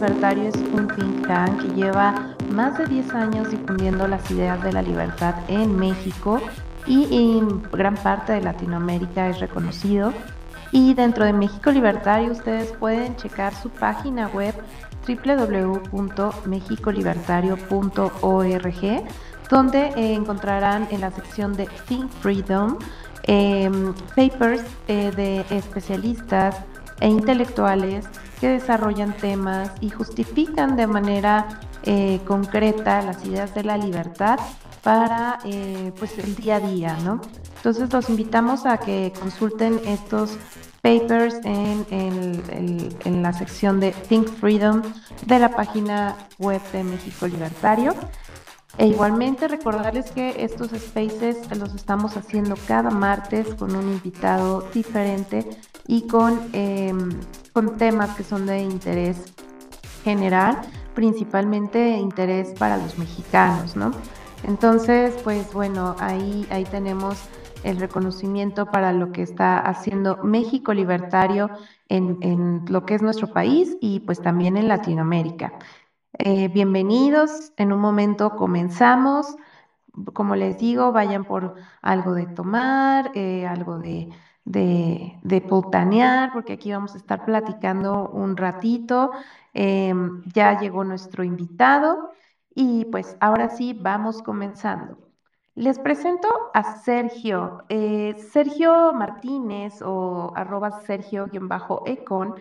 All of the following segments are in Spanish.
Libertario es un think tank que lleva más de 10 años difundiendo las ideas de la libertad en México y en gran parte de Latinoamérica es reconocido. Y dentro de México Libertario ustedes pueden checar su página web www.mexicolibertario.org donde encontrarán en la sección de Think Freedom em, papers eh, de especialistas e intelectuales que desarrollan temas y justifican de manera eh, concreta las ideas de la libertad para pues el día a día, ¿no? Entonces los invitamos a que consulten estos papers en, en, la sección de Think Freedom de la página web de México Libertario. E igualmente recordarles que estos spaces los estamos haciendo cada martes con un invitado diferente y con, em, con temas que son de interés general, principalmente interés para los mexicanos, ¿no? Entonces, pues bueno, ahí, ahí tenemos el reconocimiento para lo que está haciendo México Libertario en, en lo que es nuestro país y pues también en Latinoamérica. Eh, bienvenidos, en un momento comenzamos. Como les digo, vayan por algo de tomar, eh, algo de, de, de, porque aquí vamos a estar platicando un ratito. Em, ya llegó nuestro invitado y pues ahora sí, vamos comenzando. Les presento a Sergio. Eh, Sergio Martínez o arroba Sergio-Econ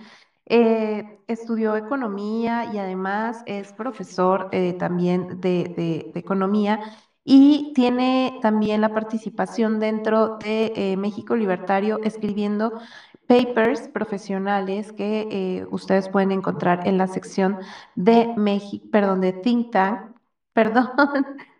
eh, estudió economía y además es profesor eh, también de, economía y tiene también la participación dentro de eh, México Libertario escribiendo papers profesionales que ustedes pueden encontrar en la sección de México, perdón, de Think Tank, perdón,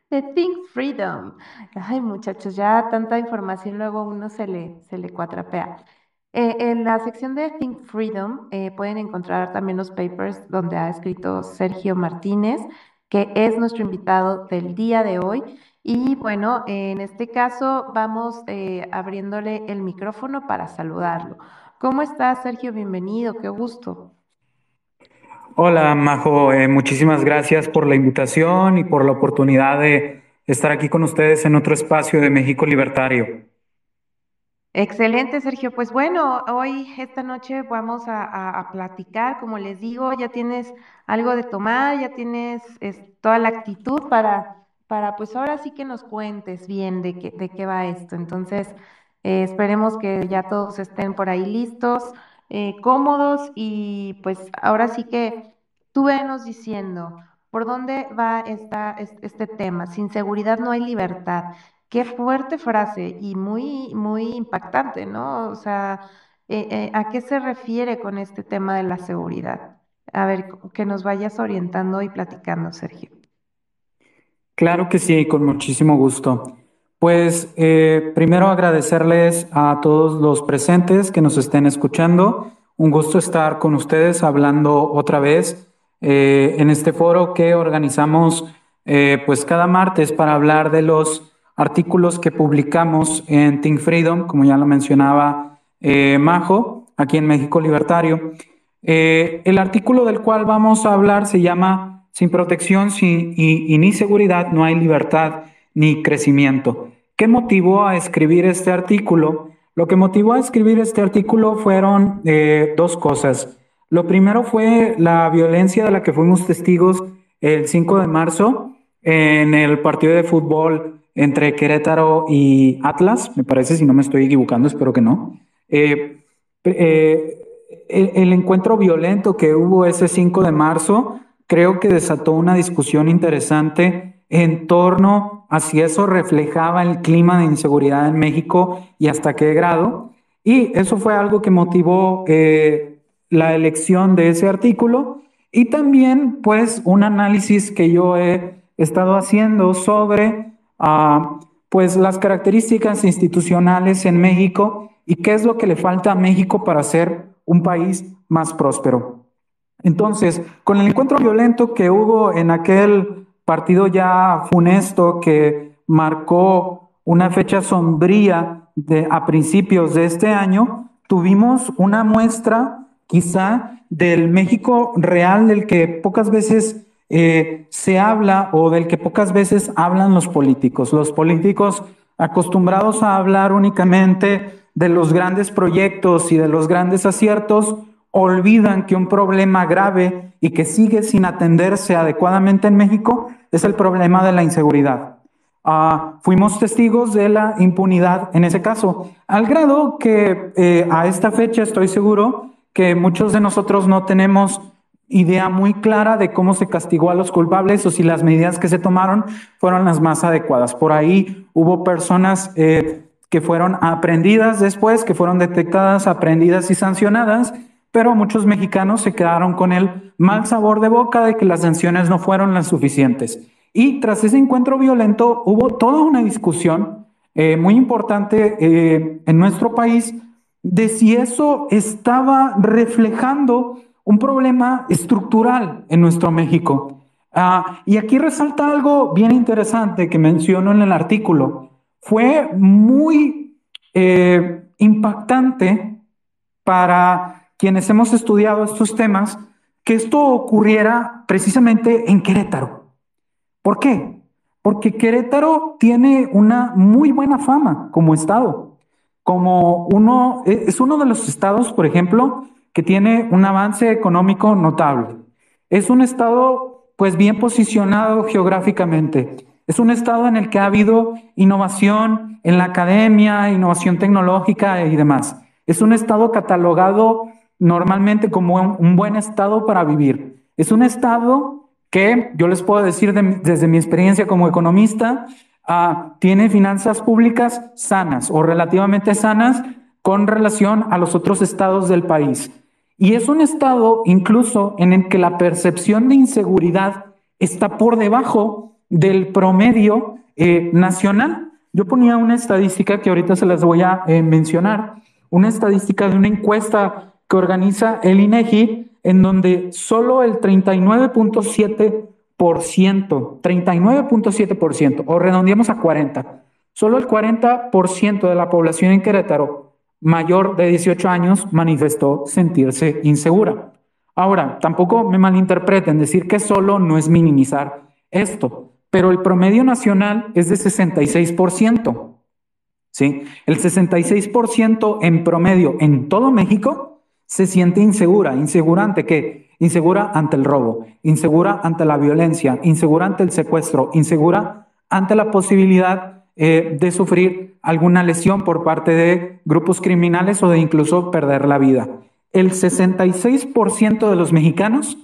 de Think Freedom. Ay, muchachos, ya tanta información luego uno se le, se le cuatrapea. Eh, en la sección de Think Freedom eh, pueden encontrar también los papers donde ha escrito Sergio Martínez, que es nuestro invitado del día de hoy. Y bueno, en este caso vamos eh, abriéndole el micrófono para saludarlo. ¿Cómo estás, Sergio? Bienvenido, qué gusto. Hola, Majo. muchísimas gracias por la invitación y por la oportunidad de estar aquí con ustedes en otro espacio de México Libertario. Excelente, Sergio. Pues bueno, hoy, esta noche vamos a, platicar, como les digo, ya tienes algo de tomar, ya tienes toda la actitud para, para, pues ahora sí que nos cuentes bien de qué, de qué va esto. Entonces, eh, esperemos que ya todos estén por ahí listos, eh, cómodos y pues ahora sí que tú venos diciendo por dónde va esta, este tema. Sin seguridad no hay libertad. Qué fuerte frase y muy, muy impactante, ¿no? O sea, eh, eh, ¿a qué se refiere con este tema de la seguridad? A ver, que nos vayas orientando y platicando, Sergio. Claro que sí, con muchísimo gusto. Pues eh, primero agradecerles a todos los presentes que nos estén escuchando. Un gusto estar con ustedes hablando otra vez en este foro que organizamos pues cada martes para hablar de los artículos que publicamos en Think Freedom, como ya lo mencionaba eh, Majo, aquí en México Libertario. Eh, el artículo del cual vamos a hablar se llama Sin protección sin, y, ni seguridad no hay libertad ni crecimiento. ¿Qué motivó a escribir este artículo? Lo que motivó a escribir este artículo fueron eh, dos cosas. Lo primero fue la violencia de la que fuimos testigos el 5 de marzo en el partido de fútbol entre Querétaro y Atlas, me parece, si no me estoy equivocando, espero que no. Eh, eh, el, encuentro violento que hubo ese 5 de marzo creo que desató una discusión interesante en torno a si eso reflejaba el clima de inseguridad en México y hasta qué grado. Y eso fue algo que motivó eh, la elección de ese artículo y también pues un análisis que yo he estado haciendo sobre pues las características institucionales en México y qué es lo que le falta a México para ser un país más próspero. Entonces, con el encuentro violento que hubo en aquel partido ya funesto que marcó una fecha sombría a principios de este año, tuvimos una muestra quizá del México real del que pocas veces eh, se habla o del que pocas veces hablan los políticos. Los políticos acostumbrados a hablar únicamente de los grandes proyectos y de los grandes aciertos, olvidan que un problema grave y que sigue sin atenderse adecuadamente en México es el problema de la inseguridad. Ah, fuimos testigos de la impunidad en ese caso, al grado que eh, a esta fecha estoy seguro que muchos de nosotros no tenemos idea muy clara de cómo se castigó a los culpables o si las medidas que se tomaron fueron las más adecuadas. Por ahí hubo personas eh, que fueron aprendidas después, que fueron detectadas, aprendidas y sancionadas, pero muchos mexicanos se quedaron con el mal sabor de boca de que las sanciones no fueron las suficientes. Y tras ese encuentro violento hubo toda una discusión eh, muy importante eh, en nuestro país de si eso estaba reflejando un problema estructural en nuestro México. Ah, y aquí resalta algo bien interesante que menciono en el artículo. Fue muy eh, impactante para quienes hemos estudiado estos temas que esto ocurriera precisamente en Querétaro. ¿Por qué? Porque Querétaro tiene una muy buena fama como estado. Como uno, es uno de los estados, por ejemplo, que tiene un avance económico notable. Es un estado pues bien posicionado geográficamente. Es un estado en el que ha habido innovación en la academia, innovación tecnológica y demás. Es un estado catalogado normalmente como un buen estado para vivir. Es un estado que yo les puedo decir desde mi experiencia como economista, ah, tiene finanzas públicas sanas o relativamente sanas con relación a los otros estados del país. Y es un estado incluso en el que la percepción de inseguridad está por debajo del promedio eh, nacional. Yo ponía una estadística que ahorita se las voy a eh, mencionar, una estadística de una encuesta que organiza el INEGI, en donde solo el 39.7%, 39.7%, o redondeamos a 40, solo el 40% de la población en Querétaro mayor de 18 años manifestó sentirse insegura. Ahora, tampoco me malinterpreten, decir que solo no es minimizar esto, pero el promedio nacional es de 66%. ¿sí? El 66% en promedio en todo México se siente insegura. ¿Insegura ante? Insegura ante el robo, insegura ante la violencia, insegura ante el secuestro, insegura ante la posibilidad eh, de sufrir alguna lesión por parte de grupos criminales o de incluso perder la vida. El 66% de los mexicanos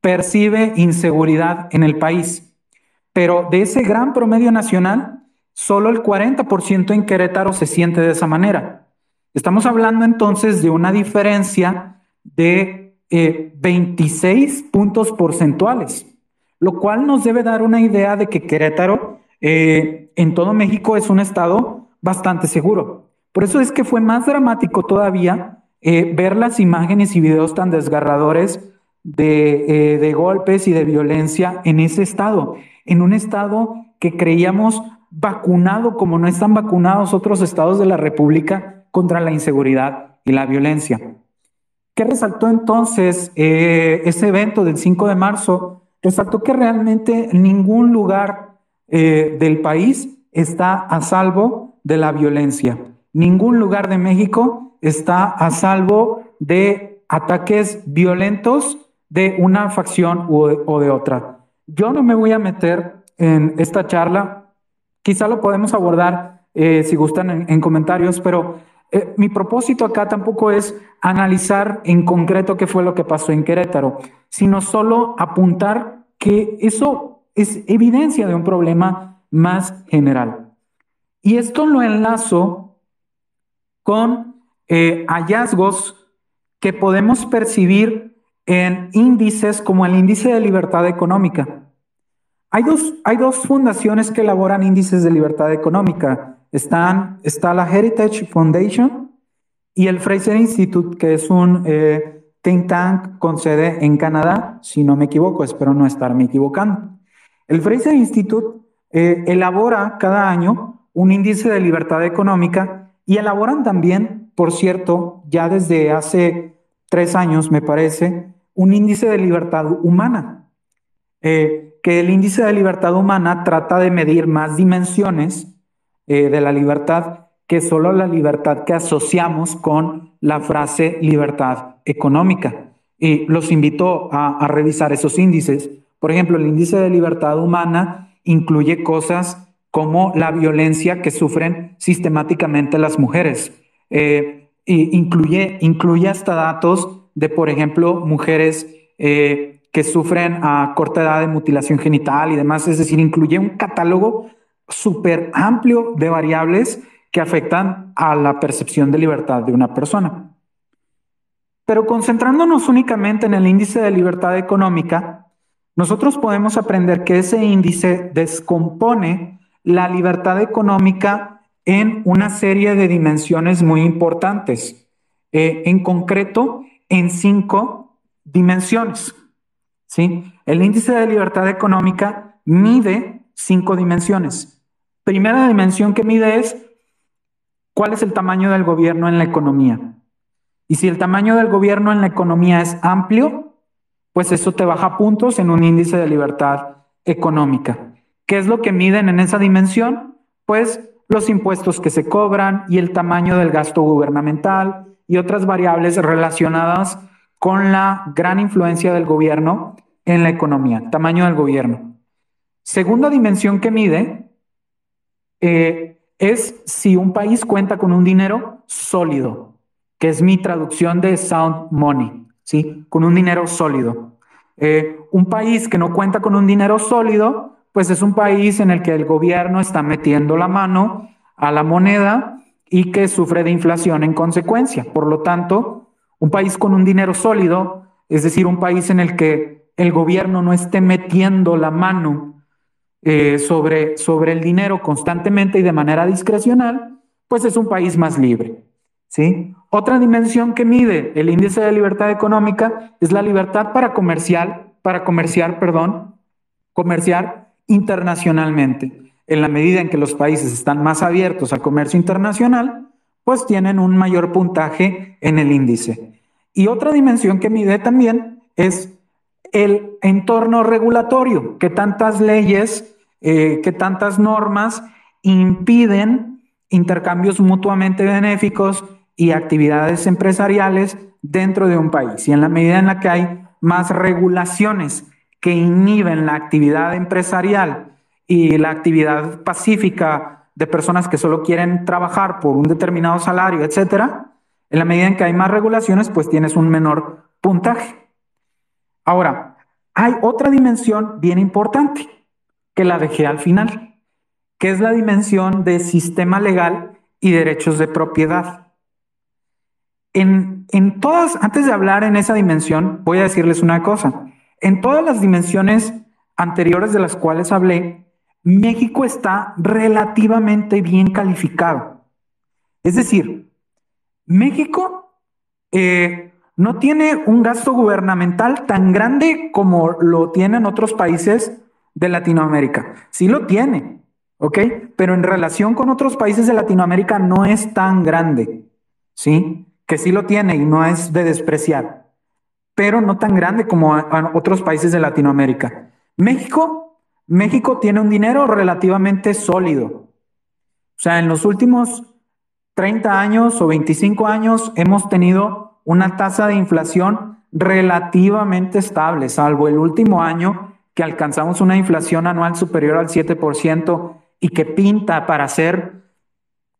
percibe inseguridad en el país, pero de ese gran promedio nacional, solo el 40% en Querétaro se siente de esa manera. Estamos hablando entonces de una diferencia de 26 eh, puntos porcentuales, lo cual nos debe dar una idea de que Querétaro eh, en todo México es un estado bastante seguro. Por eso es que fue más dramático todavía eh, ver las imágenes y videos tan desgarradores de, eh, de golpes y de violencia en ese estado, en un estado que creíamos vacunado como no están vacunados otros estados de la República contra la inseguridad y la violencia. ¿Qué resaltó entonces ese evento del 5 de marzo? Resaltó que realmente ningún lugar eh, del país está a salvo de la violencia. Ningún lugar de México está a salvo de ataques violentos de una facción o de, otra. Yo no me voy a meter en esta charla, quizá lo podemos abordar eh, si gustan en, comentarios, pero eh, mi propósito acá tampoco es analizar en concreto qué fue lo que pasó en Querétaro, sino solo apuntar que eso es evidencia de un problema más general. Y esto lo enlazo con eh, hallazgos que podemos percibir en índices como el índice de libertad económica. Hay dos, hay dos fundaciones que elaboran índices de libertad económica. Está la Heritage Foundation y el Fraser Institute, que es un eh, think tank con sede en Canadá, si no me equivoco, espero no estarme equivocando. El Fraser Institute eh, elabora cada año un índice de libertad económica y elaboran también, por cierto, ya desde hace tres años, me parece, un índice de libertad humana, eh, que el índice de libertad humana trata de medir más dimensiones eh, de la libertad que solo la libertad que asociamos con la frase libertad económica. Y los invito a revisar esos índices. Por ejemplo, el índice de libertad humana incluye cosas como la violencia que sufren sistemáticamente las mujeres. Eh, incluye, incluye hasta datos de, por ejemplo, mujeres eh, que sufren a corta edad de mutilación genital y demás. Es decir, incluye un catálogo súper amplio de variables que afectan a la percepción de libertad de una persona. Pero concentrándonos únicamente en el índice de libertad económica, nosotros podemos aprender que ese índice descompone la libertad económica en una serie de dimensiones muy importantes, eh, en concreto en cinco dimensiones. ¿sí? El índice de libertad económica mide cinco dimensiones. Primera dimensión que mide es cuál es el tamaño del gobierno en la economía. Y si el tamaño del gobierno en la economía es amplio, pues eso te baja puntos en un índice de libertad económica. ¿Qué es lo que miden en esa dimensión? Pues los impuestos que se cobran y el tamaño del gasto gubernamental y otras variables relacionadas con la gran influencia del gobierno en la economía, tamaño del gobierno. Segunda dimensión que mide eh, es si un país cuenta con un dinero sólido, que es mi traducción de sound money. ¿Sí? Con un dinero sólido. Eh, un país que no cuenta con un dinero sólido, pues es un país en el que el gobierno está metiendo la mano a la moneda y que sufre de inflación en consecuencia. Por lo tanto, un país con un dinero sólido, es decir, un país en el que el gobierno no esté metiendo la mano eh, sobre, sobre el dinero constantemente y de manera discrecional, pues es un país más libre. ¿sí? Otra dimensión que mide el índice de libertad económica es la libertad para comercial, para comerciar, perdón, internacionalmente. En la medida en que los países están más abiertos al comercio internacional, pues tienen un mayor puntaje en el índice. Y otra dimensión que mide también es el entorno regulatorio, que tantas leyes, eh, que tantas normas impiden intercambios mutuamente benéficos y actividades empresariales dentro de un país. Y en la medida en la que hay más regulaciones que inhiben la actividad empresarial y la actividad pacífica de personas que solo quieren trabajar por un determinado salario, etcétera, en la medida en que hay más regulaciones, pues tienes un menor puntaje. Ahora, hay otra dimensión bien importante que la dejé al final, que es la dimensión de sistema legal y derechos de propiedad. En, todas, antes de hablar en esa dimensión, voy a decirles una cosa. En todas las dimensiones anteriores de las cuales hablé, México está relativamente bien calificado. Es decir, México eh, no tiene un gasto gubernamental tan grande como lo tienen otros países de Latinoamérica. Sí lo tiene, ¿ok? Pero en relación con otros países de Latinoamérica no es tan grande, ¿sí? Que sí lo tiene y no es de despreciar, pero no tan grande como otros países de Latinoamérica. México, México tiene un dinero relativamente sólido. O sea, en los últimos 30 años o 25 años hemos tenido una tasa de inflación relativamente estable, salvo el último año que alcanzamos una inflación anual superior al 7% y que pinta para ser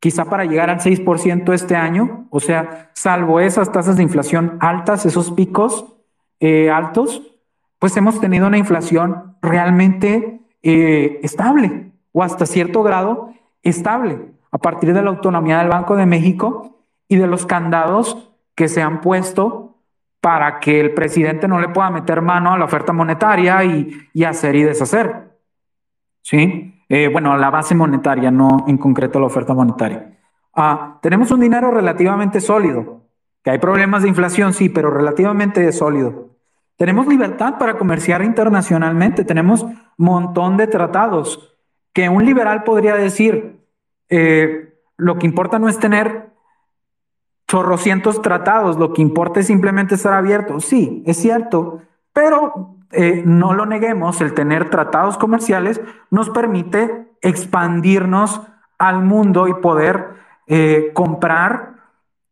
quizá para llegar al 6% este año, o sea, salvo esas tasas de inflación altas, esos picos eh, altos, pues hemos tenido una inflación realmente eh, estable o hasta cierto grado estable a partir de la autonomía del Banco de México y de los candados que se han puesto para que el presidente no le pueda meter mano a la oferta monetaria y, y hacer y deshacer. ¿Sí? Eh, bueno, la base monetaria, no en concreto la oferta monetaria. Ah, tenemos un dinero relativamente sólido, que hay problemas de inflación, sí, pero relativamente sólido. Tenemos libertad para comerciar internacionalmente, tenemos montón de tratados que un liberal podría decir, eh, lo que importa no es tener chorrocientos tratados, lo que importa es simplemente estar abierto. Sí, es cierto, pero eh, no lo neguemos, el tener tratados comerciales nos permite expandirnos al mundo y poder eh, comprar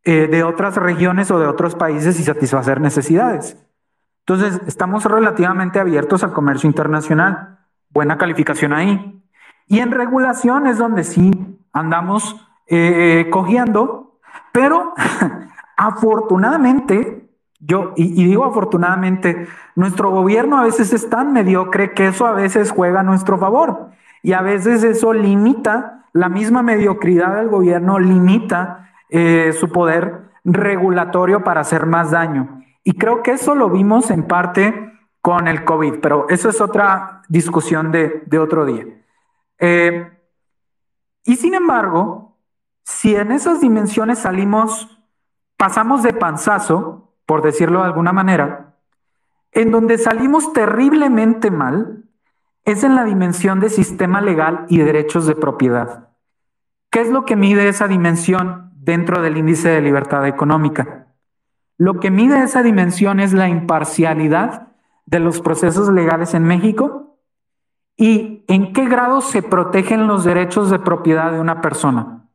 eh, de otras regiones o de otros países y satisfacer necesidades. Entonces, estamos relativamente abiertos al comercio internacional. Buena calificación ahí. Y en regulación es donde sí andamos cogiendo, pero afortunadamente, yo, y, digo afortunadamente, nuestro gobierno a veces es tan mediocre que eso a veces juega a nuestro favor. Y a veces eso limita, la misma mediocridad del gobierno limita eh, su poder regulatorio para hacer más daño. Y creo que eso lo vimos en parte con el COVID, pero eso es otra discusión de, de otro día. Eh, y sin embargo, si en esas dimensiones salimos, pasamos de panzazo, por decirlo de alguna manera, en donde salimos terriblemente mal, es en la dimensión de sistema legal y derechos de propiedad. ¿Qué es lo que mide esa dimensión dentro del índice de libertad económica? Lo que mide esa dimensión es la imparcialidad de los procesos legales en México y en qué grado se protegen los derechos de propiedad de una persona.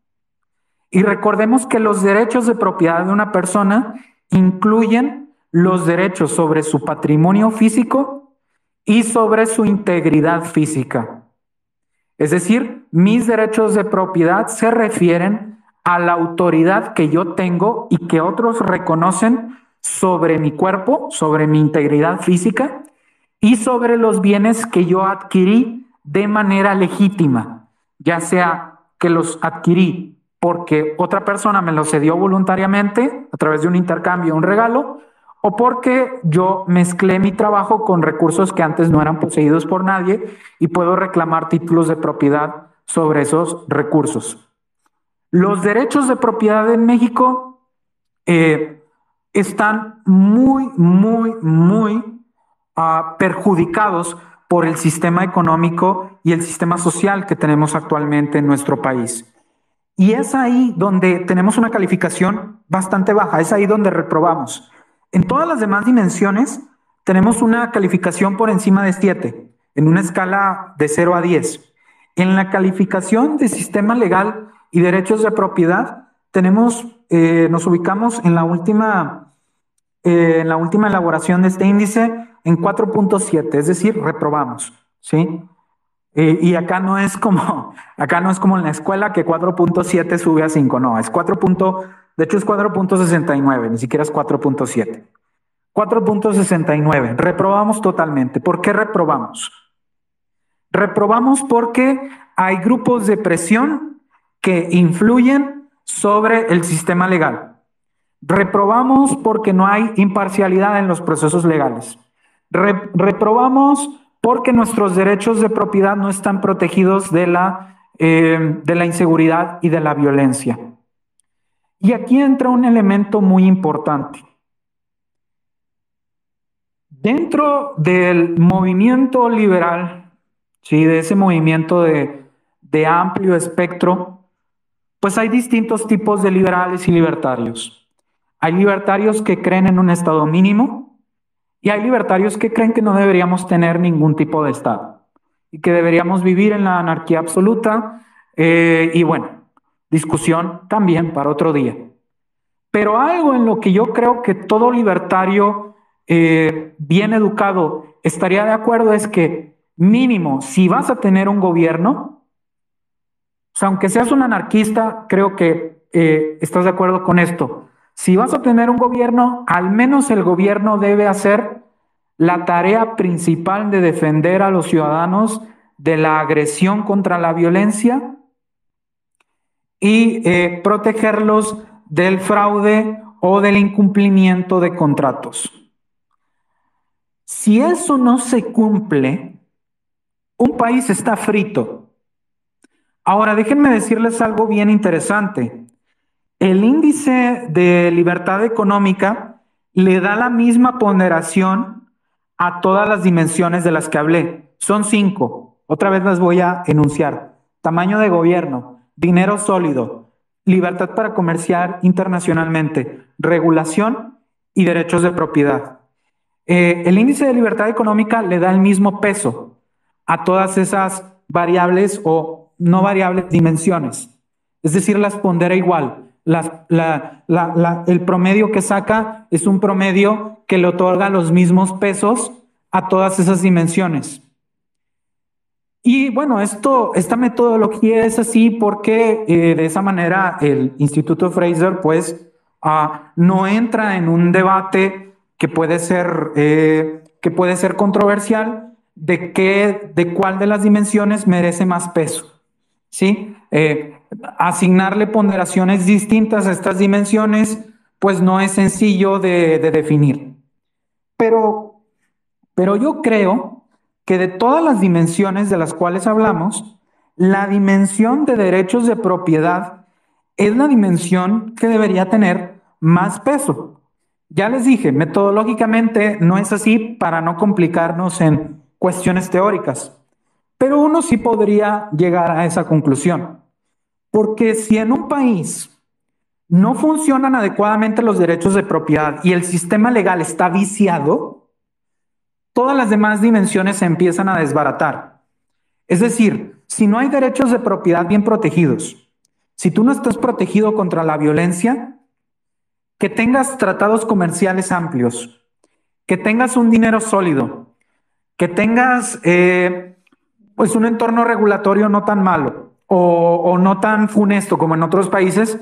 Y recordemos que los derechos de propiedad de una persona incluyen los derechos sobre su patrimonio físico y sobre su integridad física. Es decir, mis derechos de propiedad se refieren a la autoridad que yo tengo y que otros reconocen sobre mi cuerpo, sobre mi integridad física y sobre los bienes que yo adquirí de manera legítima, ya sea que los adquirí porque otra persona me los cedió voluntariamente a través de un intercambio, un regalo, o porque yo mezclé mi trabajo con recursos que antes no eran poseídos por nadie y puedo reclamar títulos de propiedad sobre esos recursos. Los derechos de propiedad en México eh, están muy, muy, muy uh, perjudicados por el sistema económico y el sistema social que tenemos actualmente en nuestro país. Y es ahí donde tenemos una calificación bastante baja, es ahí donde reprobamos. En todas las demás dimensiones tenemos una calificación por encima de 7, en una escala de 0 a 10. En la calificación de sistema legal y derechos de propiedad, tenemos, eh, nos ubicamos en la última, eh, en la última elaboración de este índice en 4.7, es decir, reprobamos, ¿sí? Eh, y acá no es como, acá no es como en la escuela que 4.7 sube a 5, no, es 4. de hecho es 4.69, ni siquiera es 4.7. 4.69, reprobamos totalmente. ¿Por qué reprobamos? Reprobamos porque hay grupos de presión que influyen sobre el sistema legal. Reprobamos porque no hay imparcialidad en los procesos legales. reprobamos porque nuestros derechos de propiedad no están protegidos de la, eh, de la inseguridad y de la violencia. Y aquí entra un elemento muy importante. Dentro del movimiento liberal, ¿sí? de ese movimiento de, de amplio espectro, pues hay distintos tipos de liberales y libertarios. Hay libertarios que creen en un Estado mínimo y hay libertarios que creen que no deberíamos tener ningún tipo de Estado y que deberíamos vivir en la anarquía absoluta. Eh, y bueno, discusión también para otro día. Pero algo en lo que yo creo que todo libertario eh, bien educado estaría de acuerdo es que mínimo, si vas a tener un gobierno, sea, aunque seas un anarquista, creo que eh, estás de acuerdo con esto. Si vas a tener un gobierno, al menos el gobierno debe hacer la tarea principal de defender a los ciudadanos de la agresión contra la violencia y eh, protegerlos del fraude o del incumplimiento de contratos. Si eso no se cumple, un país está frito. Ahora, déjenme decirles algo bien interesante. El índice de libertad económica le da la misma ponderación a todas las dimensiones de las que hablé. Son cinco. Otra vez las voy a enunciar. Tamaño de gobierno, dinero sólido, libertad para comerciar internacionalmente, regulación y derechos de propiedad. Eh, el índice de libertad económica le da el mismo peso a todas esas variables o no variables dimensiones. Es decir, las pondera igual. El promedio que saca es un promedio que le otorga los mismos pesos a todas esas dimensiones. Y bueno, esto, esta metodología es así porque eh, de esa manera el Instituto Fraser pues ah, no entra en un debate que puede ser, eh, que puede ser controversial de, qué, de cuál de las dimensiones merece más peso. ¿sí? Eh, asignarle ponderaciones distintas a estas dimensiones pues no es sencillo de, de definir. Pero, pero yo creo que de todas las dimensiones de las cuales hablamos, la dimensión de derechos de propiedad es la dimensión que debería tener más peso. Ya les dije, metodológicamente no es así para no complicarnos en cuestiones teóricas, pero uno sí podría llegar a esa conclusión. Porque si en un país no funcionan adecuadamente los derechos de propiedad y el sistema legal está viciado, todas las demás dimensiones se empiezan a desbaratar. Es decir, si no hay derechos de propiedad bien protegidos, si tú no estás protegido contra la violencia, que tengas tratados comerciales amplios, que tengas un dinero sólido, que tengas eh, pues un entorno regulatorio no tan malo o, no tan funesto como en otros países,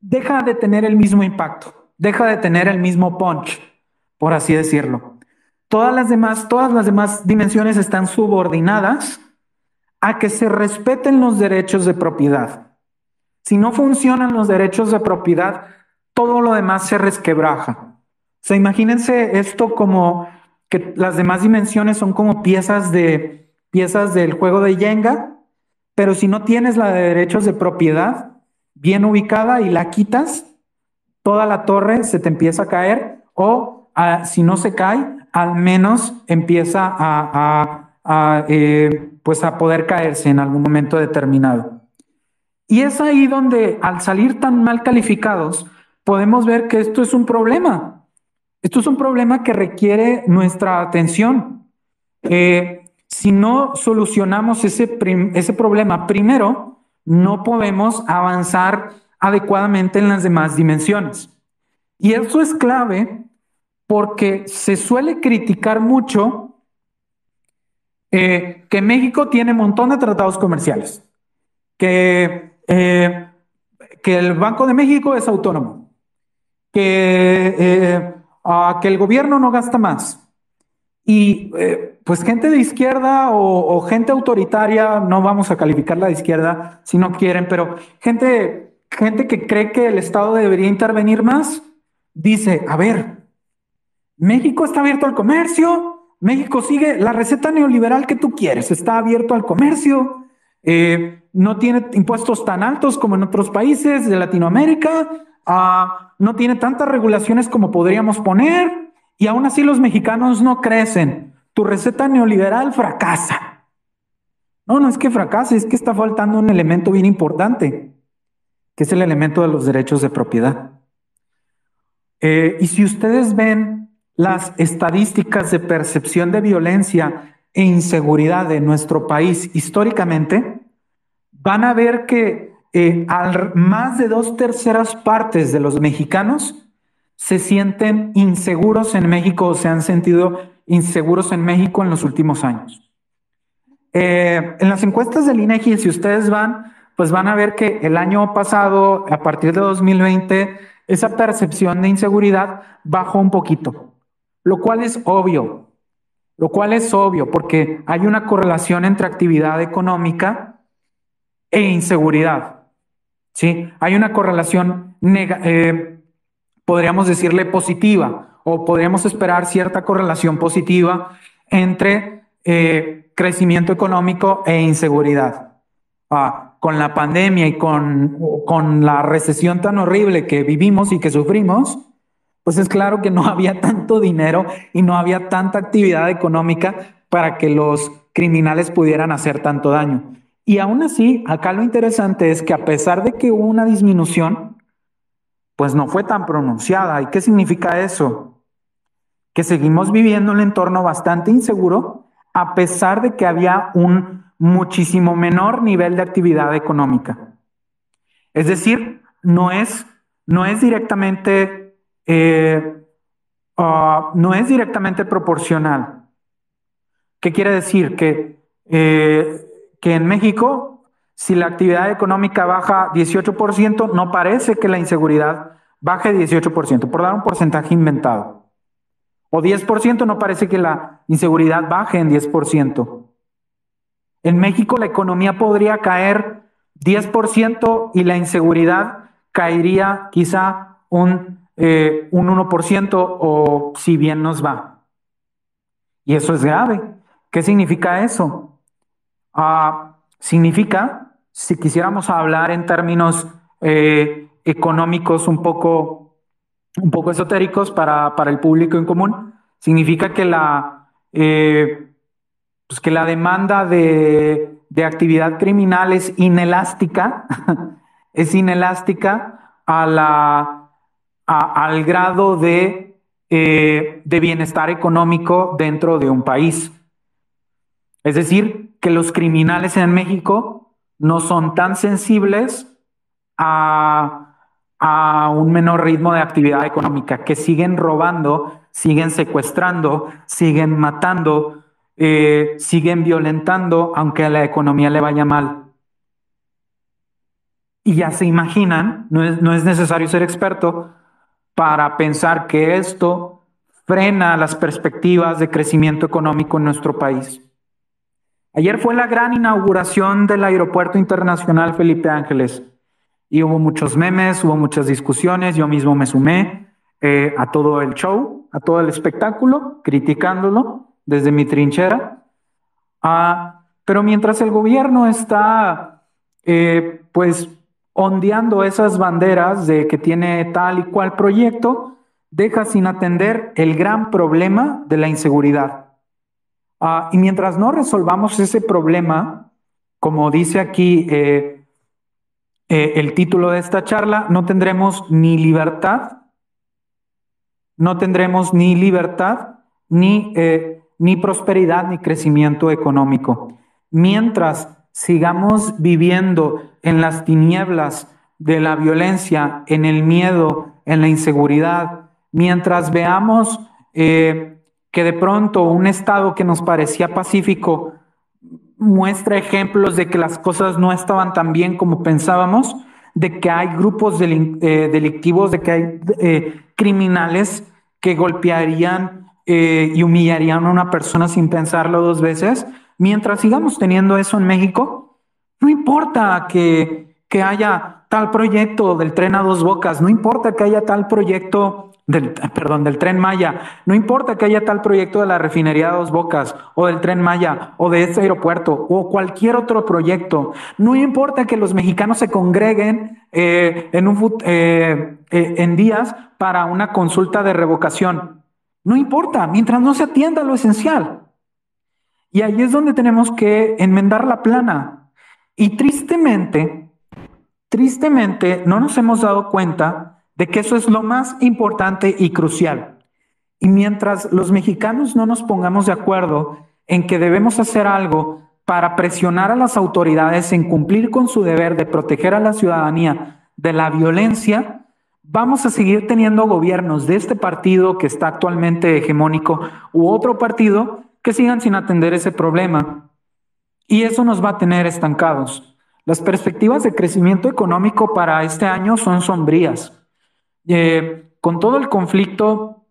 deja de tener el mismo impacto, deja de tener el mismo punch, por así decirlo. Todas las demás, todas las demás dimensiones están subordinadas a que se respeten los derechos de propiedad. Si no funcionan los derechos de propiedad, todo lo demás se resquebraja. O sea, imagínense esto como que las demás dimensiones son como piezas de piezas del juego de Jenga, pero si no tienes la de derechos de propiedad bien ubicada y la quitas, toda la torre se te empieza a caer o ah, si no se cae, al menos empieza a, eh, pues a poder caerse en algún momento determinado. Y es ahí donde al salir tan mal calificados, podemos ver que esto es un problema. Esto es un problema que requiere nuestra atención. Eh, si no solucionamos ese, ese problema primero, no podemos avanzar adecuadamente en las demás dimensiones. Y eso es clave porque se suele criticar mucho eh, que México tiene un montón de tratados comerciales, que, eh, que el Banco de México es autónomo, que, eh, que el gobierno no gasta más. Y pues gente de izquierda o, gente autoritaria, no vamos a calificarla de izquierda si no quieren, pero gente, gente que cree que el Estado debería intervenir más, dice, a ver, México está abierto al comercio, México sigue la receta neoliberal que tú quieres, está abierto al comercio, eh, no tiene impuestos tan altos como en otros países de Latinoamérica, ah, no tiene tantas regulaciones como podríamos poner y aún así los mexicanos no crecen. Tu receta neoliberal fracasa. No, no es que fracase, es que está faltando un elemento bien importante, que es el elemento de los derechos de propiedad. Eh, y si ustedes ven las estadísticas de percepción de violencia e inseguridad de nuestro país históricamente, van a ver que eh, más de dos terceras partes de los mexicanos se sienten inseguros en México o se han sentido inseguros en México en los últimos años. Eh, en las encuestas del INEGI, si ustedes van, pues van a ver que el año pasado, a partir de 2020, esa percepción de inseguridad bajó un poquito lo cual es obvio, lo cual es obvio porque hay una correlación entre actividad económica e inseguridad. ¿sí? Hay una correlación, eh, podríamos decirle positiva, o podríamos esperar cierta correlación positiva entre eh, crecimiento económico e inseguridad. Ah, con la pandemia y con, con la recesión tan horrible que vivimos y que sufrimos, pues es claro que no había tanto dinero y no había tanta actividad económica para que los criminales pudieran hacer tanto daño. Y aún así, acá lo interesante es que a pesar de que hubo una disminución, pues no fue tan pronunciada. ¿Y qué significa eso? Que seguimos viviendo un entorno bastante inseguro a pesar de que había un muchísimo menor nivel de actividad económica. Es decir, no es, no es directamente, eh, ah, no es directamente proporcional. ¿Qué quiere decir? Que, eh, que en México, si la actividad económica baja 18%, no parece que la inseguridad baje 18%, por dar un porcentaje inventado. O 10% no parece que la inseguridad baje en 10%. En México la economía podría caer 10% y la inseguridad caería quizá un, eh, un 1% o si bien nos va. Y eso es grave. ¿Qué significa eso? Ah, significa, si quisiéramos hablar en términos eh, económicos un poco, un poco esotéricos para, para, el público en común, significa que la, eh, pues que la demanda de, de actividad criminal es inelástica, es inelástica a la, al grado de, eh, de bienestar económico dentro de un país. Es decir, que los criminales en México no son tan sensibles a, un menor ritmo de actividad económica, que siguen robando, siguen secuestrando, siguen matando, eh, siguen violentando aunque a la economía le vaya mal. Y ya se imaginan, no es necesario ser experto para pensar que esto frena las perspectivas de crecimiento económico en nuestro país. Ayer fue la gran inauguración del Aeropuerto Internacional Felipe Ángeles y hubo muchos memes, hubo muchas discusiones, yo mismo me sumé eh, a todo el show, a todo el espectáculo, criticándolo desde mi trinchera. Ah, pero mientras el gobierno está, eh, pues, ondeando esas banderas de que tiene tal y cual proyecto, deja sin atender el gran problema de la inseguridad. Ah, y mientras no resolvamos ese problema, como dice aquí eh, eh, el título de esta charla, no tendremos ni libertad, no tendremos ni libertad, ni ni prosperidad ni crecimiento económico. Mientras sigamos viviendo en las tinieblas de la violencia, en el miedo, en la inseguridad, mientras veamos eh, que de pronto un Estado que nos parecía pacífico muestra ejemplos de que las cosas no estaban tan bien como pensábamos, de que hay grupos eh, delictivos, de que hay eh, criminales que golpearían eh, y humillarían a una persona sin pensarlo dos veces. Mientras sigamos teniendo eso en México, no importa que, que haya tal proyecto del tren a dos bocas, no importa que haya tal proyecto del, perdón, del tren Maya, no importa que haya tal proyecto de la refinería de dos bocas o del tren Maya o de este aeropuerto o cualquier otro proyecto, no importa que los mexicanos se congreguen eh, en, un, eh, en días para una consulta de revocación, no importa, mientras no se atienda lo esencial. Y ahí es donde tenemos que enmendar la plana. Y tristemente, tristemente no nos hemos dado cuenta de que eso es lo más importante y crucial. Y mientras los mexicanos no nos pongamos de acuerdo en que debemos hacer algo para presionar a las autoridades en cumplir con su deber de proteger a la ciudadanía de la violencia, vamos a seguir teniendo gobiernos de este partido que está actualmente hegemónico u otro partido que sigan sin atender ese problema. Y eso nos va a tener estancados. Las perspectivas de crecimiento económico para este año son sombrías. Eh, con todo el conflicto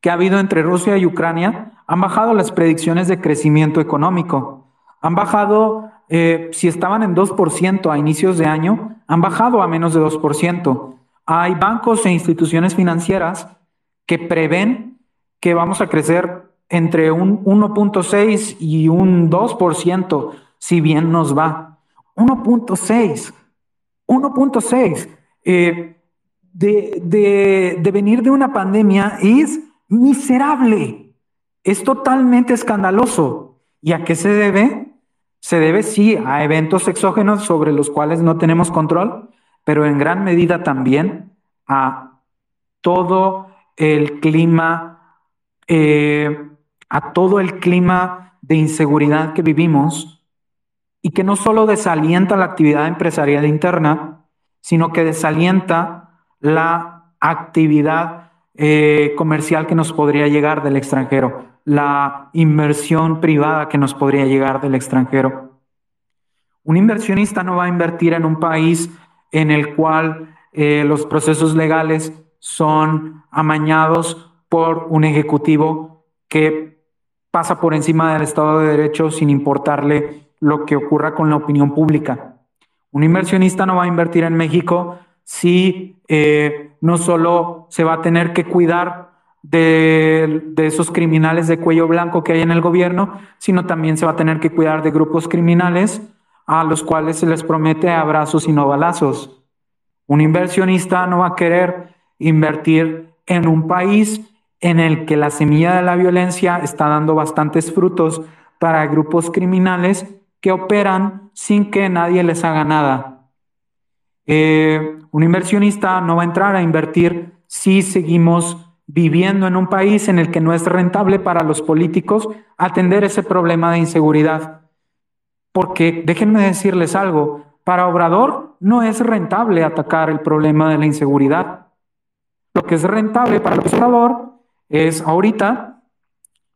que ha habido entre Rusia y Ucrania, han bajado las predicciones de crecimiento económico. Han bajado, eh, si estaban en 2% a inicios de año, han bajado a menos de 2%. Hay bancos e instituciones financieras que prevén que vamos a crecer entre un 1.6 y un 2%, si bien nos va. 1.6, 1.6. Eh, de, de venir de una pandemia es miserable, es totalmente escandaloso. ¿Y a qué se debe? se debe sí a eventos exógenos sobre los cuales no tenemos control, pero en gran medida también a todo el clima, eh, a todo el clima de inseguridad que vivimos y que no solo desalienta la actividad empresarial interna, sino que desalienta la actividad eh, comercial que nos podría llegar del extranjero, la inversión privada que nos podría llegar del extranjero. Un inversionista no va a invertir en un país en el cual eh, los procesos legales son amañados por un ejecutivo que pasa por encima del Estado de Derecho sin importarle lo que ocurra con la opinión pública. Un inversionista no va a invertir en México si eh, no solo se va a tener que cuidar de, de, esos criminales de cuello blanco que hay en el gobierno, sino también se va a tener que cuidar de grupos criminales a los cuales se les promete abrazos y no balazos. Un inversionista no va a querer invertir en un país en el que la semilla de la violencia está dando bastantes frutos para grupos criminales que operan sin que nadie les haga nada. Eh, un inversionista no va a entrar a invertir si seguimos viviendo en un país en el que no es rentable para los políticos atender ese problema de inseguridad. Porque déjenme decirles algo, para Obrador no es rentable atacar el problema de la inseguridad. Lo que es rentable para el Obrador es ahorita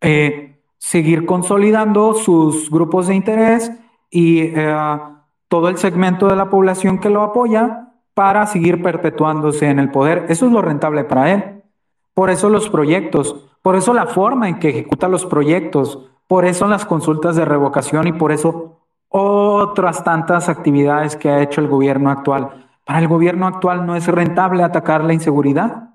eh, seguir consolidando sus grupos de interés y eh, todo el segmento de la población que lo apoya para seguir perpetuándose en el poder. Eso es lo rentable para él. Por eso los proyectos, por eso la forma en que ejecuta los proyectos, por eso las consultas de revocación y por eso otras tantas actividades que ha hecho el gobierno actual. Para el gobierno actual no es rentable atacar la inseguridad.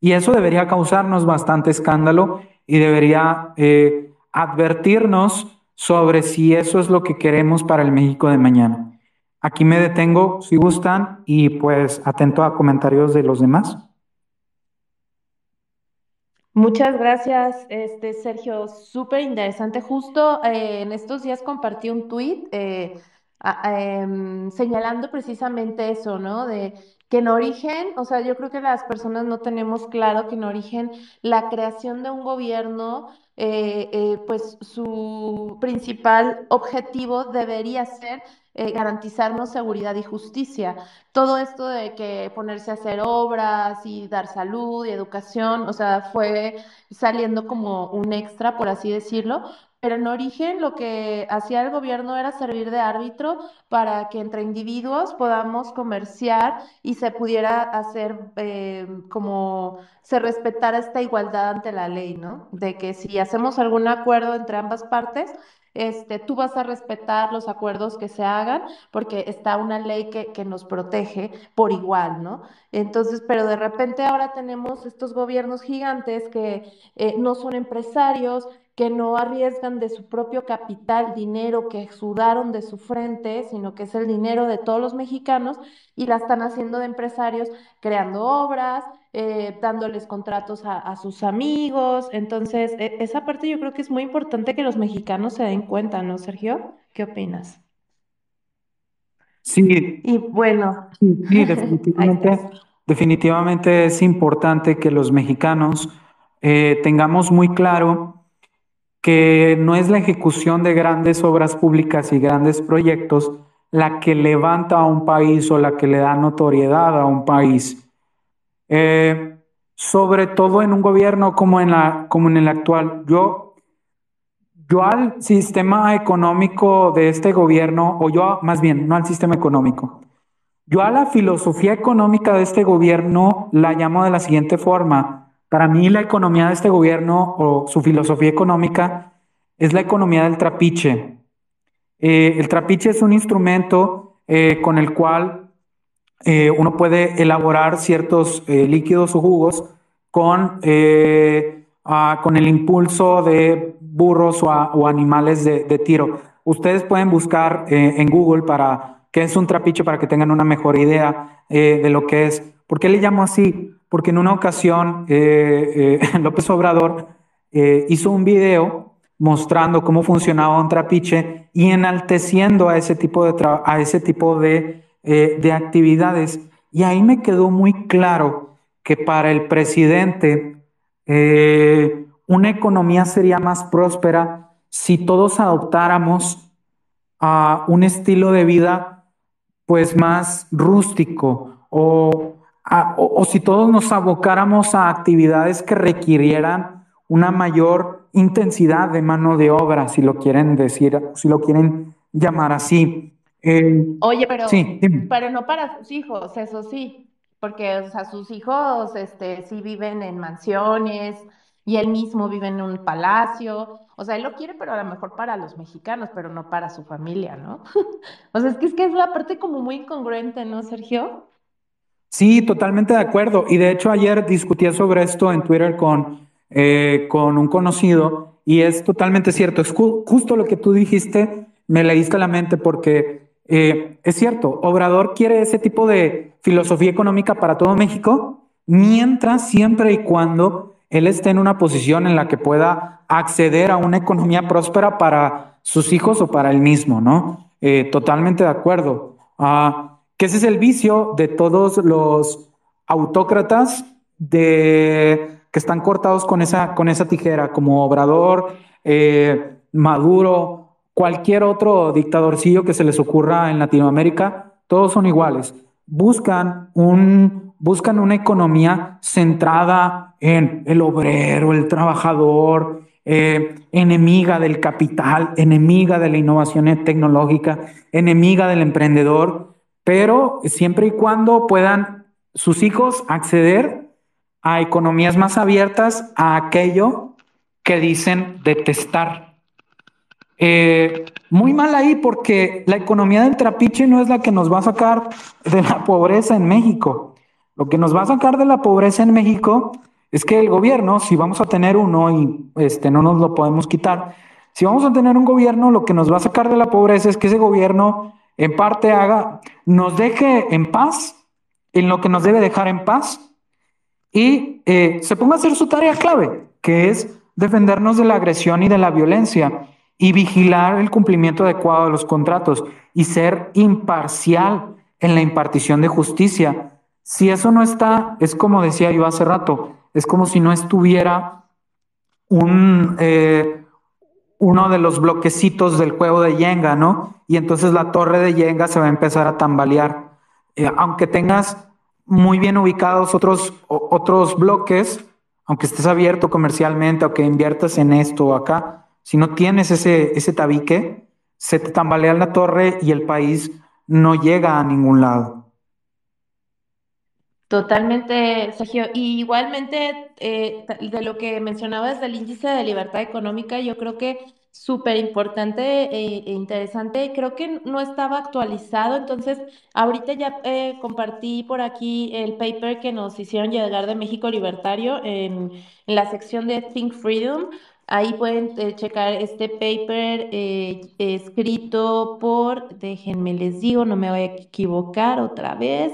Y eso debería causarnos bastante escándalo y debería eh, advertirnos sobre si eso es lo que queremos para el México de mañana. Aquí me detengo, si gustan, y pues atento a comentarios de los demás. Muchas gracias, este Sergio. Súper interesante. Justo eh, en estos días compartí un tuit eh, em, señalando precisamente eso, ¿no? De que en origen, o sea, yo creo que las personas no tenemos claro que en origen la creación de un gobierno, eh, pues su principal objetivo debería ser eh, garantizarnos seguridad y justicia. Todo esto de que ponerse a hacer obras y dar salud y educación, o sea, fue saliendo como un extra, por así decirlo, pero en origen lo que hacía el gobierno era servir de árbitro para que entre individuos podamos comerciar y se pudiera hacer eh, como se respetara esta igualdad ante la ley, ¿no? De que si hacemos algún acuerdo entre ambas partes, este, tú vas a respetar los acuerdos que se hagan porque está una ley que, que, nos protege por igual, ¿no? Entonces, pero de repente ahora tenemos estos gobiernos gigantes que eh, no son empresarios, que no arriesgan de su propio capital dinero que sudaron de su frente, sino que es el dinero de todos los mexicanos y la están haciendo de empresarios creando obras, eh, dándoles contratos a, sus amigos. Entonces, e, esa parte yo creo que es muy importante que los mexicanos se den cuenta, ¿no, Sergio? ¿Qué opinas? Sí. Y bueno. Sí, definitivamente, definitivamente es importante que los mexicanos eh, tengamos muy claro que no es la ejecución de grandes obras públicas y grandes proyectos la que levanta a un país o la que le da notoriedad a un país. Eh, sobre todo en un gobierno como en, la, como en el actual. Yo, yo al sistema económico de este gobierno, o yo más bien, no al sistema económico, yo a la filosofía económica de este gobierno la llamo de la siguiente forma. Para mí la economía de este gobierno o su filosofía económica es la economía del trapiche. Eh, el trapiche es un instrumento eh, con el cual eh, uno puede elaborar ciertos líquidos o jugos con, con el impulso de burros o, animales de, de, tiro. Ustedes pueden buscar en Google para qué es un trapiche para que tengan una mejor idea de lo que es. ¿Por qué le llamo así? Porque en una ocasión eh, eh, López Obrador eh, hizo un video mostrando cómo funcionaba un trapiche y enalteciendo a ese tipo de, a ese tipo de, de actividades. Y ahí me quedó muy claro que para el presidente una economía sería más próspera si todos adoptáramos a un estilo de vida pues más rústico o, o, si todos nos abocáramos a actividades que requirieran una mayor intensidad de mano de obra, si lo quieren decir, si lo quieren llamar así. Eh, Oye, pero, pero no para sus hijos, eso sí, porque o sea, sus hijos este, sí viven en mansiones y él mismo vive en un palacio. O sea, él lo quiere, pero a lo mejor para los mexicanos, pero no para su familia, ¿no? o sea, es que es que es la parte como muy incongruente, ¿no, Sergio? Sí, totalmente de acuerdo. Y de hecho ayer discutía sobre esto en Twitter con, eh, con un conocido y es totalmente cierto. Es justo lo que tú dijiste, me leíste la mente porque eh, es cierto, Obrador quiere ese tipo de filosofía económica para todo México, mientras siempre y cuando él esté en una posición en la que pueda acceder a una economía próspera para sus hijos o para él mismo, ¿no? Eh, totalmente de acuerdo. Ah, que ese es el vicio de todos los autócratas de, que están cortados con esa, con esa tijera, como Obrador, eh, Maduro, cualquier otro dictadorcillo que se les ocurra en Latinoamérica, todos son iguales. Buscan un buscan una economía centrada en el obrero, el trabajador, eh, enemiga del capital, enemiga de la innovación tecnológica, enemiga del emprendedor, pero siempre y cuando puedan sus hijos acceder a economías más abiertas a aquello que dicen detestar. Eh, muy mal ahí porque la economía del trapiche no es la que nos va a sacar de la pobreza en México. Lo que nos va a sacar de la pobreza en México es que el gobierno, si vamos a tener uno y este, no nos lo podemos quitar, si vamos a tener un gobierno, lo que nos va a sacar de la pobreza es que ese gobierno en parte haga, nos deje en paz en lo que nos debe dejar en paz y eh, se ponga a hacer su tarea clave, que es defendernos de la agresión y de la violencia y vigilar el cumplimiento adecuado de los contratos y ser imparcial en la impartición de justicia. Si eso no está, es como decía yo hace rato, es como si no estuviera un, eh, uno de los bloquecitos del juego de Yenga, ¿no? Y entonces la torre de Yenga se va a empezar a tambalear. Eh, aunque tengas muy bien ubicados otros, otros bloques, aunque estés abierto comercialmente o que inviertas en esto o acá, si no tienes ese, ese tabique, se te tambalea la torre y el país no llega a ningún lado. Totalmente, Sergio. Y igualmente, eh, de lo que mencionabas del índice de libertad económica, yo creo que súper importante e, interesante. Creo que no estaba actualizado, entonces ahorita ya eh, compartí por aquí el paper que nos hicieron llegar de México Libertario en, la sección de Think Freedom. Ahí pueden eh, checar este paper escrito por, déjenme les digo, no me voy a equivocar otra vez.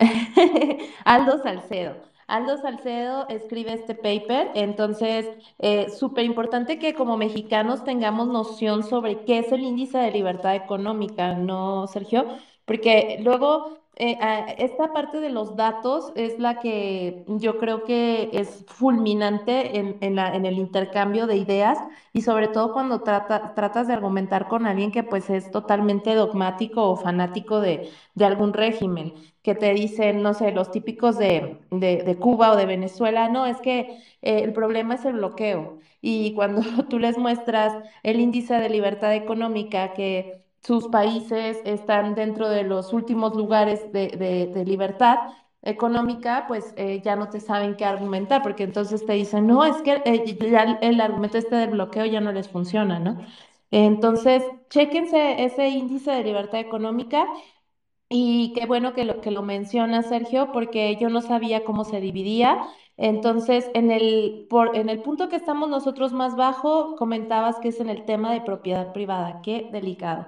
Aldo Salcedo. Aldo Salcedo escribe este paper, entonces, eh, súper importante que como mexicanos tengamos noción sobre qué es el índice de libertad económica, ¿no, Sergio? Porque luego eh, esta parte de los datos es la que yo creo que es fulminante en, en, el intercambio de ideas y sobre todo cuando tratas de argumentar con alguien que pues es totalmente dogmático o fanático de, algún régimen, que te dicen, no sé, los típicos de, de, Cuba o de Venezuela, no, es que eh, el problema es el bloqueo. Y cuando tú les muestras el índice de libertad económica que sus países están dentro de los últimos lugares de, libertad económica, pues eh, ya no te saben qué argumentar, porque entonces te dicen, no, es que eh, ya el argumento este del bloqueo ya no les funciona, ¿no? Entonces, chéquense ese índice de libertad económica y qué bueno que lo, que lo menciona Sergio, porque yo no sabía cómo se dividía. Entonces, en el, por, en el punto que estamos nosotros más bajo, comentabas que es en el tema de propiedad privada. Qué delicado.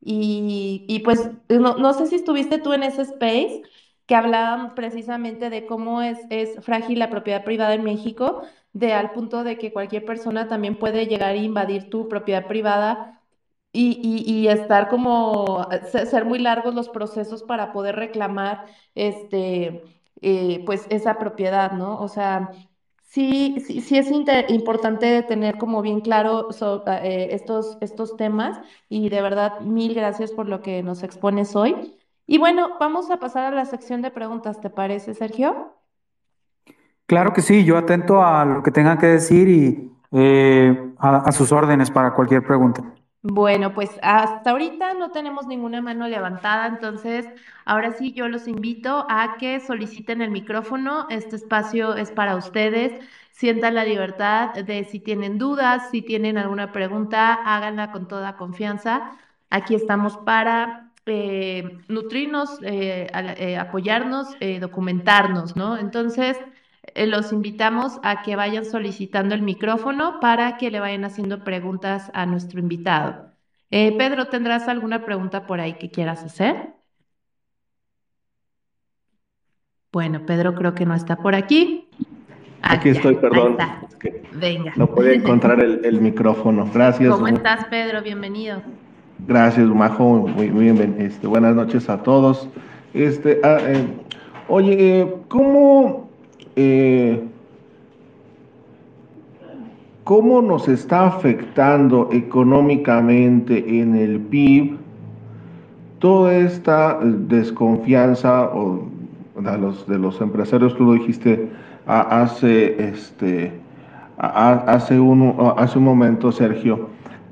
Y, pues no, sé si estuviste tú en ese space que hablaban precisamente de cómo es, es frágil la propiedad privada en México, de al punto de que cualquier persona también puede llegar a invadir tu propiedad privada y, y, estar como, ser muy largos los procesos para poder reclamar este, eh, pues esa propiedad, ¿no? O sea, sí, sí, sí es importante tener como bien claro eh, estos, estos temas y de verdad mil gracias por lo que nos expones hoy. Y bueno, vamos a pasar a la sección de preguntas, ¿te parece, Sergio? Claro que sí, yo atento a lo que tengan que decir y eh, a sus órdenes para cualquier pregunta. Bueno, pues hasta ahorita no tenemos ninguna mano levantada, entonces ahora sí yo los invito a que soliciten el micrófono. Este espacio es para ustedes. Sientan la libertad de si tienen dudas, si tienen alguna pregunta, háganla con toda confianza. Aquí estamos para eh, nutrirnos, eh, eh, apoyarnos, documentarnos, ¿no? Entonces, eh, los invitamos a que vayan solicitando el micrófono para que le vayan haciendo preguntas a nuestro invitado. Eh, Pedro, ¿tendrás alguna pregunta por ahí que quieras hacer? Bueno, Pedro creo que no está por aquí. aquí estoy, perdón. Venga. No podía encontrar el, micrófono. Gracias. ¿Cómo estás, Pedro? Bienvenido. Gracias, Majo. Muy, bien. Este, buenas noches a todos. Este, ah, eh, oye, ¿cómo eh, ¿cómo nos está afectando económicamente en el PIB toda esta desconfianza o de los, de los empresarios, tú lo dijiste hace, este, hace, un, hace un momento, Sergio,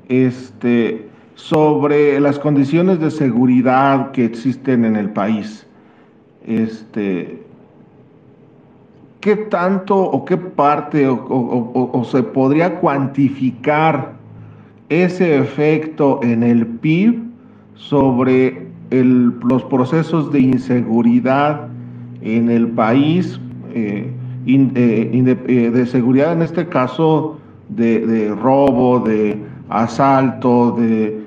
este, sobre las condiciones de seguridad que existen en el país. Este, ¿qué tanto o qué parte o, se podría cuantificar ese efecto en el PIB sobre los procesos de inseguridad en el país, eh, eh, eh, de seguridad en este caso de, robo, de asalto, de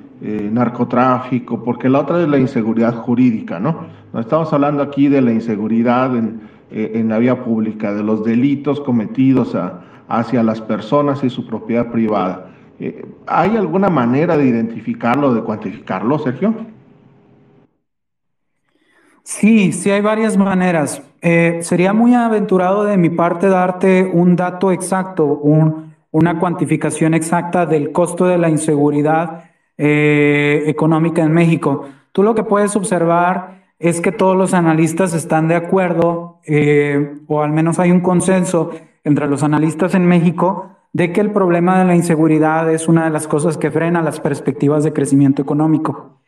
narcotráfico, porque la otra es la inseguridad jurídica. No estamos hablando aquí de la inseguridad en eh, en la vía pública, de los delitos cometidos hacia las personas y su propiedad privada. Eh, ¿Hay alguna manera de identificarlo, de cuantificarlo, Sergio? Sí, sí hay varias maneras. Eh, sería muy aventurado de mi parte darte un dato exacto, una cuantificación exacta del costo de la inseguridad económica en México. Tú lo que puedes observar es que todos los analistas están de acuerdo, eh, o al menos hay un consenso entre los analistas en México, de que el problema de la inseguridad es una de las cosas que frena las perspectivas de crecimiento económico.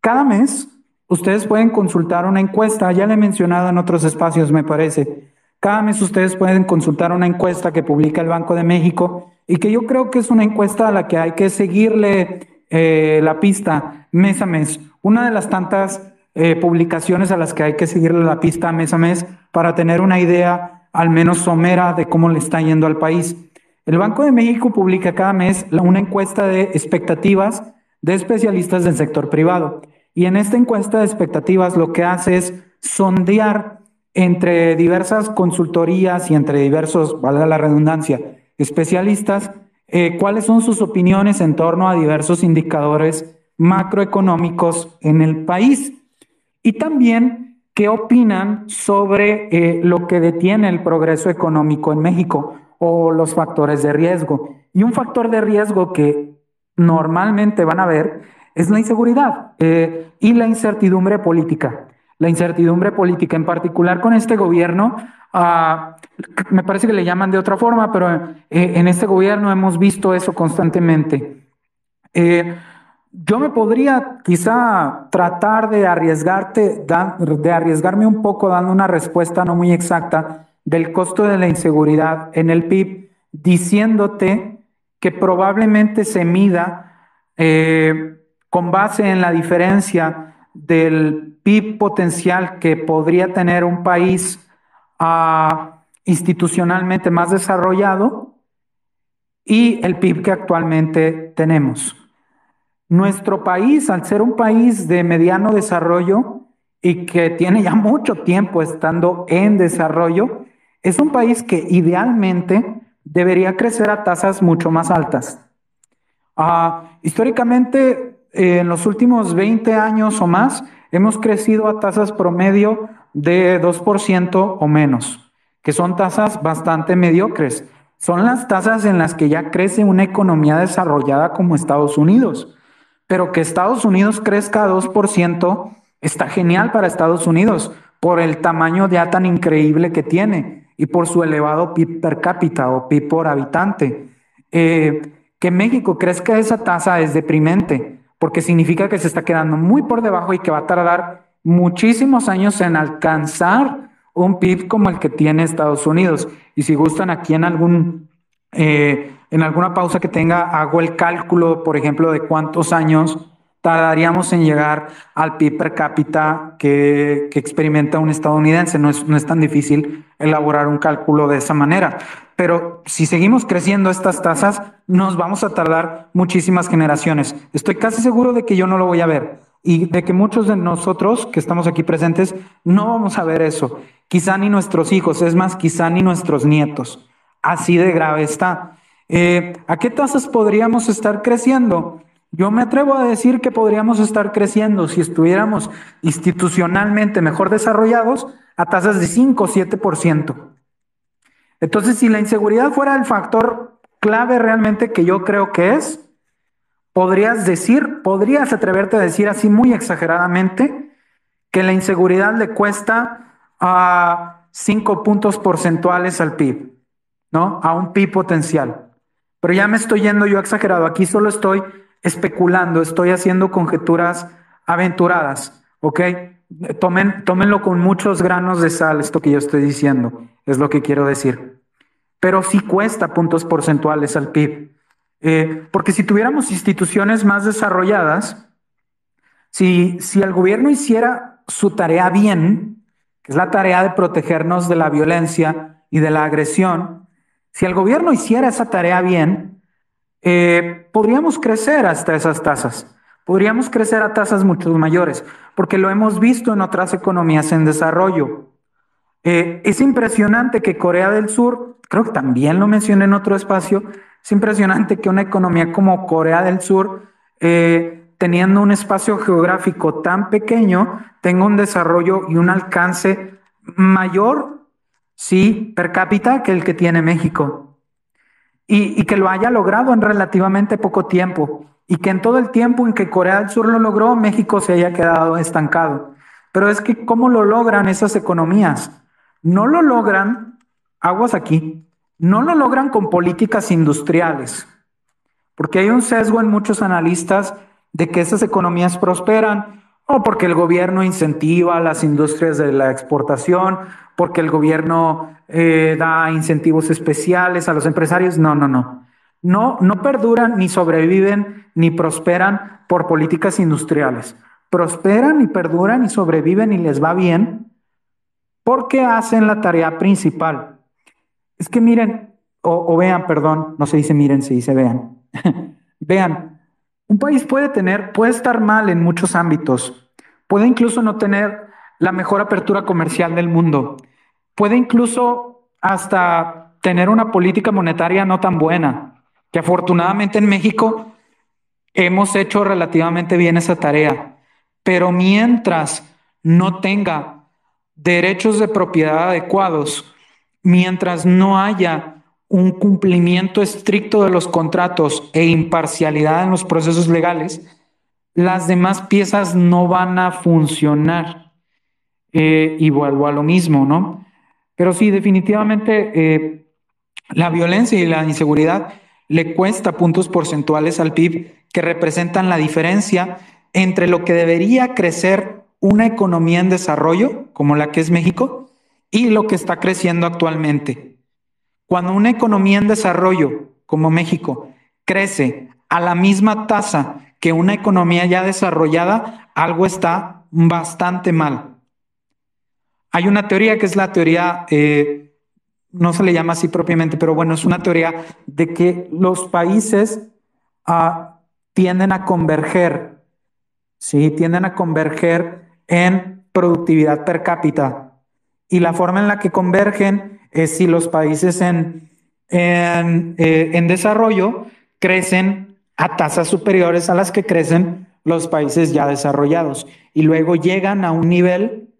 Cada mes, ustedes pueden consultar una encuesta, ya le he mencionado en otros espacios, me parece. Cada mes ustedes pueden consultar una encuesta que publica el Banco de México y que yo creo que es una encuesta a la que hay que seguirle eh, la pista mes a mes. Una de las tantas eh, publicaciones a las que hay que seguirle la pista mes a mes para tener una idea al menos somera de cómo le está yendo al país. El Banco de México publica cada mes una encuesta de expectativas de especialistas del sector privado. Y en esta encuesta de expectativas lo que hace es sondear entre diversas consultorías y entre diversos, valga la redundancia, especialistas, eh, cuáles son sus opiniones en torno a diversos indicadores macroeconómicos en el país. Y también, ¿qué opinan sobre eh, lo que detiene el progreso económico en México o los factores de riesgo? Y un factor de riesgo que normalmente van a ver es la inseguridad eh, y la incertidumbre política. La incertidumbre política, en particular con este gobierno, ah, me parece que le llaman de otra forma, pero eh, en este gobierno hemos visto eso constantemente. Yo me podría quizá tratar de arriesgarte, de arriesgarme un poco dando una respuesta no muy exacta del costo de la inseguridad en el PIB, diciéndote que probablemente se mida eh, con base en la diferencia del PIB potencial que podría tener un país ah, institucionalmente más desarrollado y el PIB que actualmente tenemos. Nuestro país, al ser un país de mediano desarrollo y que tiene ya mucho tiempo estando en desarrollo, es un país que idealmente debería crecer a tasas mucho más altas. Ah, históricamente, eh, en los últimos 20 años o más, hemos crecido a tasas promedio de 2% o menos, que son tasas bastante mediocres. Son las tasas en las que ya crece una economía desarrollada como Estados Unidos. Pero que Estados Unidos crezca a 2% está genial para Estados Unidos por el tamaño ya tan increíble que tiene y por su elevado PIB per cápita o PIB por habitante. Eh, que México crezca esa tasa es deprimente, porque significa que se está quedando muy por debajo y que va a tardar muchísimos años en alcanzar un PIB como el que tiene Estados Unidos. Y si gustan, aquí en algún eh, en alguna pausa que tenga, hago el cálculo, por ejemplo, de cuántos años tardaríamos en llegar al PIB per cápita que, experimenta un estadounidense. No es, no es tan difícil elaborar un cálculo de esa manera. Pero si seguimos creciendo estas tasas, nos vamos a tardar muchísimas generaciones. Estoy casi seguro de que yo no lo voy a ver y de que muchos de nosotros que estamos aquí presentes no vamos a ver eso. Quizá ni nuestros hijos, es más, quizá ni nuestros nietos. Así de grave está. Eh, ¿A qué tasas podríamos estar creciendo? Yo me atrevo a decir que podríamos estar creciendo si estuviéramos institucionalmente mejor desarrollados a tasas de 5 o 7%. Entonces, si la inseguridad fuera el factor clave realmente que yo creo que es, podrías decir, podrías atreverte a decir así muy exageradamente que la inseguridad le cuesta a 5 puntos porcentuales al PIB, ¿no? A un PIB potencial. Pero ya me estoy yendo yo exagerado, aquí solo estoy especulando, estoy haciendo conjeturas aventuradas, ¿ok? Tomen, tómenlo con muchos granos de sal, esto que yo estoy diciendo, es lo que quiero decir. Pero sí cuesta puntos porcentuales al PIB. Eh, porque si tuviéramos instituciones más desarrolladas, si, si el gobierno hiciera su tarea bien, que es la tarea de protegernos de la violencia y de la agresión, si el gobierno hiciera esa tarea bien, eh, podríamos crecer hasta esas tasas. Podríamos crecer a tasas mucho mayores, porque lo hemos visto en otras economías en desarrollo. Eh, es impresionante que Corea del Sur, creo que también lo mencioné en otro espacio, es impresionante que una economía como Corea del Sur, eh, teniendo un espacio geográfico tan pequeño, tenga un desarrollo y un alcance mayor, sí, per cápita que el que tiene México y, que lo haya logrado en relativamente poco tiempo y que en todo el tiempo en que Corea del Sur lo logró, México se haya quedado estancado. Pero es que, ¿cómo lo logran esas economías? No lo logran, aguas aquí, no lo logran con políticas industriales, porque hay un sesgo en muchos analistas de que esas economías prosperan o porque el gobierno incentiva las industrias de la exportación, porque el gobierno eh, da incentivos especiales a los empresarios. No, no, no. No, no perduran, ni sobreviven, ni prosperan por políticas industriales. Prosperan y perduran y sobreviven y les va bien porque hacen la tarea principal. Es que miren, o, o vean, perdón, no se dice miren, se dice vean. vean, un país puede tener, puede estar mal en muchos ámbitos, puede incluso no tener la mejor apertura comercial del mundo, puede incluso hasta tener una política monetaria no tan buena, que afortunadamente en México hemos hecho relativamente bien esa tarea, pero mientras no tenga derechos de propiedad adecuados, mientras no haya un cumplimiento estricto de los contratos e imparcialidad en los procesos legales, las demás piezas no van a funcionar. Eh, y vuelvo a lo mismo, ¿no? Pero sí, definitivamente eh, la violencia y la inseguridad le cuesta puntos porcentuales al PIB que representan la diferencia entre lo que debería crecer una economía en desarrollo, como la que es México, y lo que está creciendo actualmente. Cuando una economía en desarrollo como México crece a la misma tasa que una economía ya desarrollada, algo está bastante mal. Hay una teoría que es la teoría, eh, no se le llama así propiamente, pero bueno, es una teoría de que los países ah, tienden a converger, ¿sí? Tienden a converger en productividad per cápita. Y la forma en la que convergen es si los países en, en, eh, en desarrollo crecen a tasas superiores a las que crecen los países ya desarrollados y luego llegan a un nivel,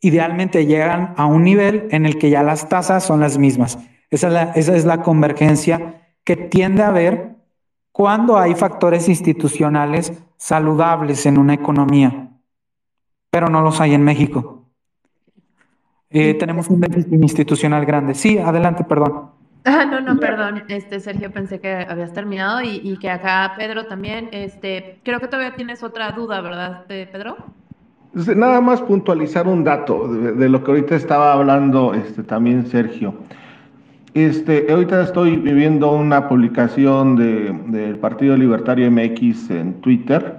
idealmente llegan a un nivel en el que ya las tasas son las mismas. Esa es la, esa es la convergencia que tiende a haber cuando hay factores institucionales saludables en una economía, pero no los hay en México. Eh, tenemos un déficit institucional grande. Sí, adelante, perdón. Ah, no, no, perdón, este Sergio, pensé que habías terminado y, y, que acá Pedro también, este, creo que todavía tienes otra duda, ¿verdad, Pedro? Nada más puntualizar un dato de, de lo que ahorita estaba hablando este, también Sergio. Este, ahorita estoy viviendo una publicación del de, Partido Libertario MX en Twitter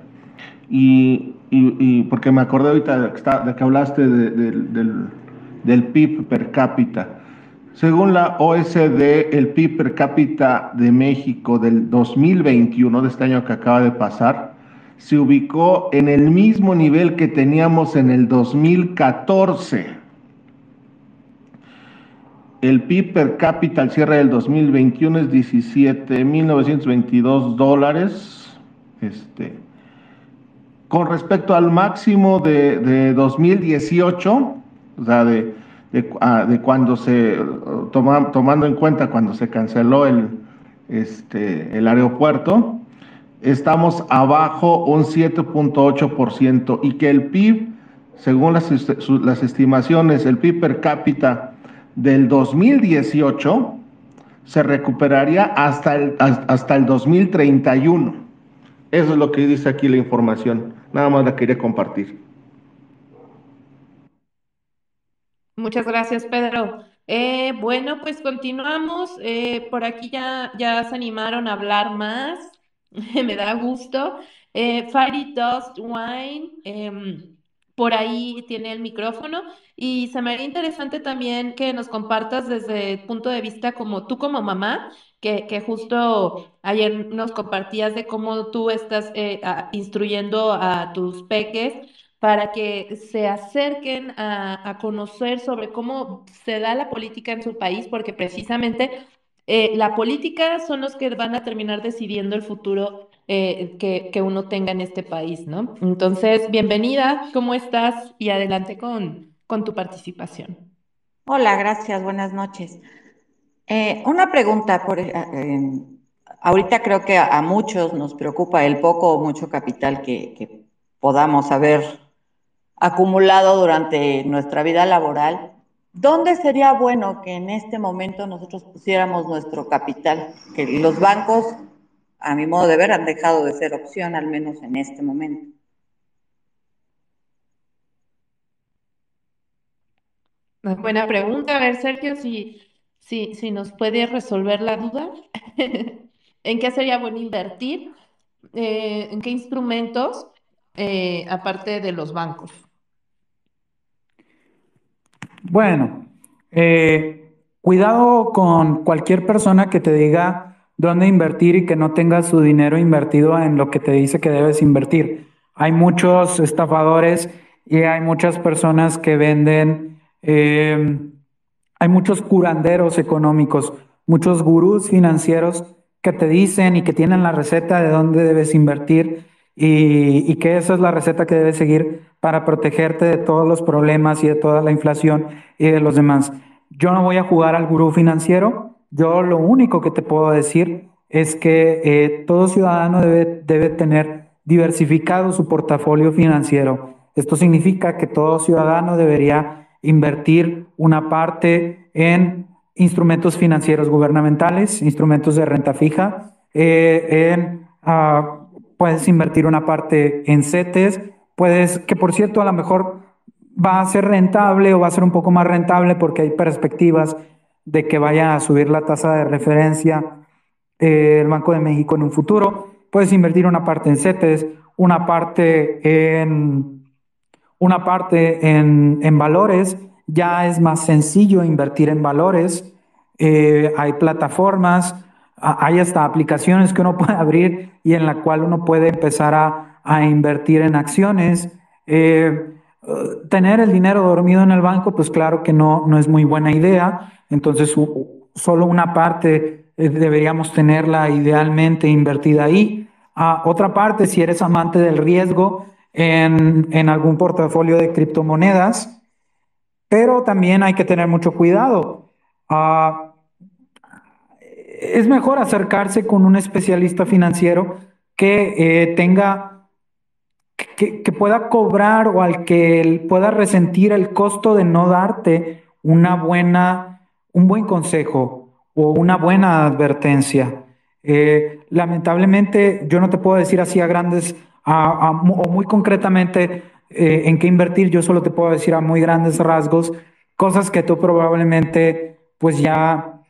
y, y, y, porque me acordé ahorita de que, está, de que hablaste de, del, del PIB per cápita. Según la OSD, el PIB per cápita de México del 2021, de este año que acaba de pasar, se ubicó en el mismo nivel que teníamos en el 2014 el PIB per cápita al cierre del 2021 es 17.922 dólares. Este, con respecto al máximo de, de 2018, o de, de, ah, de cuando se, toma, tomando en cuenta cuando se canceló el, este, el aeropuerto, estamos abajo un 7.8% y que el PIB, según las, las estimaciones, el PIB per cápita del 2018 se recuperaría hasta el, hasta el 2031. Eso es lo que dice aquí la información. Nada más la quería compartir. Muchas gracias, Pedro. Eh, bueno, pues continuamos. Eh, por aquí ya, ya se animaron a hablar más. Me da gusto. Eh, Dust Wine. Eh, por ahí tiene el micrófono y se me haría interesante también que nos compartas desde el punto de vista como tú como mamá, que, que justo ayer nos compartías de cómo tú estás eh, instruyendo a tus peques para que se acerquen a, a, conocer sobre cómo se da la política en su país, porque precisamente eh, la política son los que van a terminar decidiendo el futuro eh, que, que, uno tenga en este país, ¿no? Entonces, bienvenida, ¿cómo estás? Y adelante con, con tu participación. Hola, gracias, buenas noches. Eh, una pregunta, por, ahorita creo que a, a, muchos nos preocupa el poco o mucho capital que, que podamos haber acumulado durante nuestra vida laboral. ¿Dónde sería bueno que en este momento nosotros pusiéramos nuestro capital? Que los bancos a mi modo de ver, han dejado de ser opción, al menos en este momento. Buena pregunta. A ver, Sergio, si, si, si nos puede resolver la duda. ¿En qué sería bueno invertir? Eh, ¿En qué instrumentos? Eh, aparte de los bancos. Bueno, eh, cuidado con cualquier persona que te diga dónde invertir y que no tengas su dinero invertido en lo que te dice que debes invertir. Hay muchos estafadores y hay muchas personas que venden, eh, hay muchos curanderos económicos, muchos gurús financieros que te dicen y que tienen la receta de dónde debes invertir y, y, que esa es la receta que debes seguir para protegerte de todos los problemas y de toda la inflación y de los demás. Yo no voy a jugar al gurú financiero, yo lo único que te puedo decir es que eh, todo ciudadano debe, debe tener diversificado su portafolio financiero. Esto significa que todo ciudadano debería invertir una parte en instrumentos financieros gubernamentales, instrumentos de renta fija, eh, en, uh, puedes invertir una parte en CETES, puedes, que por cierto a lo mejor va a ser rentable o va a ser un poco más rentable porque hay perspectivas de que vaya a subir la tasa de referencia eh, el Banco de México en un futuro. Puedes invertir una parte en CETES, una parte en, una parte en, valores. Ya es más sencillo invertir en valores. Eh, hay plataformas, hay hasta aplicaciones que uno puede abrir y en la cual uno puede empezar a, a invertir en acciones. Eh, tener el dinero dormido en el banco, pues claro que no, no es muy buena idea. Entonces, solo una parte eh, deberíamos tenerla idealmente invertida ahí. A otra parte, si eres amante del riesgo en, en algún portafolio de criptomonedas, pero también hay que tener mucho cuidado. Ah, es mejor acercarse con un especialista financiero que eh, tenga, que, pueda cobrar o al que pueda resentir el costo de no darte una buena, un buen consejo o una buena advertencia. Eh, lamentablemente, yo no te puedo decir así a grandes o muy concretamente eh, en qué invertir, yo solo te puedo decir a muy grandes rasgos cosas que tú probablemente pues ya,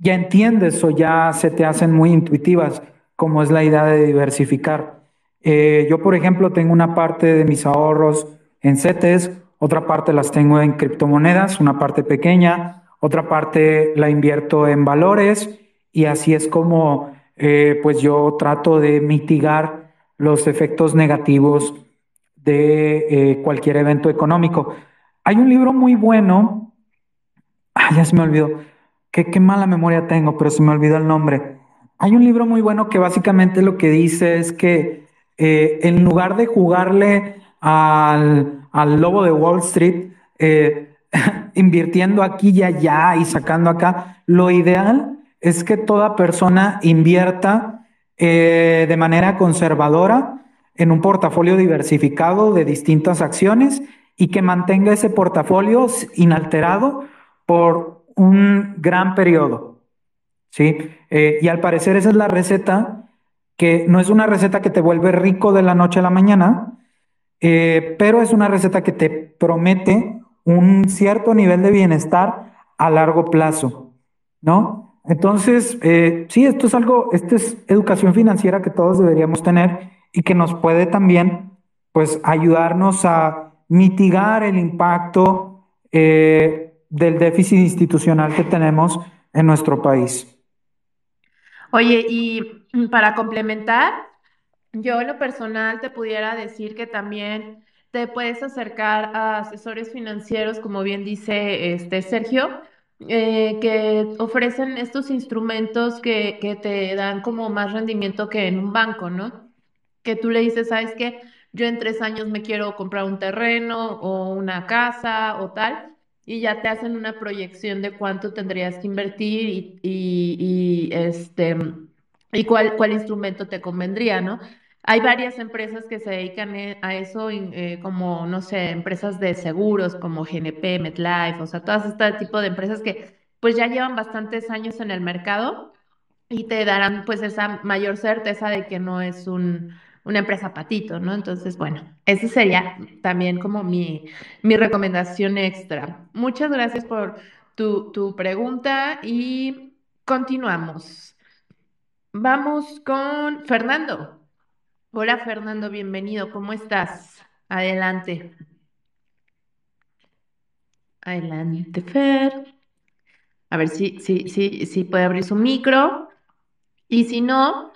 ya entiendes o ya se te hacen muy intuitivas, como es la idea de diversificar. Eh, yo, por ejemplo, tengo una parte de mis ahorros en CETES, otra parte las tengo en criptomonedas, una parte pequeña, otra parte la invierto en valores y así es como eh, pues yo trato de mitigar los efectos negativos de eh, cualquier evento económico. Hay un libro muy bueno, ah, ya se me olvidó, qué, mala memoria tengo, pero se me olvidó el nombre. Hay un libro muy bueno que básicamente lo que dice es que eh, en lugar de jugarle al, al, lobo de Wall Street, eh, invirtiendo aquí y allá y sacando acá, lo ideal es que toda persona invierta eh, de manera conservadora en un portafolio diversificado de distintas acciones y que mantenga ese portafolio inalterado por un gran periodo. ¿sí? Eh, y al parecer esa es la receta, que no es una receta que te vuelve rico de la noche a la mañana, eh, pero es una receta que te promete un cierto nivel de bienestar a largo plazo, ¿no? Entonces, eh, sí, esto es algo, esto es educación financiera que todos deberíamos tener y que nos puede también, pues, ayudarnos a mitigar el impacto eh, del déficit institucional que tenemos en nuestro país. Oye, y para complementar, yo en lo personal te pudiera decir que también te puedes acercar a asesores financieros, como bien dice este Sergio, eh, que ofrecen estos instrumentos que, que, te dan como más rendimiento que en un banco, ¿no? Que tú le dices, ¿sabes qué? Yo en tres años me quiero comprar un terreno o una casa o tal, y ya te hacen una proyección de cuánto tendrías que invertir y, este, y cuál, cuál instrumento te convendría, ¿no? Hay varias empresas que se dedican e, a eso, eh, como, no sé, empresas de seguros como GNP, MetLife, o sea, todas este tipo de empresas que pues ya llevan bastantes años en el mercado y te darán pues esa mayor certeza de que no es un, una empresa patito, ¿no? Entonces, bueno, esa sería también como mi, mi recomendación extra. Muchas gracias por tu, tu pregunta y continuamos. Vamos con Fernando. Hola Fernando, bienvenido. ¿Cómo estás? Adelante. Adelante, Fer. A ver si, si, si, si puede abrir su micro. Y si no,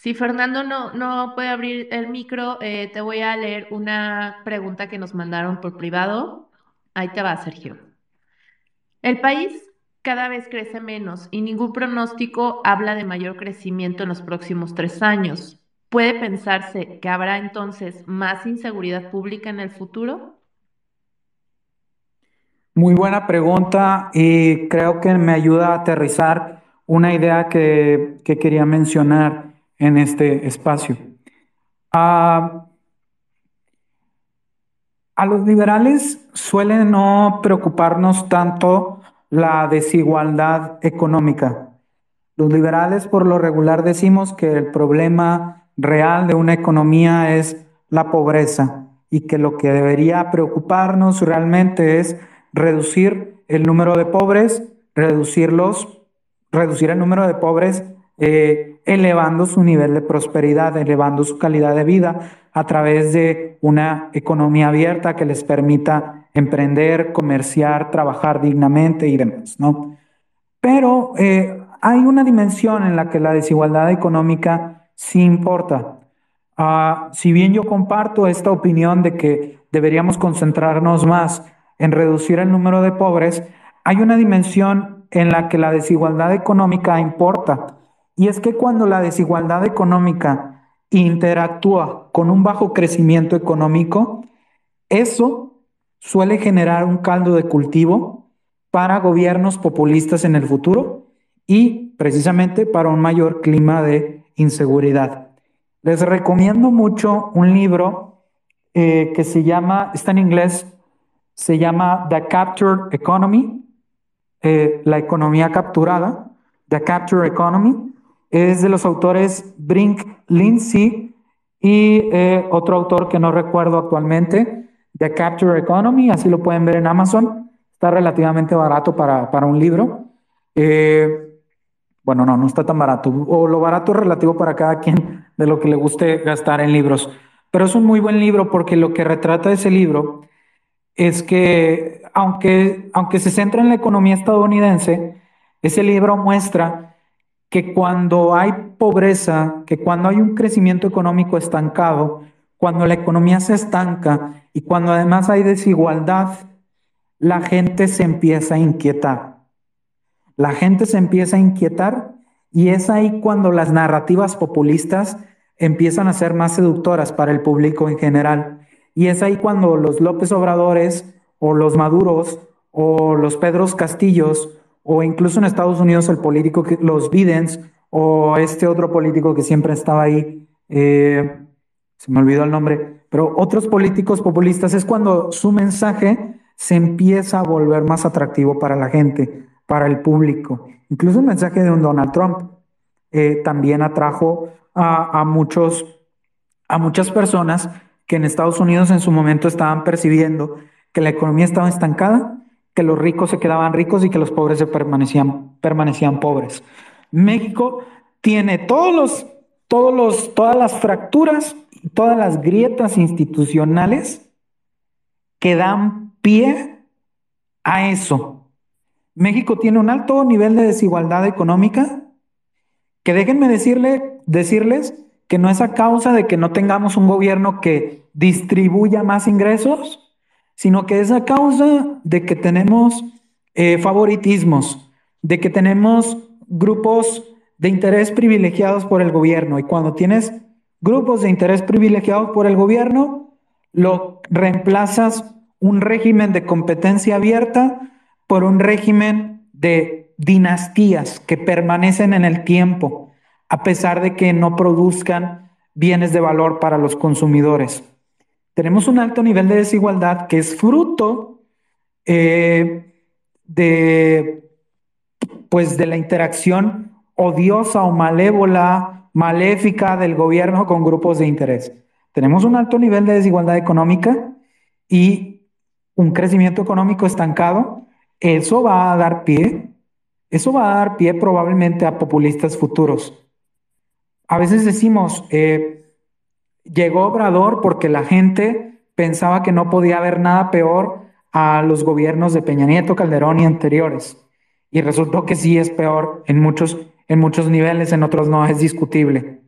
si Fernando no, no puede abrir el micro, eh, te voy a leer una pregunta que nos mandaron por privado. Ahí te va, Sergio. El país cada vez crece menos y ningún pronóstico habla de mayor crecimiento en los próximos tres años. ¿Puede pensarse que habrá entonces más inseguridad pública en el futuro? Muy buena pregunta y creo que me ayuda a aterrizar una idea que, que quería mencionar en este espacio. A los liberales suele no preocuparnos tanto la desigualdad económica. Los liberales por lo regular decimos que el problema real de una economía es la pobreza y que lo que debería preocuparnos realmente es reducir el número de pobres, reducirlos, reducir el número de pobres, eh, elevando su nivel de prosperidad, elevando su calidad de vida a través de una economía abierta que les permita emprender, comerciar, trabajar dignamente y demás, ¿no? Pero eh, hay una dimensión en la que la desigualdad económica sí importa. Uh, si bien yo comparto esta opinión de que deberíamos concentrarnos más en reducir el número de pobres, hay una dimensión en la que la desigualdad económica importa. Y es que cuando la desigualdad económica interactúa con un bajo crecimiento económico, eso suele generar un caldo de cultivo para gobiernos populistas en el futuro y precisamente para un mayor clima de inseguridad. Les recomiendo mucho un libro eh, que se llama, está en inglés, se llama The Capture Economy, eh, la economía capturada, The Capture Economy, es de los autores Brink Lindsay y eh, otro autor que no recuerdo actualmente, The Capture Economy, así lo pueden ver en Amazon, está relativamente barato para, para un libro. bueno, no, no está tan barato, o lo barato relativo para cada quien de lo que le guste gastar en libros. Pero es un muy buen libro porque lo que retrata ese libro es que, aunque, aunque se centra en la economía estadounidense, ese libro muestra que cuando hay pobreza, que cuando hay un crecimiento económico estancado, cuando la economía se estanca y cuando además hay desigualdad, la gente se empieza a inquietar. La gente se empieza a inquietar y es ahí cuando las narrativas populistas empiezan a ser más seductoras para el público en general. Y es ahí cuando los López Obradores o los Maduros o los Pedros Castillos o incluso en Estados Unidos el político, que, los Bidens o este otro político que siempre estaba ahí, eh, se me olvidó el nombre, pero otros políticos populistas es cuando su mensaje se empieza a volver más atractivo para la gente, para el público. Incluso el mensaje de un Donald Trump eh, también atrajo a, muchos, a muchas personas que en Estados Unidos en su momento estaban percibiendo que la economía estaba estancada, que los ricos se quedaban ricos y que los pobres se permanecían, permanecían pobres. México tiene todos los, todos los, todas las fracturas, todas las grietas institucionales que dan pie a eso. México tiene un alto nivel de desigualdad económica, que déjenme decirle, decirles que no es a causa de que no tengamos un gobierno que distribuya más ingresos, sino que es a causa de que tenemos eh, favoritismos, de que tenemos grupos de interés privilegiados por el gobierno. Y cuando tienes grupos de interés privilegiados por el gobierno, lo reemplazas un régimen de competencia abierta por un régimen de dinastías que permanecen en el tiempo, a pesar de que no produzcan bienes de valor para los consumidores. Tenemos un alto nivel de desigualdad que es fruto eh, de, pues, de la interacción odiosa o malévola, maléfica del gobierno con grupos de interés. Tenemos un alto nivel de desigualdad económica y un crecimiento económico estancado. Eso va a dar pie eso va a dar pie probablemente a populistas futuros. A veces decimos, eh, llegó Obrador porque la gente pensaba que no podía haber nada peor a los gobiernos de Peña Nieto, Calderón y anteriores. Y resultó que sí es peor en muchos, en muchos niveles, en otros no, es discutible.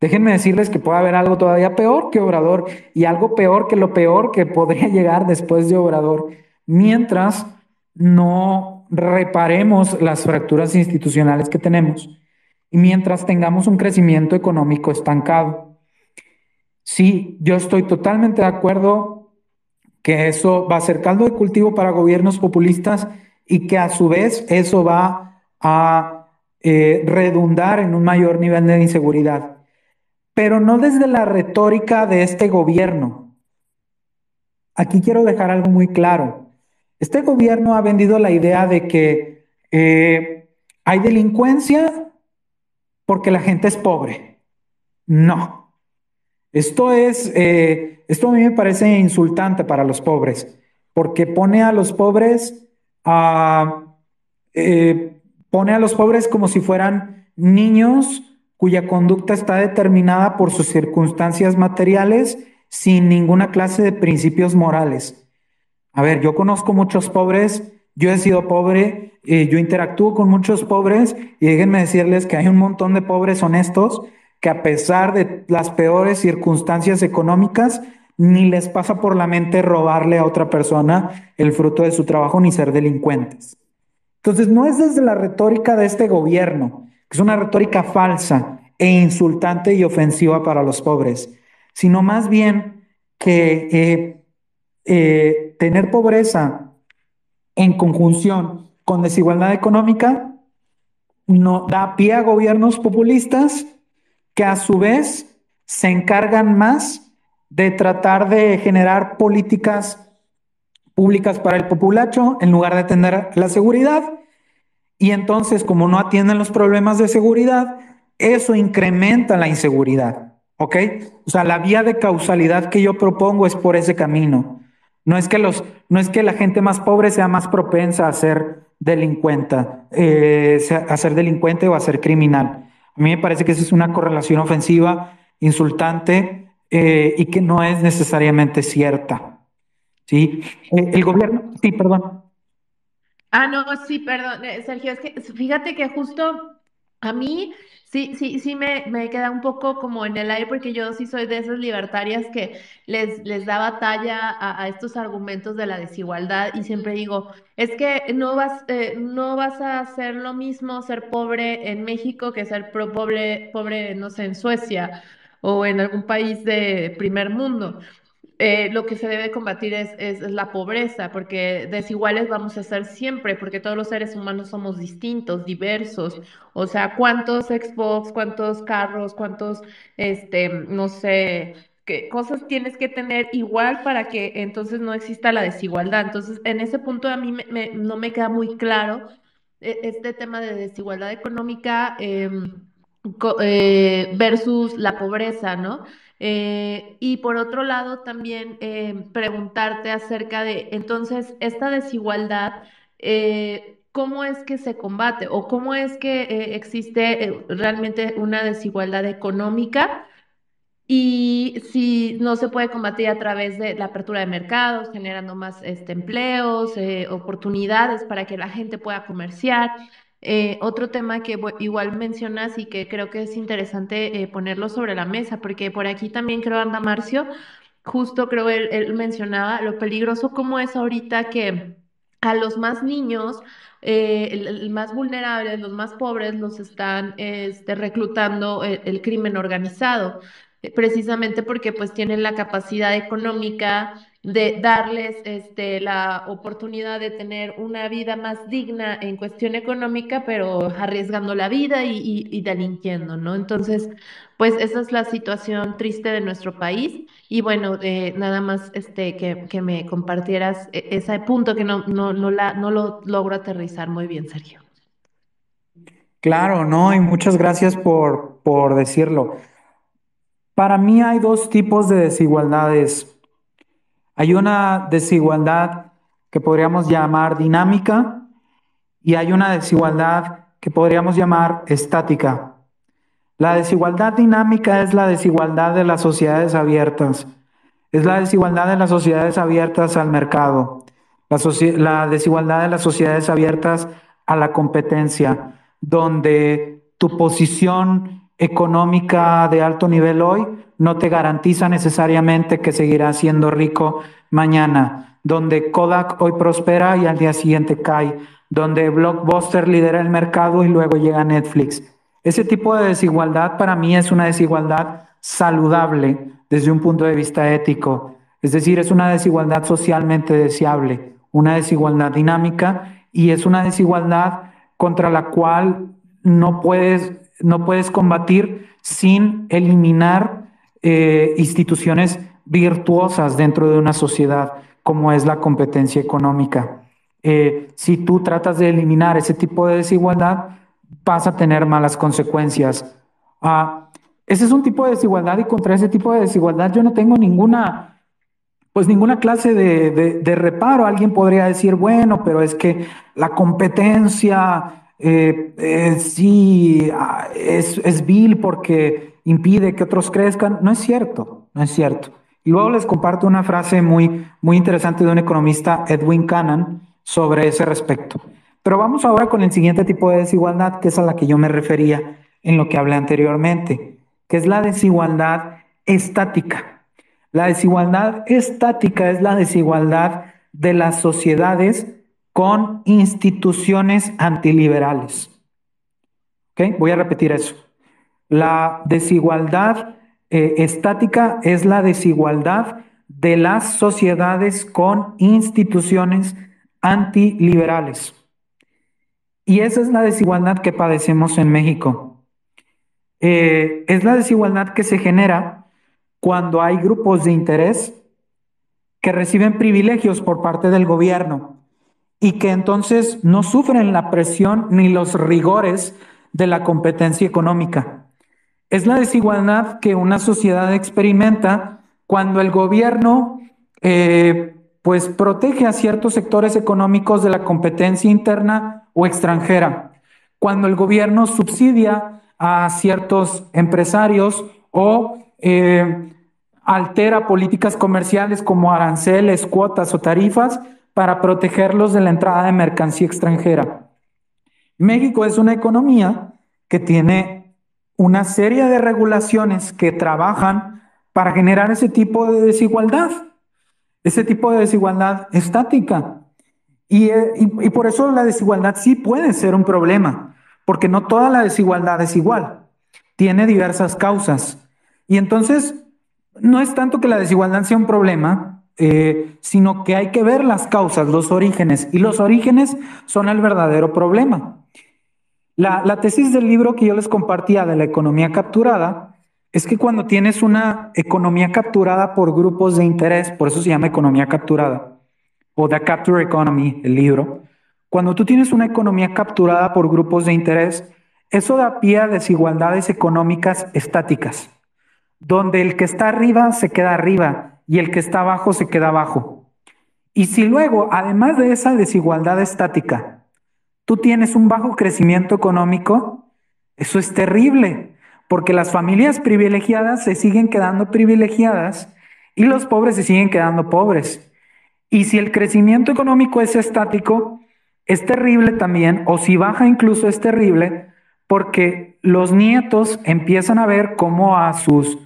Déjenme decirles que puede haber algo todavía peor que Obrador y algo peor que lo peor que podría llegar después de Obrador, mientras no reparemos las fracturas institucionales que tenemos y mientras tengamos un crecimiento económico estancado. Sí, yo estoy totalmente de acuerdo que eso va a ser caldo de cultivo para gobiernos populistas y que a su vez eso va a eh, redundar en un mayor nivel de inseguridad, pero no desde la retórica de este gobierno. Aquí quiero dejar algo muy claro. Este gobierno ha vendido la idea de que eh, hay delincuencia porque la gente es pobre. No. Esto es, eh, esto a mí me parece insultante para los pobres, porque pone a los pobres eh, pone a los pobres como si fueran niños cuya conducta está determinada por sus circunstancias materiales sin ninguna clase de principios morales. A ver, yo conozco muchos pobres, yo he sido pobre, eh, yo interactúo con muchos pobres y déjenme decirles que hay un montón de pobres honestos que a pesar de las peores circunstancias económicas, ni les pasa por la mente robarle a otra persona el fruto de su trabajo ni ser delincuentes. Entonces, no es desde la retórica de este gobierno, que es una retórica falsa e insultante y ofensiva para los pobres, sino más bien que eh, eh, tener pobreza en conjunción con desigualdad económica no da pie a gobiernos populistas que a su vez se encargan más de tratar de generar políticas públicas para el populacho en lugar de atender la seguridad. Y entonces, como no atienden los problemas de seguridad, eso incrementa la inseguridad. ¿Ok? O sea, la vía de causalidad que yo propongo es por ese camino. No es que, los, no es que la gente más pobre sea más propensa a ser delincuente, eh, a ser delincuente o a ser criminal. A mí me parece que esa es una correlación ofensiva, insultante eh, y que no es necesariamente cierta. ¿Sí? Eh, el gobierno, sí, perdón. Ah, no, sí, perdón, Sergio, es que fíjate que justo a mí Sí, sí, sí me, me, queda un poco como en el aire porque yo sí soy de esas libertarias que les, les da batalla a, estos argumentos de la desigualdad y siempre digo, es que no vas, eh, no vas a hacer lo mismo ser pobre en México que ser pobre, pobre, no sé, en Suecia o en algún país de primer mundo. Eh, lo que se debe combatir es, la pobreza, porque desiguales vamos a ser siempre, porque todos los seres humanos somos distintos, diversos. O sea, ¿cuántos Xbox, cuántos carros, cuántos, este, no sé, qué cosas tienes que tener igual para que entonces no exista la desigualdad? Entonces, en ese punto a mí me, no me queda muy claro eh, este tema de desigualdad económica em, eh, versus la pobreza, ¿no? Eh, y por otro lado, también eh, preguntarte acerca de, entonces, esta desigualdad, eh, ¿cómo es que se combate o cómo es que existe realmente una desigualdad económica? Y si no se puede combatir a través de la apertura de mercados, generando más este, empleos, oportunidades para que la gente pueda comerciar. Eh, otro tema que igual mencionas y que creo que es interesante eh, ponerlo sobre la mesa, porque por aquí también creo anda Marcio, justo creo él, él mencionaba lo peligroso como es ahorita que a los más niños, eh, el, más vulnerables, los más pobres, los están este, reclutando el, crimen organizado, precisamente porque pues tienen la capacidad económica de darles este, la oportunidad de tener una vida más digna en cuestión económica, pero arriesgando la vida y, y, delinquiendo, ¿no? Entonces, pues esa es la situación triste de nuestro país. Y bueno, eh, nada más este, que, que, me compartieras e, ese punto que no, no, no, la, no lo logro aterrizar muy bien, Sergio. Claro, no, y muchas gracias por, por decirlo. Para mí hay dos tipos de desigualdades hay una desigualdad que podríamos llamar dinámica y hay una desigualdad que podríamos llamar estática. La desigualdad dinámica es la desigualdad de las sociedades abiertas. Es la desigualdad de las sociedades abiertas al mercado. La, desigualdad de las sociedades abiertas a la competencia, donde tu posición económica de alto nivel hoy no te garantiza necesariamente que seguirás siendo rico mañana, donde Kodak hoy prospera y al día siguiente cae, donde Blockbuster lidera el mercado y luego llega Netflix. Ese tipo de desigualdad para mí es una desigualdad saludable desde un punto de vista ético, es decir, es una desigualdad socialmente deseable, una desigualdad dinámica y es una desigualdad contra la cual no puedes, no puedes combatir sin eliminar eh, instituciones virtuosas dentro de una sociedad como es la competencia económica. Eh, si tú tratas de eliminar ese tipo de desigualdad, vas a tener malas consecuencias. Ah, ese es un tipo de desigualdad y contra ese tipo de desigualdad yo no tengo ninguna, pues ninguna clase de, de, reparo. Alguien podría decir, bueno, pero es que la competencia eh, sí ah, es, es vil porque impide que otros crezcan. No es cierto, no es cierto. Y luego les comparto una frase muy, muy interesante de un economista, Edwin Cannon, sobre ese respecto. Pero vamos ahora con el siguiente tipo de desigualdad, que es a la que yo me refería en lo que hablé anteriormente, que es la desigualdad estática. La desigualdad estática es la desigualdad de las sociedades con instituciones antiliberales. ¿Ok? Voy a repetir eso. La desigualdad eh, estática es la desigualdad de las sociedades con instituciones antiliberales. Y esa es la desigualdad que padecemos en México. Eh, es la desigualdad que se genera cuando hay grupos de interés que reciben privilegios por parte del gobierno y que entonces no sufren la presión ni los rigores de la competencia económica. Es la desigualdad que una sociedad experimenta cuando el gobierno eh, pues protege a ciertos sectores económicos de la competencia interna o extranjera, cuando el gobierno subsidia a ciertos empresarios o eh, altera políticas comerciales como aranceles, cuotas o tarifas para protegerlos de la entrada de mercancía extranjera. México es una economía que tiene una serie de regulaciones que trabajan para generar ese tipo de desigualdad, ese tipo de desigualdad estática. Y, eh, y, por eso la desigualdad sí puede ser un problema, porque no toda la desigualdad es igual, tiene diversas causas. Y entonces, no es tanto que la desigualdad sea un problema, eh, sino que hay que ver las causas, los orígenes, y los orígenes son el verdadero problema. La, tesis del libro que yo les compartía de la economía capturada es que cuando tienes una economía capturada por grupos de interés, por eso se llama economía capturada, o The Capture Economy, el libro, cuando tú tienes una economía capturada por grupos de interés, eso da pie a desigualdades económicas estáticas, donde el que está arriba se queda arriba y el que está abajo se queda abajo. Y si luego, además de esa desigualdad estática, tú tienes un bajo crecimiento económico, eso es terrible, porque las familias privilegiadas se siguen quedando privilegiadas y los pobres se siguen quedando pobres. Y si el crecimiento económico es estático, es terrible también, o si baja incluso es terrible, porque los nietos empiezan a ver cómo a sus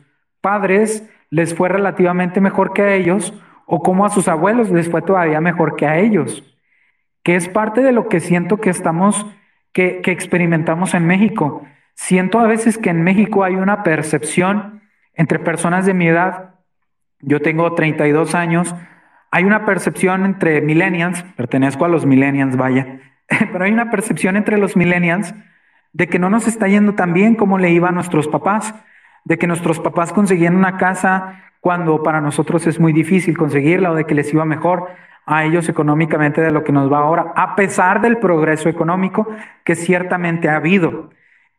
padres les fue relativamente mejor que a ellos, o cómo a sus abuelos les fue todavía mejor que a ellos que es parte de lo que siento que estamos, que, experimentamos en México. Siento a veces que en México hay una percepción entre personas de mi edad, yo tengo 32 años, hay una percepción entre millennials, pertenezco a los millennials, vaya, pero hay una percepción entre los millennials de que no nos está yendo tan bien como le iba a nuestros papás, de que nuestros papás conseguían una casa cuando para nosotros es muy difícil conseguirla o de que les iba mejor a ellos económicamente de lo que nos va ahora, a pesar del progreso económico que ciertamente ha habido.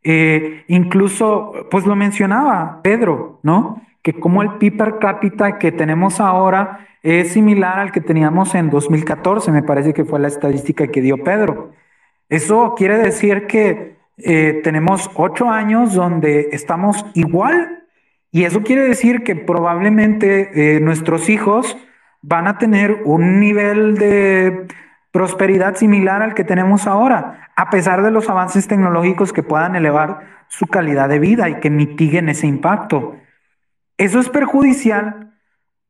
Eh, incluso, pues lo mencionaba Pedro, ¿no? Que como el PIB per cápita que tenemos ahora es similar al que teníamos en 2014, me parece que fue la estadística que dio Pedro. Eso quiere decir que eh, tenemos ocho años donde estamos igual y eso quiere decir que probablemente eh, nuestros hijos van a tener un nivel de prosperidad similar al que tenemos ahora, a pesar de los avances tecnológicos que puedan elevar su calidad de vida y que mitiguen ese impacto. Eso es perjudicial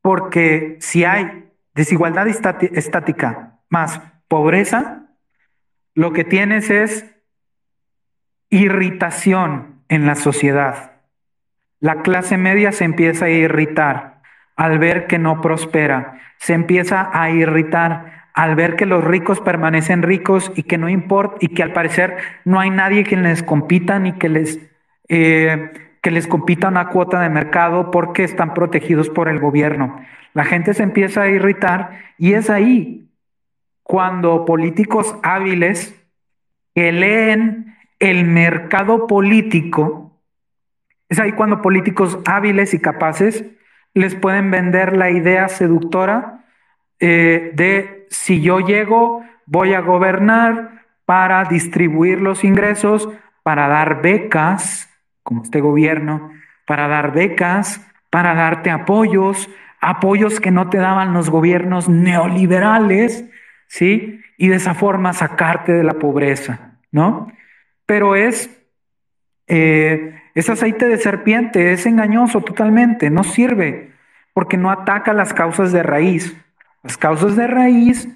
porque si hay desigualdad estática más pobreza, lo que tienes es irritación en la sociedad. La clase media se empieza a irritar al ver que no prospera, se empieza a irritar al ver que los ricos permanecen ricos y que no importa y que al parecer no hay nadie que les compita ni que les eh, que les compita una cuota de mercado porque están protegidos por el gobierno. La gente se empieza a irritar y es ahí cuando políticos hábiles que leen el mercado político, es ahí cuando políticos hábiles y capaces les pueden vender la idea seductora eh, de si yo llego, voy a gobernar para distribuir los ingresos, para dar becas, como este gobierno, para dar becas, para darte apoyos, apoyos que no te daban los gobiernos neoliberales, ¿sí? Y de esa forma sacarte de la pobreza, ¿no? Pero es eh, es aceite de serpiente, es engañoso totalmente, no sirve porque no ataca las causas de raíz. Las causas de raíz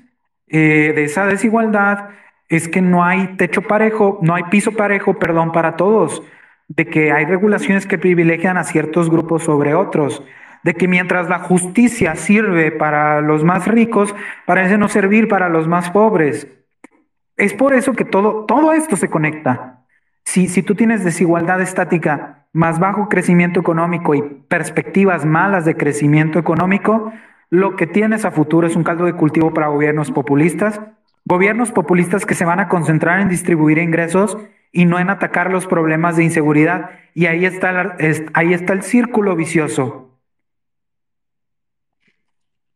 eh, de esa desigualdad es que no hay techo parejo, no hay piso parejo, perdón, para todos, de que hay regulaciones que privilegian a ciertos grupos sobre otros, de que mientras la justicia sirve para los más ricos, parece no servir para los más pobres. Es por eso que todo, todo esto se conecta. Si, si tú tienes desigualdad estática, más bajo crecimiento económico y perspectivas malas de crecimiento económico, lo que tienes a futuro es un caldo de cultivo para gobiernos populistas, gobiernos populistas que se van a concentrar en distribuir ingresos y no en atacar los problemas de inseguridad. Y ahí está, ahí está el círculo vicioso.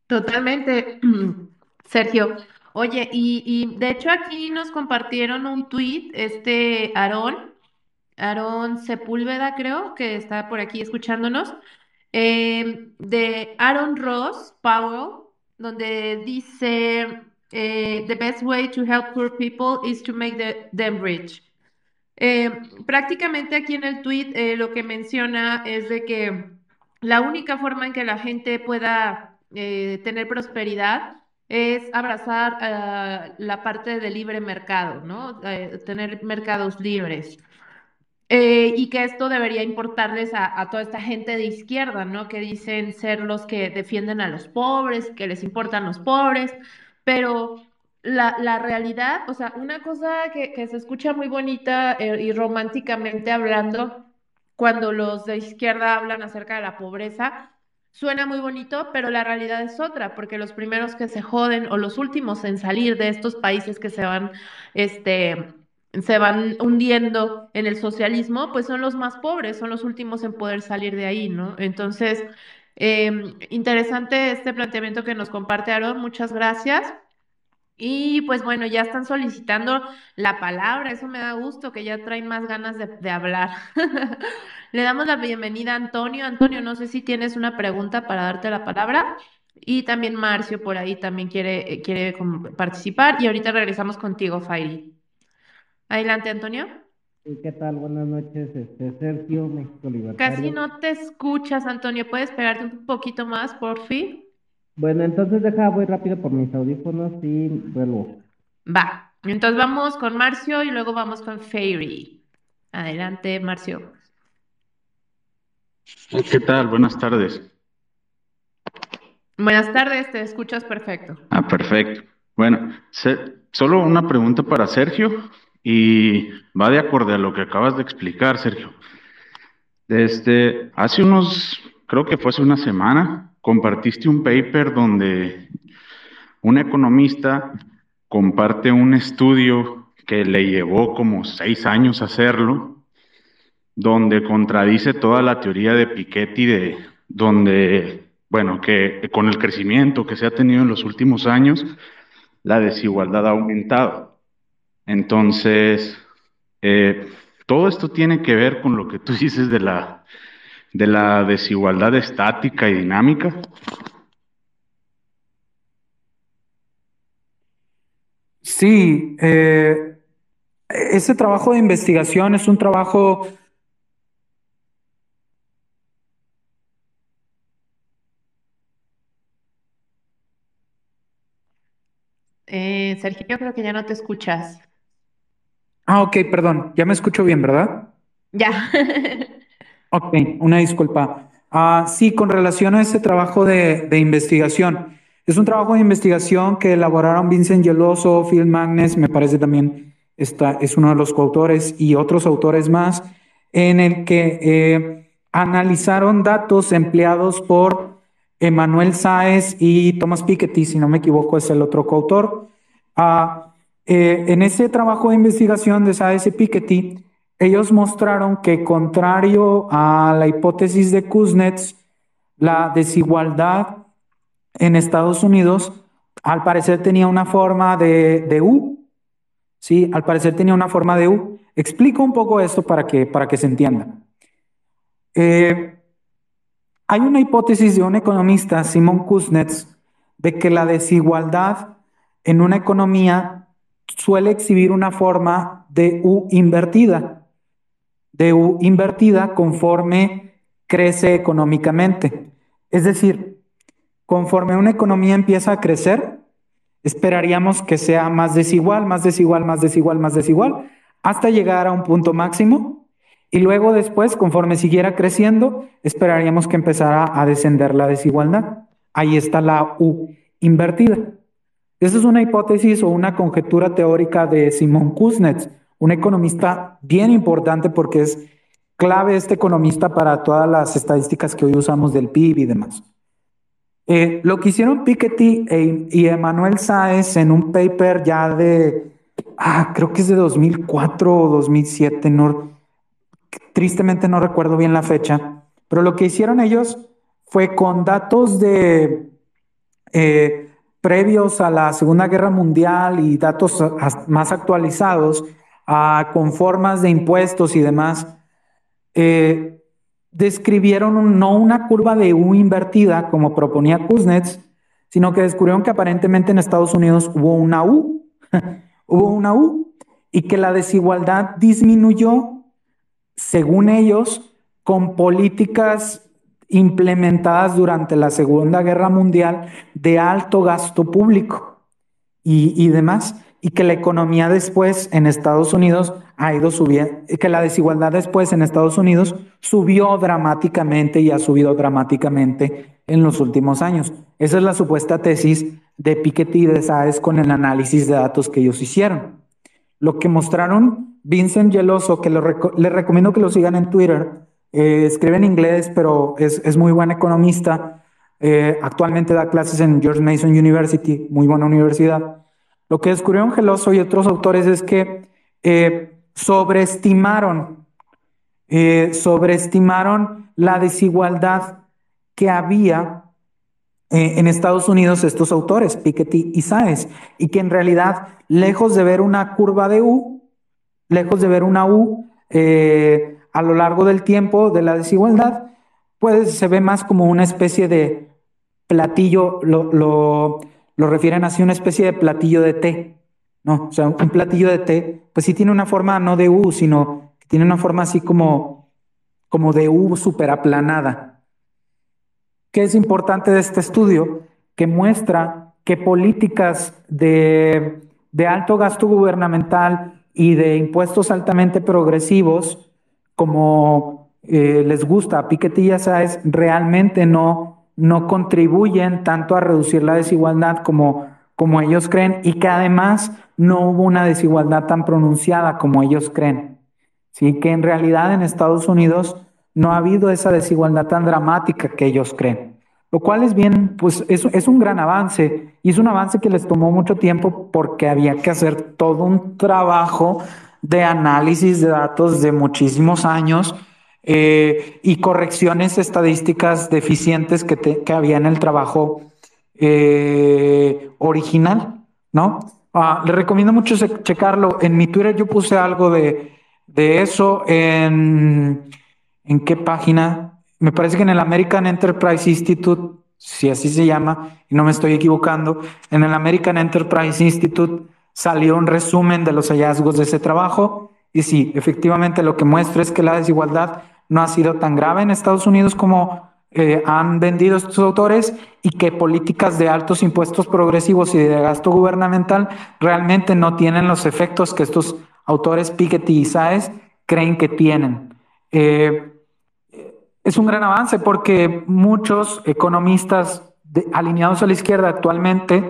Totalmente, Sergio. Oye, y, y de hecho aquí nos compartieron un tuit, este Aarón, Aarón Sepúlveda creo, que está por aquí escuchándonos, eh, de Aaron Ross Powell, donde dice, eh, the best way to help poor people is to make them rich. Eh, prácticamente aquí en el tweet lo que menciona es de que la única forma en que la gente pueda tener prosperidad es abrazar la parte del libre mercado, ¿no? tener mercados libres. Eh, y que esto debería importarles a, toda esta gente de izquierda, ¿no? Que dicen ser los que defienden a los pobres, que les importan los pobres, pero la, la realidad, o sea, una cosa que, que se escucha muy bonita eh, y románticamente hablando, cuando los de izquierda hablan acerca de la pobreza, suena muy bonito, pero la realidad es otra, porque los primeros que se joden o los últimos en salir de estos países que se van, este se van hundiendo en el socialismo, pues son los más pobres, son los últimos en poder salir de ahí, ¿no? Entonces, em, interesante este planteamiento que nos comparte Aaron, muchas gracias. Y pues bueno, ya están solicitando la palabra, eso me da gusto, que ya traen más ganas de, hablar. Le damos la bienvenida a Antonio. Antonio, no sé si tienes una pregunta para darte la palabra. Y también Marcio por ahí también quiere, quiere participar. Y ahorita regresamos contigo, Fairi. Adelante, Antonio. ¿Qué tal? Buenas noches, este, Sergio, México Libertario. Casi no te escuchas, Antonio. ¿Puedes pegarte un poquito más, por fin? Bueno, entonces deja, voy rápido por mis audífonos y vuelvo. Va. Entonces vamos con Marcio y luego vamos con Fairy. Adelante, Marcio. ¿Qué tal? Buenas tardes. Buenas tardes, te escuchas perfecto. Ah, perfecto. Bueno, solo una pregunta para Sergio. Y va de acuerdo a lo que acabas de explicar, Sergio. Desde hace unos, creo que fue hace una semana, compartiste un paper donde un economista comparte un estudio que le llevó como seis años hacerlo, donde contradice toda la teoría de Piketty de donde, bueno, que con el crecimiento que se ha tenido en los últimos años, la desigualdad ha aumentado. Entonces, eh, todo esto tiene que ver con lo que tú dices de la, de la desigualdad estática y dinámica. Sí, eh, ese trabajo de investigación es un trabajo Eh, Sergio, yo creo que ya no te escuchas. Ah, ok, perdón, ya me escucho bien, ¿verdad? Ya. Ok, una disculpa. Ah, sí, con relación a ese trabajo de, investigación. Es un trabajo de investigación que elaboraron Vincent Geloso, Phil Magnes, me parece también está, es uno de los coautores y otros autores más, en el que eh, analizaron datos empleados por Emanuel Sáez y Thomas Piketty, si no me equivoco, es el otro coautor. Ah, eh, en ese trabajo de investigación de Sáez y Piketty, ellos mostraron que contrario a la hipótesis de Kuznets, la desigualdad en Estados Unidos al parecer tenía una forma de, U. Sí, al parecer tenía una forma de U. Explico un poco esto para que, para que se entienda. Eh, hay una hipótesis de un economista, Simon Kuznets, de que la desigualdad en una economía suele exhibir una forma de U invertida, de U invertida conforme crece económicamente. Es decir, conforme una economía empieza a crecer, esperaríamos que sea más desigual, más desigual, más desigual, más desigual, hasta llegar a un punto máximo. Y luego después, conforme siguiera creciendo, esperaríamos que empezara a descender la desigualdad. Ahí está la U invertida. Esa es una hipótesis o una conjetura teórica de Simon Kuznets, un economista bien importante porque es clave este economista para todas las estadísticas que hoy usamos del PIB y demás. Eh, lo que hicieron Piketty e, y Emanuel Sáez en un paper ya de, ah, creo que es de 2004 o 2007, no, tristemente no recuerdo bien la fecha, pero lo que hicieron ellos fue con datos de eh, previos a la Segunda Guerra Mundial y datos más actualizados, con formas de impuestos y demás, eh, describieron no una curva de U invertida como proponía Kuznets, sino que descubrieron que aparentemente en Estados Unidos hubo una U, hubo una U, y que la desigualdad disminuyó, según ellos, con políticas implementadas durante la Segunda Guerra Mundial de alto gasto público y, y demás y que la economía después en Estados Unidos ha ido subiendo, que la desigualdad después en Estados Unidos subió dramáticamente y ha subido dramáticamente en los últimos años. Esa es la supuesta tesis de Piketty y de Saez con el análisis de datos que ellos hicieron. Lo que mostraron Vincent Geloso, que les recomiendo que lo sigan en Twitter, eh, escribe en inglés, pero es, es muy buen economista. Eh, actualmente da clases en George Mason University, muy buena universidad. Lo que descubrieron Geloso y otros autores es que eh, sobreestimaron, eh, sobreestimaron la desigualdad que había eh, en Estados Unidos estos autores, Piketty y Sáez, y que en realidad, lejos de ver una curva de U, lejos de ver una U a lo largo del tiempo de la desigualdad, pues se ve más como una especie de platillo, lo lo refieren así una especie de platillo de té. No, o sea, un platillo de té, pues sí tiene una forma no de U, sino que tiene una forma así como, como de U súper aplanada. ¿Qué es importante de este estudio? Que muestra que políticas de, de alto gasto gubernamental y de impuestos altamente progresivos, como eh, les gusta a y realmente no no contribuyen tanto a reducir la desigualdad como, como ellos creen y que además no hubo una desigualdad tan pronunciada como ellos creen. Sí, que en realidad en Estados Unidos no ha habido esa desigualdad tan dramática que ellos creen. Lo cual es bien, pues es, es un gran avance y es un avance que les tomó mucho tiempo porque había que hacer todo un trabajo de análisis de datos de muchísimos años eh, y correcciones estadísticas deficientes que, había en el trabajo eh, original, ¿no? Ah, le recomiendo mucho checarlo. En mi Twitter yo puse algo de, de eso. En, ¿En qué página? Me parece que en el American Enterprise Institute, si así se llama, y no me estoy equivocando, en el American Enterprise Institute salió un resumen de los hallazgos de ese trabajo. Y sí, efectivamente lo que muestra es que la desigualdad no ha sido tan grave en Estados Unidos como eh, han vendido estos autores y que políticas de altos impuestos progresivos y de gasto gubernamental realmente no tienen los efectos que estos autores Piketty y Saez creen que tienen. Eh, es un gran avance porque muchos economistas alineados a la izquierda actualmente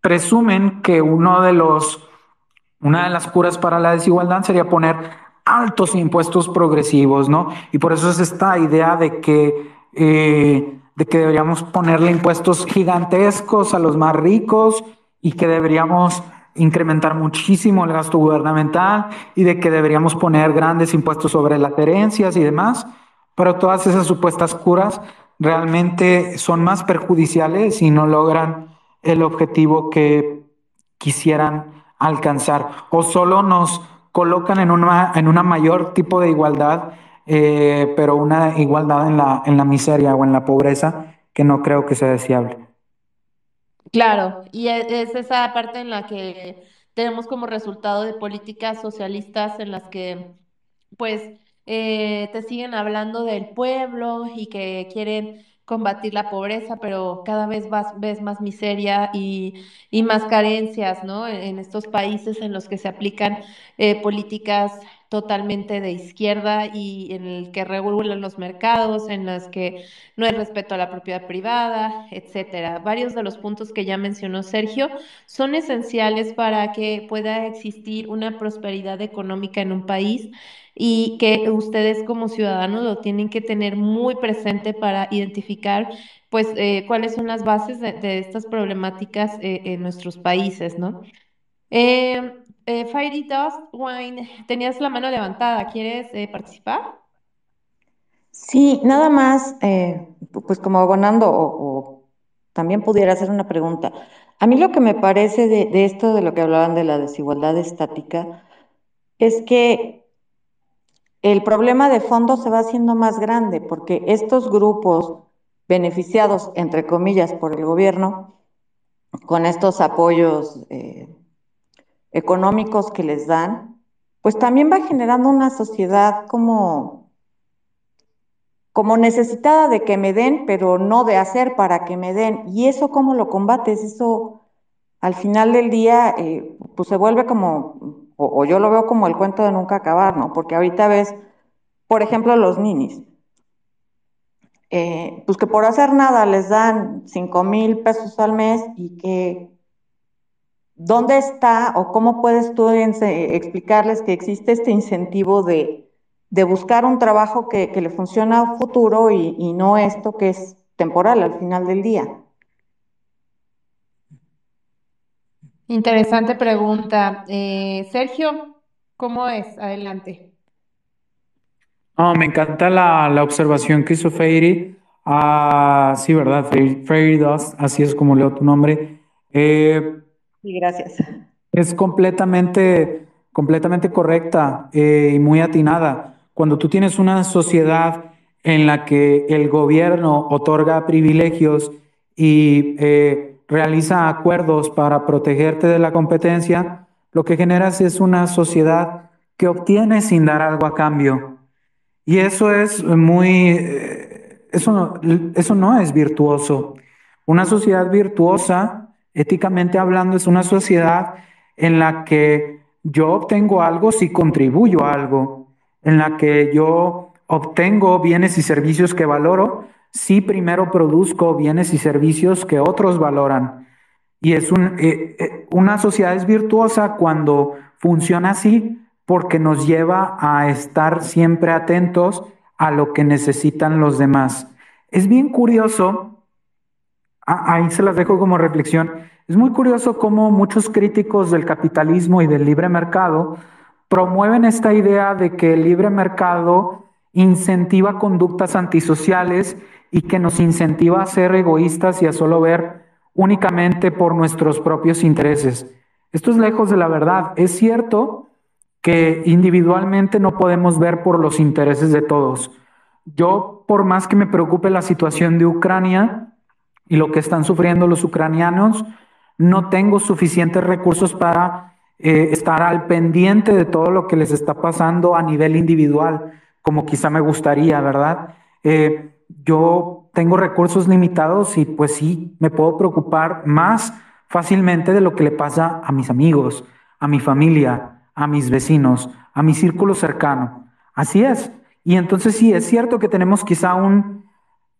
presumen que uno de los, una de las curas para la desigualdad sería poner altos impuestos progresivos, ¿no? Y por eso es esta idea de que, eh, de que deberíamos ponerle impuestos gigantescos a los más ricos y que deberíamos incrementar muchísimo el gasto gubernamental y de que deberíamos poner grandes impuestos sobre las herencias y demás, pero todas esas supuestas curas realmente son más perjudiciales y no logran el objetivo que quisieran alcanzar o solo nos colocan en una, en una mayor tipo de igualdad, eh, pero una igualdad en la, en la miseria o en la pobreza que no creo que sea deseable. Claro, y e, es esa parte en la que tenemos como resultado de políticas socialistas en las que pues eh, te siguen hablando del pueblo y que quieren combatir la pobreza, pero cada vez ves más miseria y, y, más carencias, ¿no? En estos países en los que se aplican eh, políticas totalmente de izquierda y en el que regulan los mercados, en las que no hay respeto a la propiedad privada, etcétera. Varios de los puntos que ya mencionó Sergio son esenciales para que pueda existir una prosperidad económica en un país y que ustedes como ciudadanos lo tienen que tener muy presente para identificar pues eh, cuáles son las bases de, estas problemáticas eh, en nuestros países, ¿no? Eh, eh, Dust Wine, tenías la mano levantada, ¿quieres eh, participar? Sí, nada más, eh, pues como abonando o, también pudiera hacer una pregunta. A mí lo que me parece de, de esto, de lo que hablaban de la desigualdad estática, es que el problema de fondo se va haciendo más grande porque estos grupos beneficiados, entre comillas, por el gobierno, con estos apoyos eh, económicos que les dan, pues también va generando una sociedad como, como necesitada de que me den, pero no de hacer para que me den. ¿Y eso cómo lo combates? Eso al final del día, eh, pues se vuelve como, o, yo lo veo como el cuento de nunca acabar, ¿no? Porque ahorita ves, por ejemplo, los ninis. Eh, pues que por hacer nada les dan cinco mil pesos al mes y que ¿Dónde está o cómo puedes tú explicarles que existe este incentivo de, buscar un trabajo que, le funciona a futuro y, no esto que es temporal al final del día? Interesante pregunta. Eh, Sergio, ¿cómo es? Adelante. me encanta la, observación que hizo Fairy. Ah, sí, ¿verdad? Fairy, Dust, así es como leo tu nombre. Eh, Sí, gracias. Es completamente, completamente correcta eh, y muy atinada. Cuando tú tienes una sociedad en la que el gobierno otorga privilegios y eh, realiza acuerdos para protegerte de la competencia, lo que generas es una sociedad que obtiene sin dar algo a cambio. Y eso es muy, eh, eso, eso no es virtuoso. Una sociedad virtuosa Éticamente hablando, es una sociedad en la que yo obtengo algo si contribuyo a algo, en la que yo obtengo bienes y servicios que valoro si primero produzco bienes y servicios que otros valoran. Y es eh, eh, una sociedad es virtuosa cuando funciona así porque nos lleva a estar siempre atentos a lo que necesitan los demás. Es bien curioso ahí se las dejo como reflexión. Es muy curioso cómo muchos críticos del capitalismo y del libre mercado promueven esta idea de que el libre mercado incentiva conductas antisociales y que nos incentiva a ser egoístas y a solo ver únicamente por nuestros propios intereses. Esto es lejos de la verdad. Es cierto que individualmente no podemos ver por los intereses de todos. Yo, por más que me preocupe la situación de Ucrania, y lo que están sufriendo los ucranianos, no tengo suficientes recursos para eh, estar al pendiente de todo lo que les está pasando a nivel individual, como quizá me gustaría, ¿verdad? Eh, yo tengo recursos limitados y pues sí, me puedo preocupar más fácilmente de lo que le pasa a mis amigos, a mi familia, a mis vecinos, a mi círculo cercano. Así es. Y entonces sí, es cierto que tenemos quizá un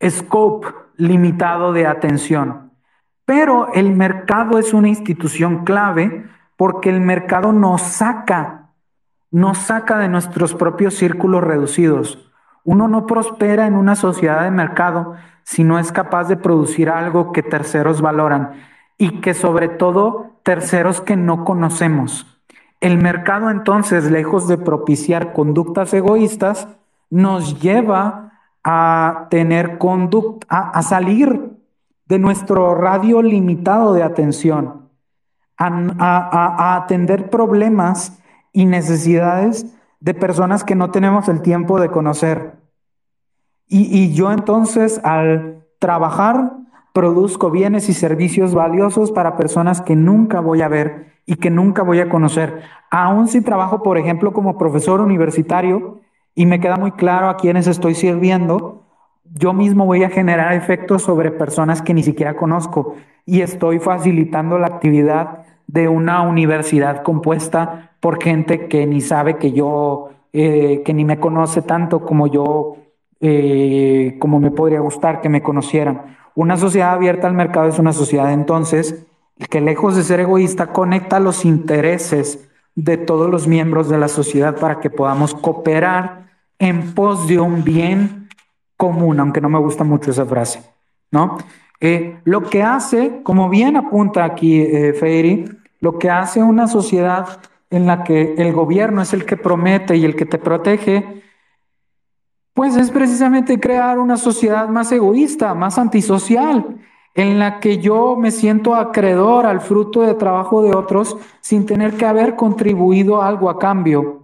scope limitado de atención. Pero el mercado es una institución clave porque el mercado nos saca, nos saca de nuestros propios círculos reducidos. Uno no prospera en una sociedad de mercado si no es capaz de producir algo que terceros valoran y que sobre todo terceros que no conocemos. El mercado entonces, lejos de propiciar conductas egoístas, nos lleva a tener conducta, a, salir de nuestro radio limitado de atención, a, atender problemas y necesidades de personas que no tenemos el tiempo de conocer. Y, y, yo entonces al trabajar produzco bienes y servicios valiosos para personas que nunca voy a ver y que nunca voy a conocer. Aún si trabajo, por ejemplo, como profesor universitario, y me queda muy claro a quiénes estoy sirviendo, yo mismo voy a generar efectos sobre personas que ni siquiera conozco y estoy facilitando la actividad de una universidad compuesta por gente que ni sabe que yo, eh, que ni me conoce tanto como yo, eh, como me podría gustar que me conocieran. Una sociedad abierta al mercado es una sociedad entonces que lejos de ser egoísta conecta los intereses de todos los miembros de la sociedad para que podamos cooperar en pos de un bien común, aunque no me gusta mucho esa frase, ¿no? Eh, lo que hace, como bien apunta aquí eh, lo que hace una sociedad en la que el gobierno es el que promete y el que te protege, pues es precisamente crear una sociedad más egoísta, más antisocial, en la que yo me siento acreedor al fruto de trabajo de otros sin tener que haber contribuido algo a cambio.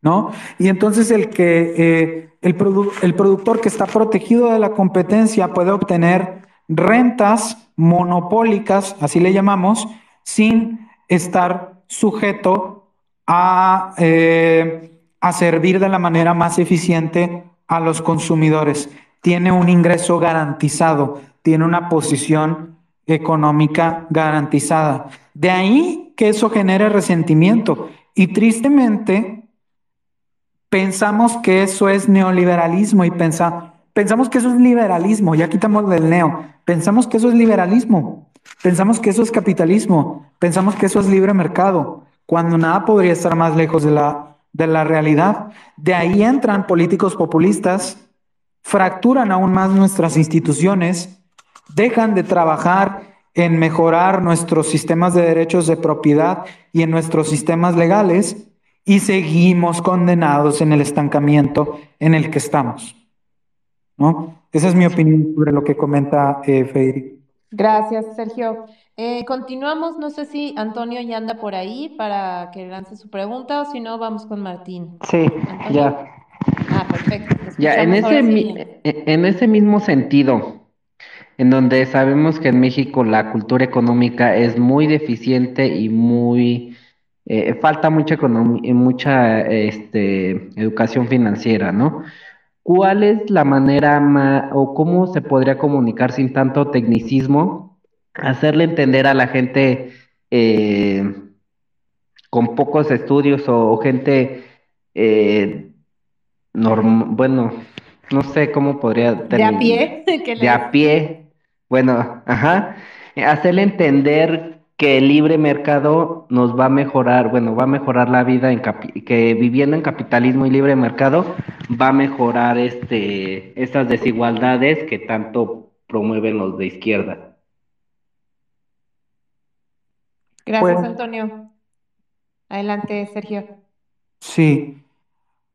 ¿No? Y entonces el que eh, el, el productor que está protegido de la competencia puede obtener rentas monopólicas, así le llamamos, sin estar sujeto a, eh, a servir de la manera más eficiente a los consumidores. Tiene un ingreso garantizado, tiene una posición económica garantizada. De ahí que eso genere resentimiento. Y tristemente, pensamos que eso es neoliberalismo y pensamos que eso es liberalismo, ya quitamos del neo, pensamos que eso es liberalismo, pensamos que eso es capitalismo, pensamos que eso es libre mercado, cuando nada podría estar más lejos de la, de la realidad. De ahí entran políticos populistas, fracturan aún más nuestras instituciones, dejan de trabajar en mejorar nuestros sistemas de derechos de propiedad y en nuestros sistemas legales y seguimos condenados en el estancamiento en el que estamos. ¿no? Esa es mi opinión sobre lo que comenta eh, Gracias, Sergio. Eh, continuamos, no sé si Antonio ya anda por ahí para que lance su pregunta o si no, vamos con Martín. Sí, ya. Ah, perfecto. Ya, en ese, en ese mismo sentido, en donde sabemos que en México la cultura económica es muy deficiente y muy eh, falta mucha mucha este, educación financiera, ¿no? ¿Cuál es la manera o cómo se podría comunicar sin tanto tecnicismo, hacerle entender a la gente eh, con pocos estudios o, gente eh, bueno, no sé cómo podría de a pie, de a pie, bueno, ajá, hacerle entender que el libre mercado nos va a mejorar, bueno, va a mejorar la vida en que viviendo en capitalismo y libre mercado va a mejorar este estas desigualdades que tanto promueven los de izquierda. Gracias, pues Antonio. Adelante, Sergio. Sí,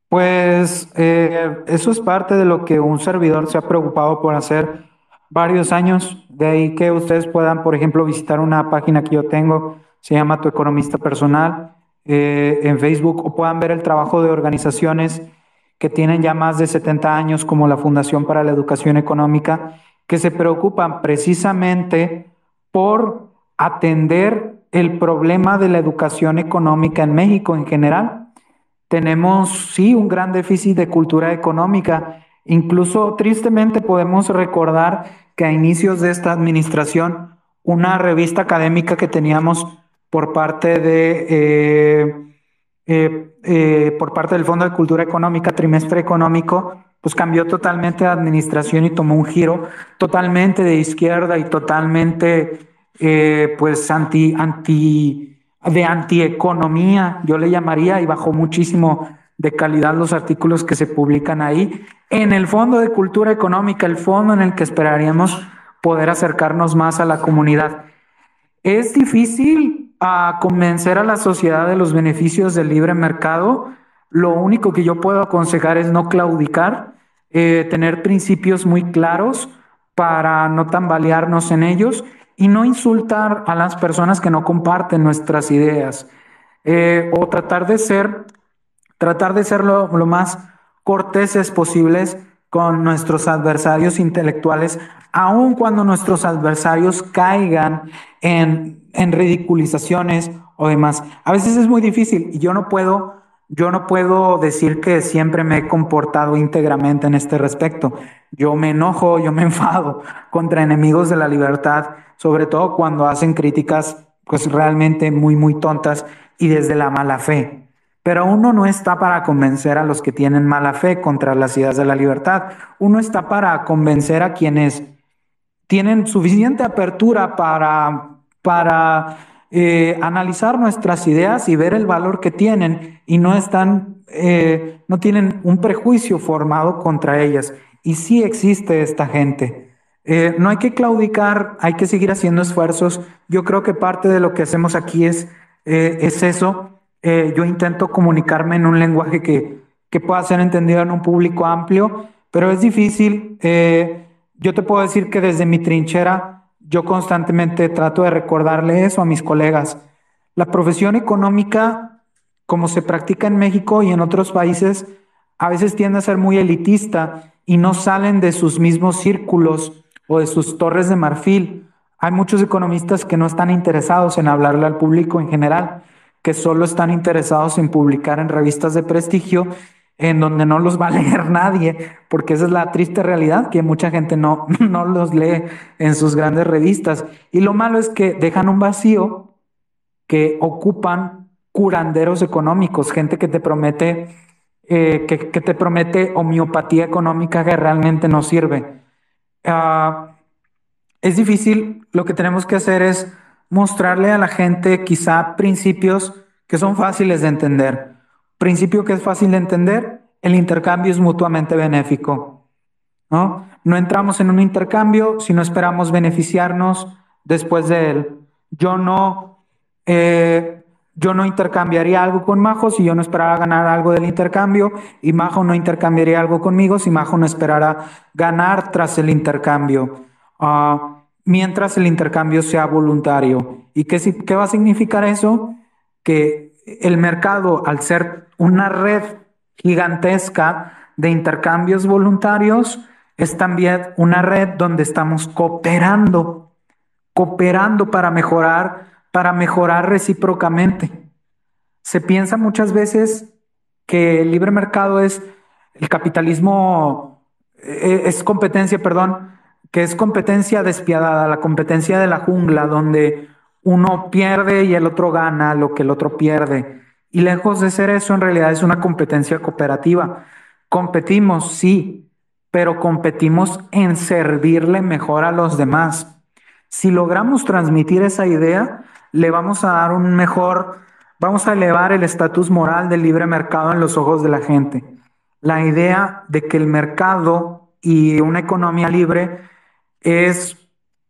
pues eh, eso es parte de lo que un servidor se ha preocupado por hacer varios años. De ahí que ustedes puedan, por ejemplo, visitar una página que yo tengo, se llama Tu Economista Personal, eh, en Facebook, o puedan ver el trabajo de organizaciones que tienen ya más de 70 años, como la Fundación para la Educación Económica, que se preocupan precisamente por atender el problema de la educación económica en México en general. Tenemos, sí, un gran déficit de cultura económica. Incluso tristemente podemos recordar que a inicios de esta administración, una revista académica que teníamos por parte de eh, eh, eh, por parte del Fondo de Cultura Económica, trimestre económico, pues cambió totalmente de administración y tomó un giro totalmente de izquierda y totalmente pues anti, anti, de antieconomía, yo le llamaría, y bajó muchísimo de calidad los artículos que se publican ahí. En el Fondo de Cultura Económica, el fondo en el que esperaríamos poder acercarnos más a la comunidad. Es difícil ah, convencer a la sociedad de los beneficios del libre mercado. Lo único que yo puedo aconsejar es no claudicar, eh, tener principios muy claros para no tambalearnos en ellos y no insultar a las personas que no comparten nuestras ideas eh, o tratar de ser tratar de ser lo, más corteses posibles con nuestros adversarios intelectuales, aun cuando nuestros adversarios caigan en, en ridiculizaciones o demás. A veces es muy difícil y yo no puedo yo no puedo decir que siempre me he comportado íntegramente en este respecto. Yo me enojo, yo me enfado contra enemigos de la libertad, sobre todo cuando hacen críticas pues realmente muy, muy tontas y desde la mala fe. Pero uno no está para convencer a los que tienen mala fe contra las ideas de la libertad. Uno está para convencer a quienes tienen suficiente apertura para, para eh, analizar nuestras ideas y ver el valor que tienen y no están, eh, no tienen un prejuicio formado contra ellas. Y sí existe esta gente. Eh, no hay que claudicar, hay que seguir haciendo esfuerzos. Yo creo que parte de lo que hacemos aquí es, es eso. Yo intento comunicarme en un lenguaje que, que, pueda ser entendido en un público amplio, pero es difícil. yo te puedo decir que desde mi trinchera yo constantemente trato de recordarle eso a mis colegas. La profesión económica, como se practica en México y en otros países, a veces tiende a ser muy elitista y no salen de sus mismos círculos o de sus torres de marfil. Hay muchos economistas que no están interesados en hablarle al público en general, que solo están interesados en publicar en revistas de prestigio en donde no los va a leer nadie, porque esa es la triste realidad, que mucha gente no, no los lee en sus grandes revistas. Y lo malo es que dejan un vacío que ocupan curanderos económicos, gente que te promete, eh, que, te promete homeopatía económica que realmente no sirve. Ah, es difícil, lo que tenemos que hacer es mostrarle a la gente quizá principios que son fáciles de entender Principio que es fácil de entender, el intercambio es mutuamente benéfico. ¿no? no entramos en un intercambio si no esperamos beneficiarnos después de él. Yo no, eh, yo no intercambiaría algo con Majo si yo no esperara ganar algo del intercambio y Majo no intercambiaría algo conmigo si Majo no esperara ganar tras el intercambio. Ah, mientras el intercambio sea voluntario. ¿Y qué, qué va a significar eso? Que el mercado, al ser una red gigantesca de intercambios voluntarios, es también una red donde estamos cooperando, cooperando para mejorar, para mejorar recíprocamente. Se piensa muchas veces que el libre mercado es el capitalismo, eh, es competencia, perdón, que es competencia despiadada, la competencia de la jungla, donde uno pierde y el otro gana lo que el otro pierde. Y lejos de ser eso, en realidad es una competencia cooperativa. Competimos, sí, pero competimos en servirle mejor a los demás. Si logramos transmitir esa idea, le vamos a dar un mejor, vamos a elevar el estatus moral del libre mercado en los ojos de la gente. La idea de que el mercado y una economía libre es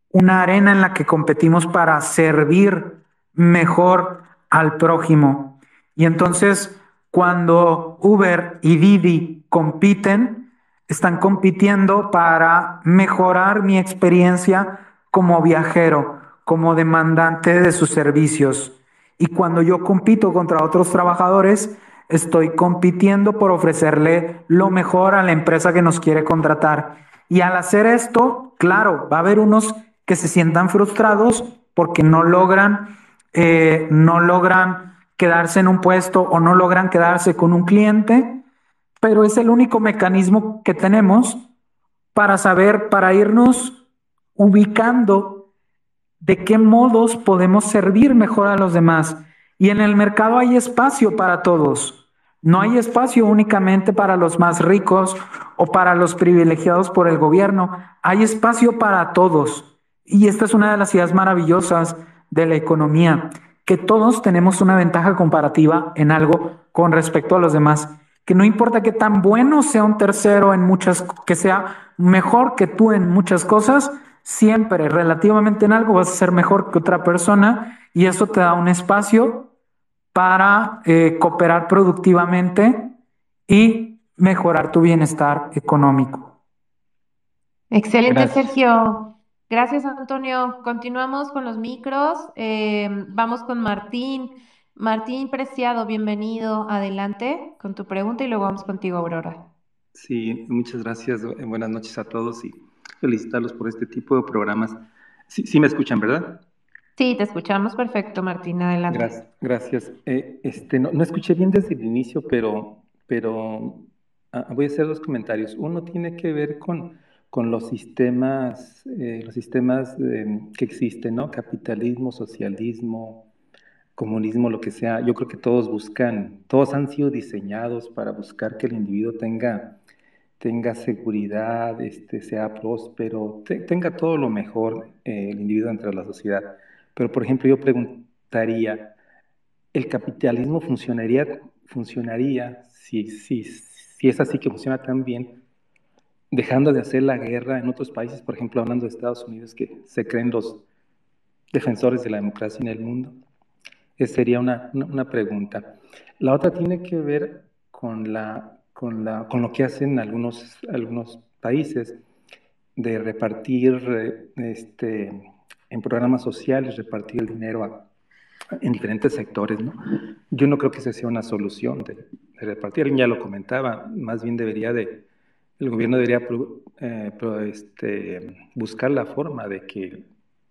una arena en la que competimos para servir mejor al prójimo. Y entonces, cuando Uber y Didi compiten, están compitiendo para mejorar mi experiencia como viajero, como demandante de sus servicios. Y cuando yo compito contra otros trabajadores, estoy compitiendo por ofrecerle lo mejor a la empresa que nos quiere contratar. Y al hacer esto, claro, va a haber unos que se sientan frustrados porque no logran, eh, no logran quedarse en un puesto o no logran quedarse con un cliente, pero es el único mecanismo que tenemos para saber, para irnos ubicando de qué modos podemos servir mejor a los demás. Y en el mercado hay espacio para todos. No hay espacio únicamente para los más ricos o para los privilegiados por el gobierno. Hay espacio para todos. Y esta es una de las ideas maravillosas de la economía, que todos tenemos una ventaja comparativa en algo con respecto a los demás, que no importa que tan bueno sea un tercero en muchas, que sea mejor que tú en muchas cosas, siempre relativamente en algo vas a ser mejor que otra persona y eso te da un espacio para eh, cooperar productivamente y mejorar tu bienestar económico. Excelente, Sergio. Gracias, Antonio. Continuamos con los micros. Eh, vamos con Martín. Martín Preciado, bienvenido. Adelante con tu pregunta y luego vamos contigo, Aurora. Sí, muchas gracias. Buenas noches a todos y felicitarlos por este tipo de programas. Sí, sí me escuchan, ¿verdad? Sí, te escuchamos perfecto, Martín. Adelante. Gracias. gracias. Eh, este, no, no, escuché bien desde el inicio, pero, pero ah, voy a hacer dos comentarios. Uno tiene que ver con, con los sistemas, eh, los sistemas eh, que existen, ¿no? Capitalismo, socialismo, comunismo, lo que sea. Yo creo que todos buscan, todos han sido diseñados para buscar que el individuo tenga tenga seguridad, este, sea próspero, tenga todo lo mejor eh, el individuo dentro de la sociedad. Pero, por ejemplo, yo preguntaría, ¿el capitalismo funcionaría, funcionaría si, si, si es así que funciona tan bien, dejando de hacer la guerra en otros países, por ejemplo, hablando de Estados Unidos, que se creen los defensores de la democracia en el mundo? Esa sería una, una pregunta. La otra tiene que ver con la con, la, con lo que hacen algunos, algunos países de repartir eh, este, en programas sociales, repartir el dinero en diferentes sectores. ¿no? Yo no creo que esa sea una solución de, repartir. Alguien ya lo comentaba, más bien debería de, el gobierno debería eh, este, buscar la forma de que,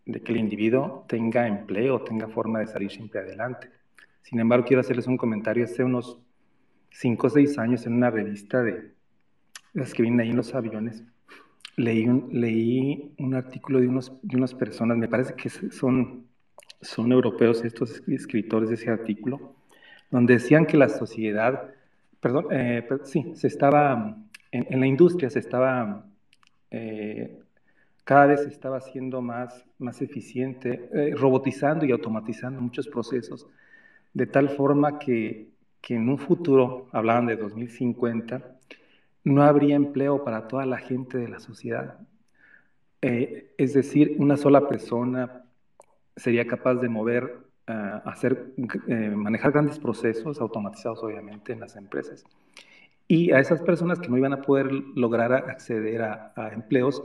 de que el individuo tenga empleo, tenga forma de salir siempre adelante. Sin embargo, quiero hacerles un comentario. Hace unos cinco o seis años en una revista de las que vienen ahí en los aviones, leí un, leí un artículo de, unos, de unas personas, me parece que son, son europeos estos escritores de ese artículo, donde decían que la sociedad, perdón, eh, sí, se estaba, en, la industria se estaba, eh, cada vez se estaba haciendo más, más eficiente, eh, robotizando y automatizando muchos procesos, de tal forma que que en un futuro, hablaban de 2050, no habría empleo para toda la gente de la sociedad. Eh, es decir, una sola persona sería capaz de mover, uh, hacer, eh, manejar grandes procesos automatizados, obviamente, en las empresas. Y a esas personas que no iban a poder lograr acceder a, empleos,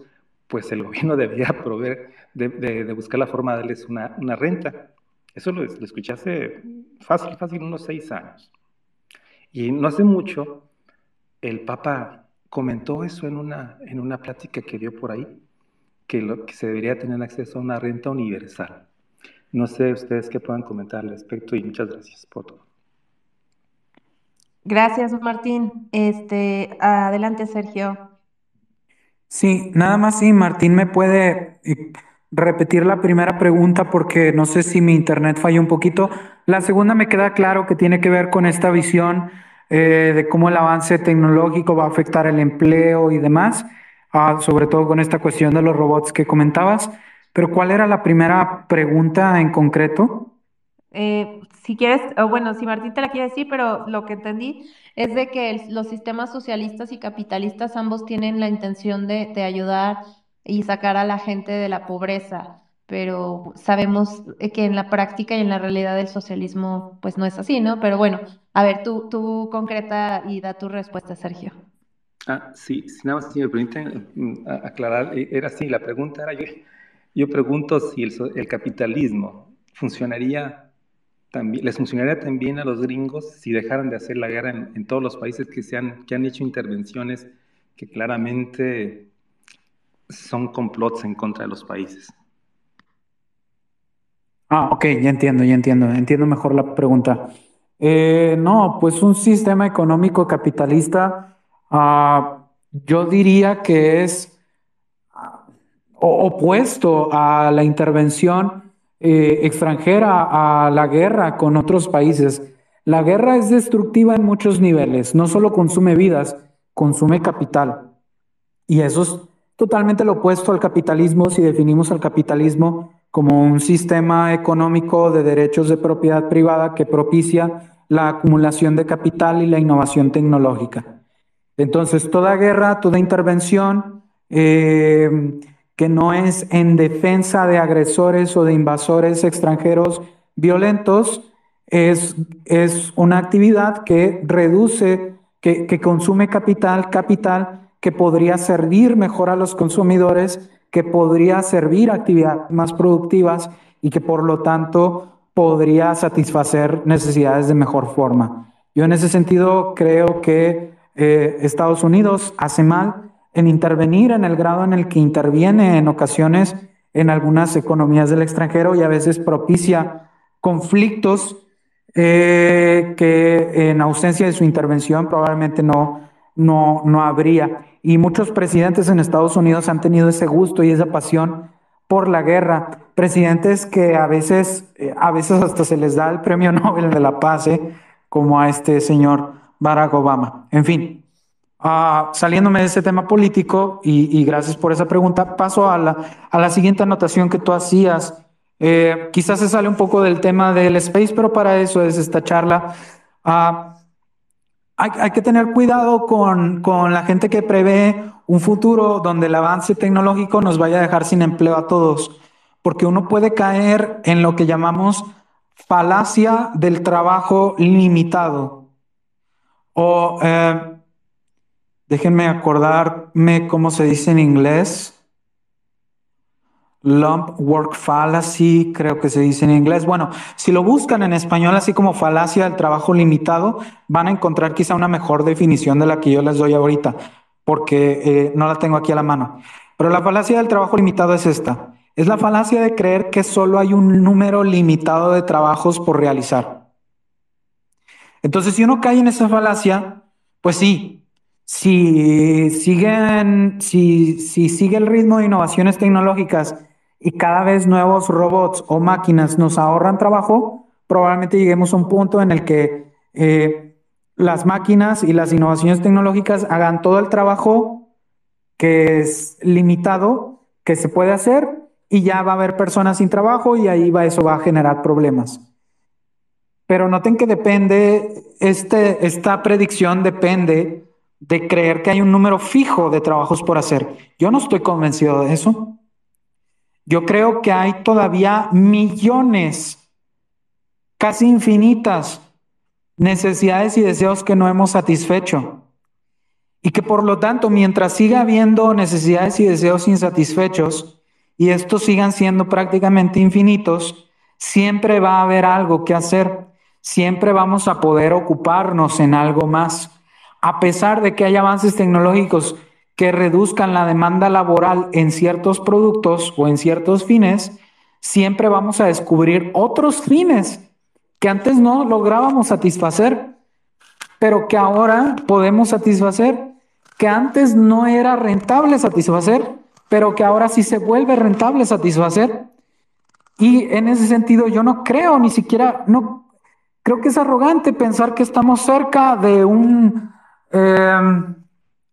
pues el gobierno debería proveer, de, buscar la forma de darles una, una renta. Eso lo, lo escuché hace fácil, fácil, unos seis años. Y no hace mucho, el Papa comentó eso en una, en una plática que dio por ahí, que, lo, que se debería tener acceso a una renta universal. No sé ustedes qué puedan comentar al respecto y muchas gracias por todo. Gracias, Martín. Este, adelante, Sergio. Sí, nada más si Martín me puede eh, repetir la primera pregunta porque no sé si mi internet falló un poquito. La segunda me queda claro que tiene que ver con esta visión eh, de cómo el avance tecnológico va a afectar el empleo y demás, ah, sobre todo con esta cuestión de los robots que comentabas. Pero ¿cuál era la primera pregunta en concreto? Eh, si quieres, o bueno, si Martín te la quiere decir, pero lo que entendí es de que los sistemas socialistas y capitalistas ambos tienen la intención de, de ayudar y sacar a la gente de la pobreza, pero sabemos que en la práctica y en la realidad del socialismo pues no es así, ¿no? Pero bueno, a ver, tú, tú concreta y da tu respuesta, Sergio. Ah, sí, si nada más si me permiten mm, aclarar, eh, era así, la pregunta era, yo, yo pregunto si el, el capitalismo funcionaría también, les funcionaría también a los gringos si dejaran de hacer la guerra en, en todos los países que, se han, que han hecho intervenciones que claramente son complots en contra de los países. Ah, ok, ya entiendo, ya entiendo, entiendo mejor la pregunta. Eh, no, pues un sistema económico capitalista, uh, yo diría que es uh, opuesto a la intervención eh, extranjera, a la guerra con otros países. La guerra es destructiva en muchos niveles, no solo consume vidas, consume capital. Y eso es totalmente lo opuesto al capitalismo si definimos al capitalismo como un sistema económico de derechos de propiedad privada que propicia la acumulación de capital y la innovación tecnológica. Entonces, toda guerra, toda intervención eh, que no es en defensa de agresores o de invasores extranjeros violentos, es, es una actividad que reduce, que, que consume capital, capital que podría servir mejor a los consumidores, que podría servir a actividades más productivas y que por lo tanto podría satisfacer necesidades de mejor forma. Yo en ese sentido creo que eh, Estados Unidos hace mal en intervenir en el grado en el que interviene en ocasiones en algunas economías del extranjero y a veces propicia conflictos eh, que en ausencia de su intervención probablemente no, no, no habría. Y muchos presidentes en Estados Unidos han tenido ese gusto y esa pasión por la guerra. Presidentes que a veces, eh, a veces hasta se les da el premio Nobel de la Paz, ¿eh? como a este señor Barack Obama. En fin, uh, saliéndome de ese tema político y, y, gracias por esa pregunta, paso a la, a la siguiente anotación que tú hacías. Eh, quizás se sale un poco del tema del space, pero para eso es esta charla. Uh, hay, que tener cuidado con, con la gente que prevé un futuro donde el avance tecnológico nos vaya a dejar sin empleo a todos, porque uno puede caer en lo que llamamos falacia del trabajo limitado. O eh, déjenme acordarme cómo se dice en inglés. Lump work fallacy, creo que se dice en inglés. Bueno, si lo buscan en español así como falacia del trabajo limitado, van a encontrar quizá una mejor definición de la que yo les doy ahorita, porque eh, no la tengo aquí a la mano. Pero la falacia del trabajo limitado es esta. Es la falacia de creer que solo hay un número limitado de trabajos por realizar. Entonces, si uno cae en esa falacia, pues sí, si siguen, si, si sigue el ritmo de innovaciones tecnológicas y cada vez nuevos robots o máquinas nos ahorran trabajo, probablemente lleguemos a un punto en el que eh, las máquinas y las innovaciones tecnológicas hagan todo el trabajo que es limitado, que se puede hacer, y ya va a haber personas sin trabajo y ahí va, eso va a generar problemas. Pero noten que depende, este, esta predicción depende de creer que hay un número fijo de trabajos por hacer. Yo no estoy convencido de eso. Yo creo que hay todavía millones, casi infinitas, necesidades y deseos que no hemos satisfecho. Y que por lo tanto, mientras siga habiendo necesidades y deseos insatisfechos, y estos sigan siendo prácticamente infinitos, siempre va a haber algo que hacer, siempre vamos a poder ocuparnos en algo más. A pesar de que hay avances tecnológicos que reduzcan la demanda laboral en ciertos productos o en ciertos fines, siempre vamos a descubrir otros fines que antes no lográbamos satisfacer, pero que ahora podemos satisfacer, que antes no era rentable satisfacer, pero que ahora sí se vuelve rentable satisfacer. Y en ese sentido yo no creo ni siquiera, no, creo que es arrogante pensar que estamos cerca de un, eh,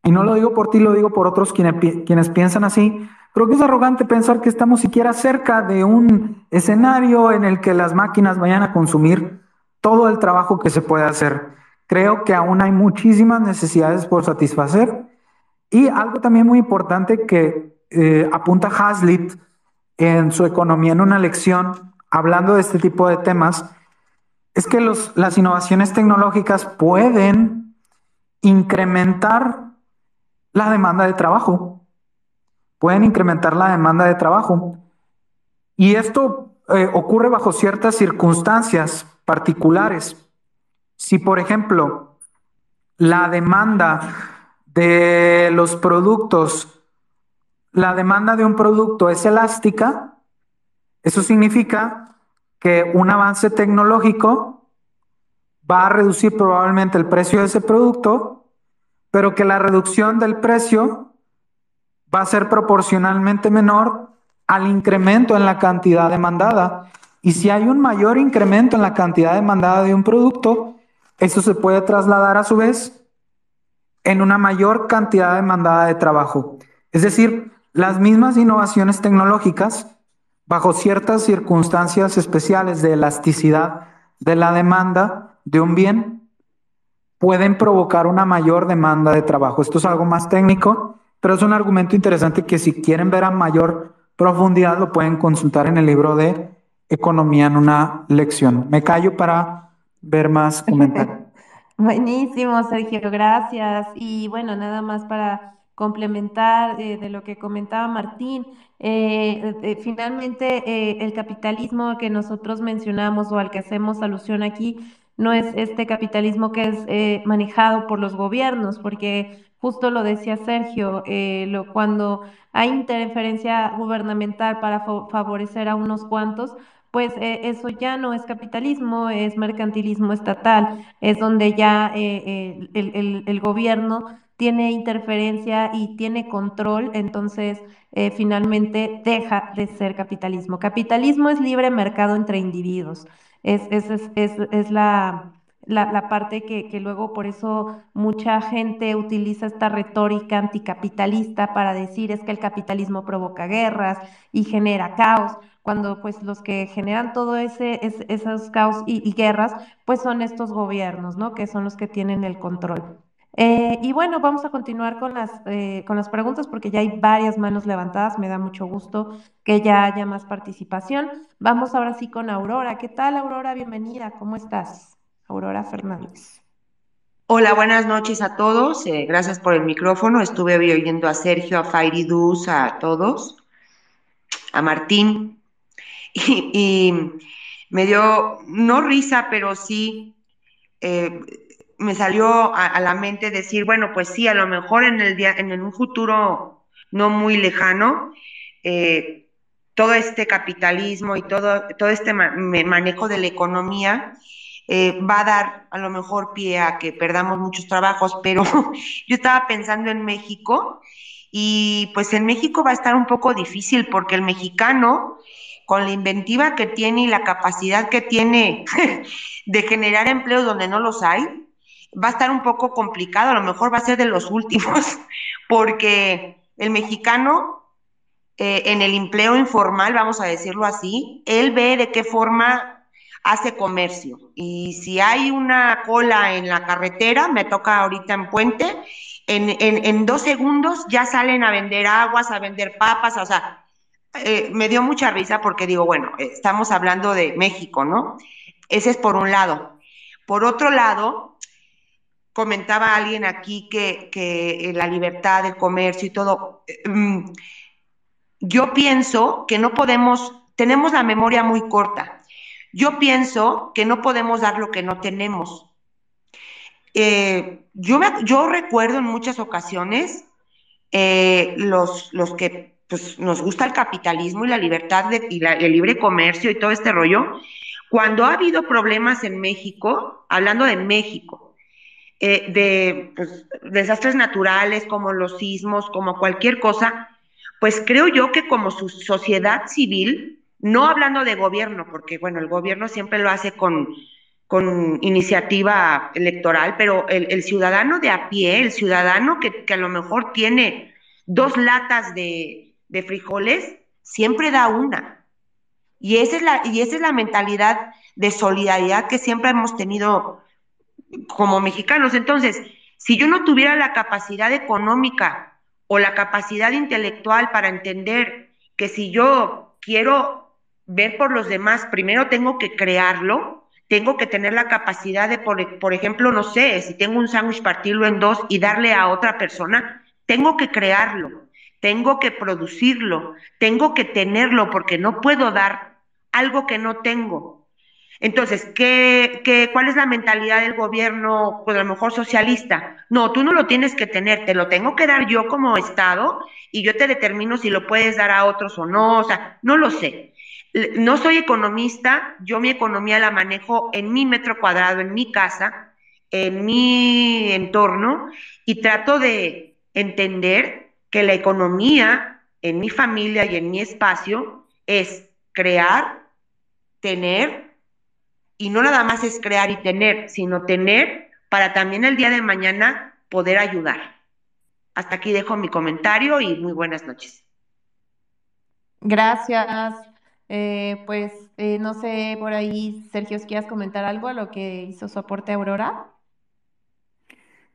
y no lo digo por ti, lo digo por otros quienes, quienes piensan así, creo que es arrogante pensar que estamos siquiera cerca de un escenario en el que las máquinas vayan a consumir todo el trabajo que se puede hacer. Creo que aún hay muchísimas necesidades por satisfacer. Y algo también muy importante que eh, apunta Hazlitt en su economía en una lección, hablando de este tipo de temas, es que los, las innovaciones tecnológicas pueden incrementar la demanda de trabajo. Pueden incrementar la demanda de trabajo. Y esto eh, ocurre bajo ciertas circunstancias particulares. Si, por ejemplo, la demanda de los productos la demanda de un producto es elástica, eso significa que un avance tecnológico va a reducir probablemente el precio de ese producto, pero que la reducción del precio va a ser proporcionalmente menor al incremento en la cantidad demandada. Y si hay un mayor incremento en la cantidad demandada de un producto, eso se puede trasladar a su vez en una mayor cantidad demandada de trabajo. Es decir, las mismas innovaciones tecnológicas, bajo ciertas circunstancias especiales de elasticidad de la demanda de un bien, pueden provocar una mayor demanda de trabajo. Esto es algo más técnico, pero es un argumento interesante que si quieren ver a mayor profundidad lo pueden consultar en el libro de Economía en una lección. Me callo para ver más comentarios. Buenísimo, Sergio, gracias. Y bueno, nada más para complementar eh, de lo que comentaba Martín. Eh, eh, finalmente, el capitalismo que nosotros mencionamos o al que hacemos alusión aquí no es este capitalismo que es manejado por los gobiernos, porque justo lo decía Sergio, eh, lo, cuando hay interferencia gubernamental para favorecer a unos cuantos, pues eh, eso ya no es capitalismo, es mercantilismo estatal, es donde ya eh, el, el, gobierno tiene interferencia y tiene control, entonces finalmente deja de ser capitalismo. Capitalismo es libre mercado entre individuos, es, es, es, es la la, parte que, que, luego por eso mucha gente utiliza esta retórica anticapitalista para decir es que el capitalismo provoca guerras y genera caos, cuando pues los que generan todo ese, esos caos y, guerras pues son estos gobiernos, ¿no? Que son los que tienen el control. Eh, y bueno, vamos a continuar con las, eh, con las preguntas porque ya hay varias manos levantadas, me da mucho gusto que ya haya más participación. Vamos ahora sí con Aurora. ¿Qué tal, Aurora? Bienvenida, ¿cómo estás? Aurora Fernández. Hola, buenas noches a todos. Eh, gracias por el micrófono. Estuve oyendo a Sergio, a Fairidus, a todos, a Martín. Y, me dio, no risa, pero sí me salió a, la mente decir, bueno, pues sí, a lo mejor en, el día, en un futuro no muy lejano, eh, todo este capitalismo y todo, todo este manejo de la economía eh, va a dar a lo mejor pie a que perdamos muchos trabajos, pero yo estaba pensando en México y pues en México va a estar un poco difícil porque el mexicano, con la inventiva que tiene y la capacidad que tiene de generar empleos donde no los hay, va a estar un poco complicado, a lo mejor va a ser de los últimos, porque el mexicano eh, en el empleo informal, vamos a decirlo así, él ve de qué forma hace comercio. Y si hay una cola en la carretera, me toca ahorita en puente, en, dos segundos ya salen a vender aguas, a vender papas, o sea, eh, me dio mucha risa porque digo, bueno, estamos hablando de México, ¿no? Ese es por un lado. Por otro lado, comentaba alguien aquí que, que la libertad del comercio y todo, mm, yo pienso que no podemos, tenemos la memoria muy corta. Yo pienso que no podemos dar lo que no tenemos. Eh, yo, yo recuerdo en muchas ocasiones eh, los, los que pues, nos gusta el capitalismo y la libertad de, y el libre comercio y todo este rollo, cuando ha habido problemas en México, hablando de México, eh, de pues, desastres naturales como los sismos, como cualquier cosa, pues creo yo que como su sociedad civil no hablando de gobierno, porque bueno, el gobierno siempre lo hace con, con iniciativa electoral, pero el, ciudadano de a pie, el ciudadano que, a lo mejor tiene dos latas de, de, frijoles, siempre da una. Y esa, es la, y esa es la mentalidad de solidaridad que siempre hemos tenido como mexicanos. Entonces, si yo no tuviera la capacidad económica o la capacidad intelectual para entender que si yo quiero ver por los demás, primero tengo que crearlo, tengo que tener la capacidad de, por, ejemplo, no sé, si tengo un sándwich, partirlo en dos y darle a otra persona, tengo que crearlo, tengo que producirlo, tengo que tenerlo, porque no puedo dar algo que no tengo. Entonces, ¿qué, qué, cuál es la mentalidad del gobierno, pues a lo mejor socialista? No, tú no lo tienes que tener, te lo tengo que dar yo como Estado y yo te determino si lo puedes dar a otros o no, o sea, no lo sé. No soy economista, yo mi economía la manejo en mi metro cuadrado, en mi casa, en mi entorno, y trato de entender que la economía en mi familia y en mi espacio es crear, tener, y no nada más es crear y tener, sino tener para también el día de mañana poder ayudar. Hasta aquí dejo mi comentario y muy buenas noches. Gracias. Eh, pues eh, no sé, por ahí, Sergio, si quieres comentar algo a lo que hizo su aporte Aurora.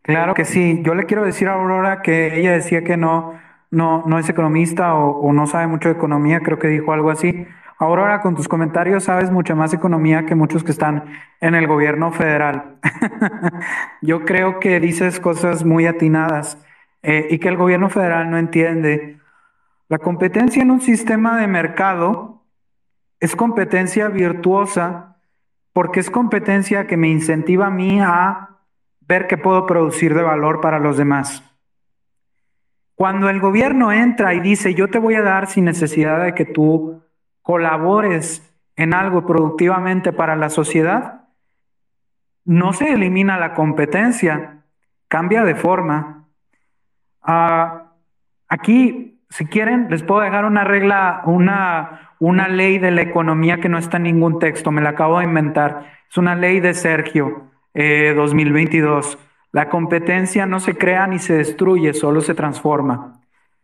Claro que sí. Yo le quiero decir a Aurora que ella decía que no, no, no es economista o, no sabe mucho de economía, creo que dijo algo así. Aurora, con tus comentarios sabes mucha más economía que muchos que están en el gobierno federal. Yo creo que dices cosas muy atinadas eh, y que el gobierno federal no entiende. La competencia en un sistema de mercado es competencia virtuosa porque es competencia que me incentiva a mí a ver qué puedo producir de valor para los demás. Cuando el gobierno entra y dice, yo te voy a dar sin necesidad de que tú colabores en algo productivamente para la sociedad, no se elimina la competencia, cambia de forma. Ah, aquí, si quieren, les puedo dejar una regla, una, una ley de la economía que no está en ningún texto, me la acabo de inventar. Es una ley de Sergio, 2022. Eh, la competencia no se crea ni se destruye, solo se transforma.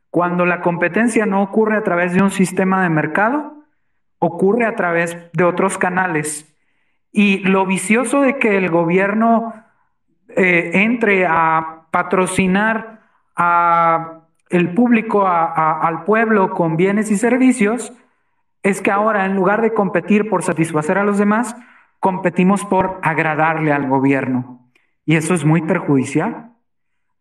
Cuando la competencia no ocurre a través de un sistema de mercado, ocurre a través de otros canales. Y lo vicioso de que el gobierno eh, entre a patrocinar a el público, al pueblo con bienes y servicios, es que ahora en lugar de competir por satisfacer a los demás, competimos por agradarle al gobierno. Y eso es muy perjudicial.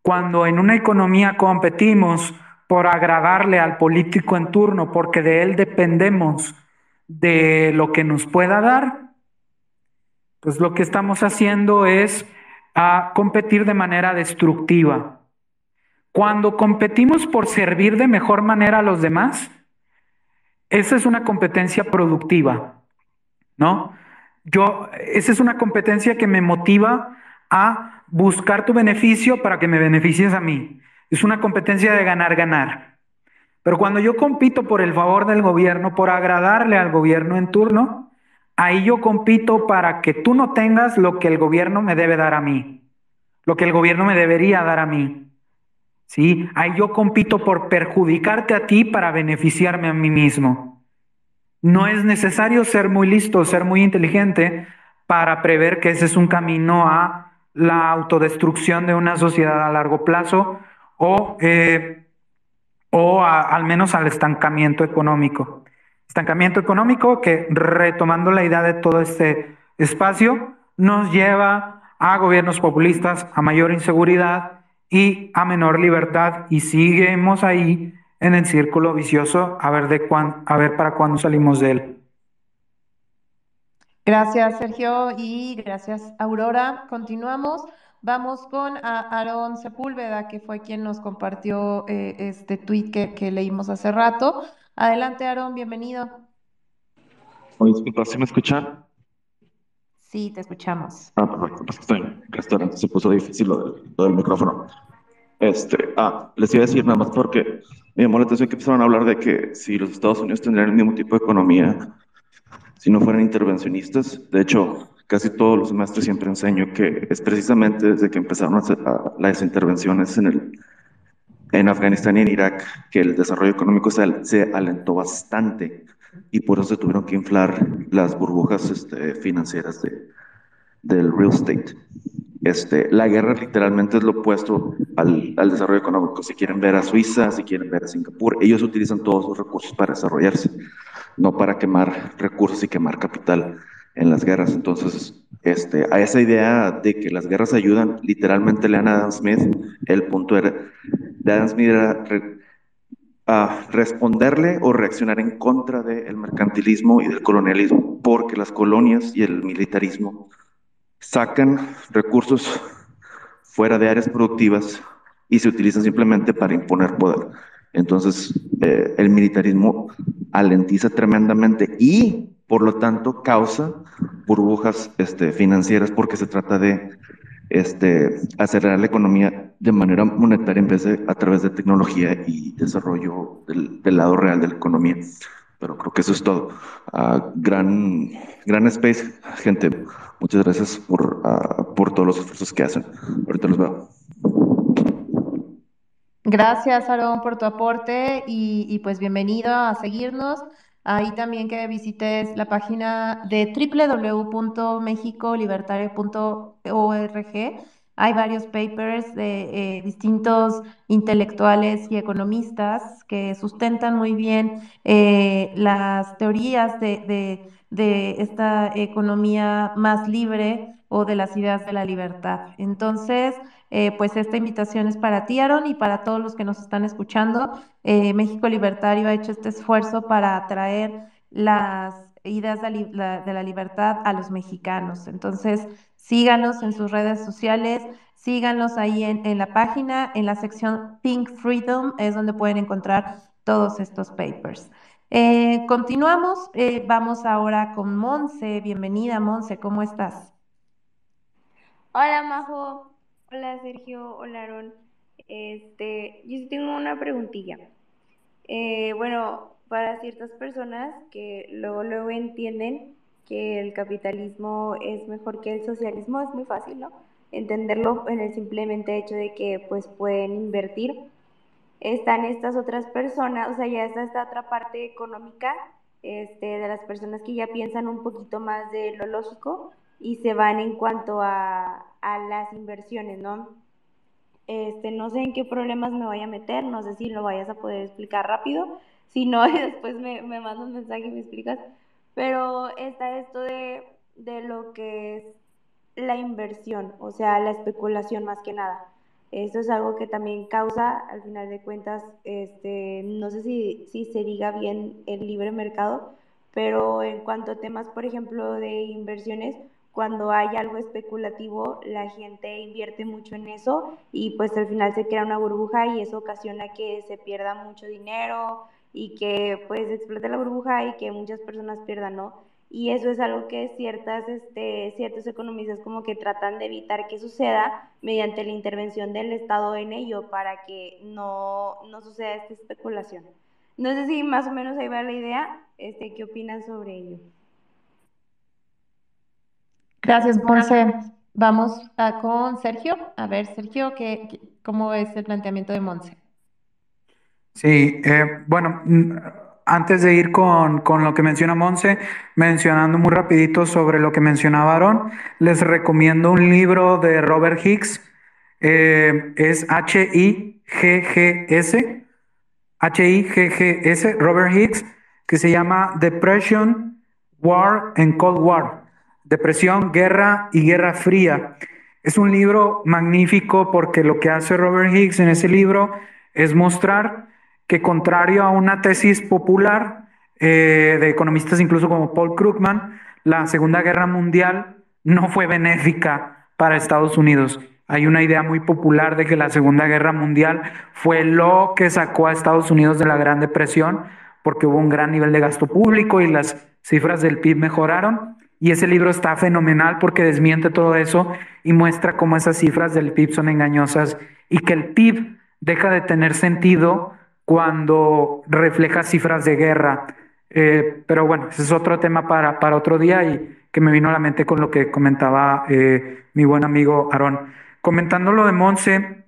Cuando en una economía competimos por agradarle al político en turno, porque de él dependemos de lo que nos pueda dar, pues lo que estamos haciendo es a competir de manera destructiva. Cuando competimos por servir de mejor manera a los demás, esa es una competencia productiva, ¿no? Yo, esa es una competencia que me motiva a buscar tu beneficio para que me beneficies a mí. Es una competencia de ganar-ganar. Pero cuando yo compito por el favor del gobierno, por agradarle al gobierno en turno, ahí yo compito para que tú no tengas lo que el gobierno me debe dar a mí, lo que el gobierno me debería dar a mí. ¿Sí? Ahí yo compito por perjudicarte a ti para beneficiarme a mí mismo. No es necesario ser muy listo, ser muy inteligente para prever que ese es un camino a la autodestrucción de una sociedad a largo plazo o, eh, o al menos al estancamiento económico. Estancamiento económico que, retomando la idea de todo este espacio, nos lleva a gobiernos populistas, a mayor inseguridad y a menor libertad y seguimos ahí en el círculo vicioso a ver, de cuán, a ver para cuándo salimos de él. Gracias, Sergio, y gracias, Aurora. Continuamos. Vamos con Aarón Sepúlveda, que fue quien nos compartió eh, este tweet que, leímos hace rato. Adelante, Aarón, bienvenido. Oye, disculpa, ¿sí me escuchan? Sí, te escuchamos. Ah, perfecto, pues estoy en restaurante, se puso difícil lo del, del, micrófono. Este, ah, les iba a decir nada más porque me llamó la atención que empezaron a hablar de que si los Estados Unidos tendrían el mismo tipo de economía si no fueran intervencionistas. De hecho, casi todos los semestres siempre enseño que es precisamente desde que empezaron las intervenciones en, el, en Afganistán y en Irak que el desarrollo económico se, alentó bastante y por eso se tuvieron que inflar las burbujas este, financieras de, del real estate. Este, la guerra literalmente es lo opuesto al, al, desarrollo económico. Si quieren ver a Suiza, si quieren ver a Singapur, ellos utilizan todos sus recursos para desarrollarse no para quemar recursos y quemar capital en las guerras. Entonces, este, a esa idea de que las guerras ayudan, literalmente lean a Adam Smith, el punto era, de Adam Smith era a responderle o reaccionar en contra del mercantilismo y del colonialismo, porque las colonias y el militarismo sacan recursos fuera de áreas productivas y se utilizan simplemente para imponer poder. Entonces, eh, el militarismo alentiza tremendamente y, por lo tanto, causa burbujas este, financieras porque se trata de este, acelerar la economía de manera monetaria en vez de a través de tecnología y desarrollo del, lado real de la economía. Pero creo que eso es todo. Uh, gran, gran space, gente. Muchas gracias por, uh, por todos los esfuerzos que hacen. Ahorita los veo. Gracias, Aarón, por tu aporte y, pues bienvenido a seguirnos. Ahí también que visites la página de www.mexicolibertario.org. Hay varios papers de eh, distintos intelectuales y economistas que sustentan muy bien eh, las teorías de, de esta economía más libre o de las ideas de la libertad. Entonces, eh, pues esta invitación es para ti, Aaron, y para todos los que nos están escuchando. Eh, México Libertario ha hecho este esfuerzo para atraer las ideas de la, libertad a los mexicanos. Entonces, síganos en sus redes sociales, Síganlos ahí en, la página, en la sección Pink Freedom, es donde pueden encontrar todos estos papers. Eh, continuamos, eh, vamos ahora con Monse. Bienvenida, Monse, ¿cómo estás? Hola, Majo. Hola, Sergio. Hola, Aaron. Este, yo sí tengo una preguntilla. Eh, bueno, para ciertas personas que luego, luego entienden que el capitalismo es mejor que el socialismo, es muy fácil, ¿no? entenderlo en el simplemente hecho de que pues pueden invertir. Están estas otras personas, o sea, ya está esta otra parte económica este, de las personas que ya piensan un poquito más de lo lógico y se van en cuanto a, a las inversiones, ¿no? Este, no sé en qué problemas me voy a meter, no sé si lo vayas a poder explicar rápido, si no, después me, me mandas un mensaje y me explicas, pero está esto de, de lo que es la inversión, o sea, la especulación más que nada. Esto es algo que también causa, al final de cuentas, este, no sé si, si se diga bien el libre mercado, pero en cuanto a temas, por ejemplo, de inversiones, cuando hay algo especulativo, la gente invierte mucho en eso y pues al final se crea una burbuja y eso ocasiona que se pierda mucho dinero y que pues explote la burbuja y que muchas personas pierdan, ¿no? Y eso es algo que ciertas, este, ciertos economistas como que tratan de evitar que suceda mediante la intervención del Estado en ello para que no, no suceda esta especulación. No sé si más o menos ahí va la idea, este, ¿qué opinas sobre ello? Gracias, Monse. Vamos a, con Sergio. A ver, Sergio, ¿qué, cómo es el planteamiento de Monse? Sí, eh, bueno, antes de ir con, lo que menciona Monse, mencionando muy rapidito sobre lo que mencionaba Aaron, les recomiendo un libro de Robert Hicks, eh, es H-I-G-G-S, H-I-G-G-S, Robert Hicks, que se llama Depression, War and Cold War, Depresión, Guerra y Guerra Fría. Es un libro magnífico porque lo que hace Robert Hicks en ese libro es mostrar que contrario a una tesis popular eh, de economistas incluso como Paul Krugman, la Segunda Guerra Mundial no fue benéfica para Estados Unidos. Hay una idea muy popular de que la Segunda Guerra Mundial fue lo que sacó a Estados Unidos de la Gran Depresión porque hubo un gran nivel de gasto público y las cifras del PIB mejoraron. Y ese libro está fenomenal porque desmiente todo eso y muestra cómo esas cifras del PIB son engañosas y que el PIB deja de tener sentido cuando refleja cifras de guerra. Eh, pero bueno, ese es otro tema para, para, otro día y que me vino a la mente con lo que comentaba eh, mi buen amigo Aarón. Comentando lo de Monse,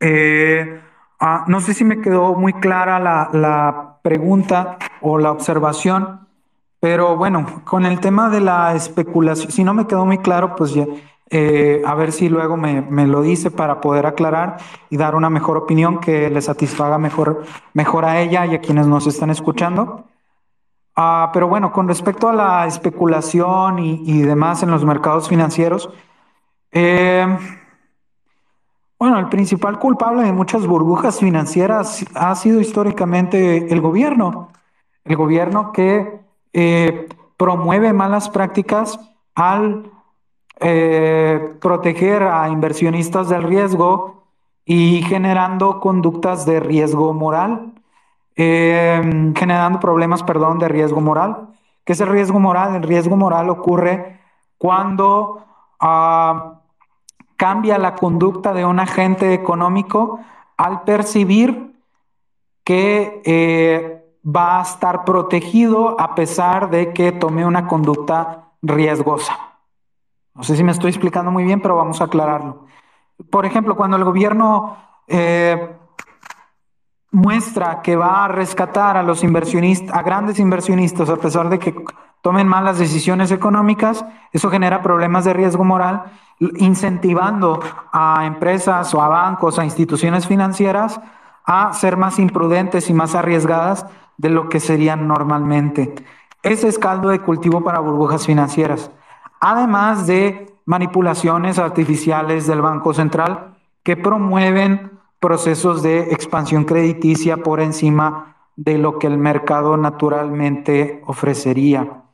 eh, ah, no sé si me quedó muy clara la, la pregunta o la observación, pero bueno, con el tema de la especulación, si no me quedó muy claro, pues ya, eh, a ver si luego me, lo dice para poder aclarar y dar una mejor opinión que le satisfaga mejor, mejor a ella y a quienes nos están escuchando. Ah, pero bueno, con respecto a la especulación y, demás en los mercados financieros, eh, bueno, el principal culpable de muchas burbujas financieras ha sido históricamente el gobierno. El gobierno que eh, promueve malas prácticas al eh, proteger a inversionistas del riesgo y generando conductas de riesgo moral, eh, generando problemas, perdón, de riesgo moral. ¿Qué es el riesgo moral? El riesgo moral ocurre cuando ah, cambia la conducta de un agente económico al percibir que eh, va a estar protegido a pesar de que tome una conducta riesgosa. No sé si me estoy explicando muy bien, pero vamos a aclararlo. Por ejemplo, cuando el gobierno eh, muestra que va a rescatar a los inversionistas, a grandes inversionistas, a pesar de que tomen malas decisiones económicas, eso genera problemas de riesgo moral, incentivando a empresas o a bancos, a instituciones financieras a ser más imprudentes y más arriesgadas de lo que serían normalmente. Ese es caldo de cultivo para burbujas financieras además de manipulaciones artificiales del Banco Central que promueven procesos de expansión crediticia por encima de lo que el mercado naturalmente ofrecería.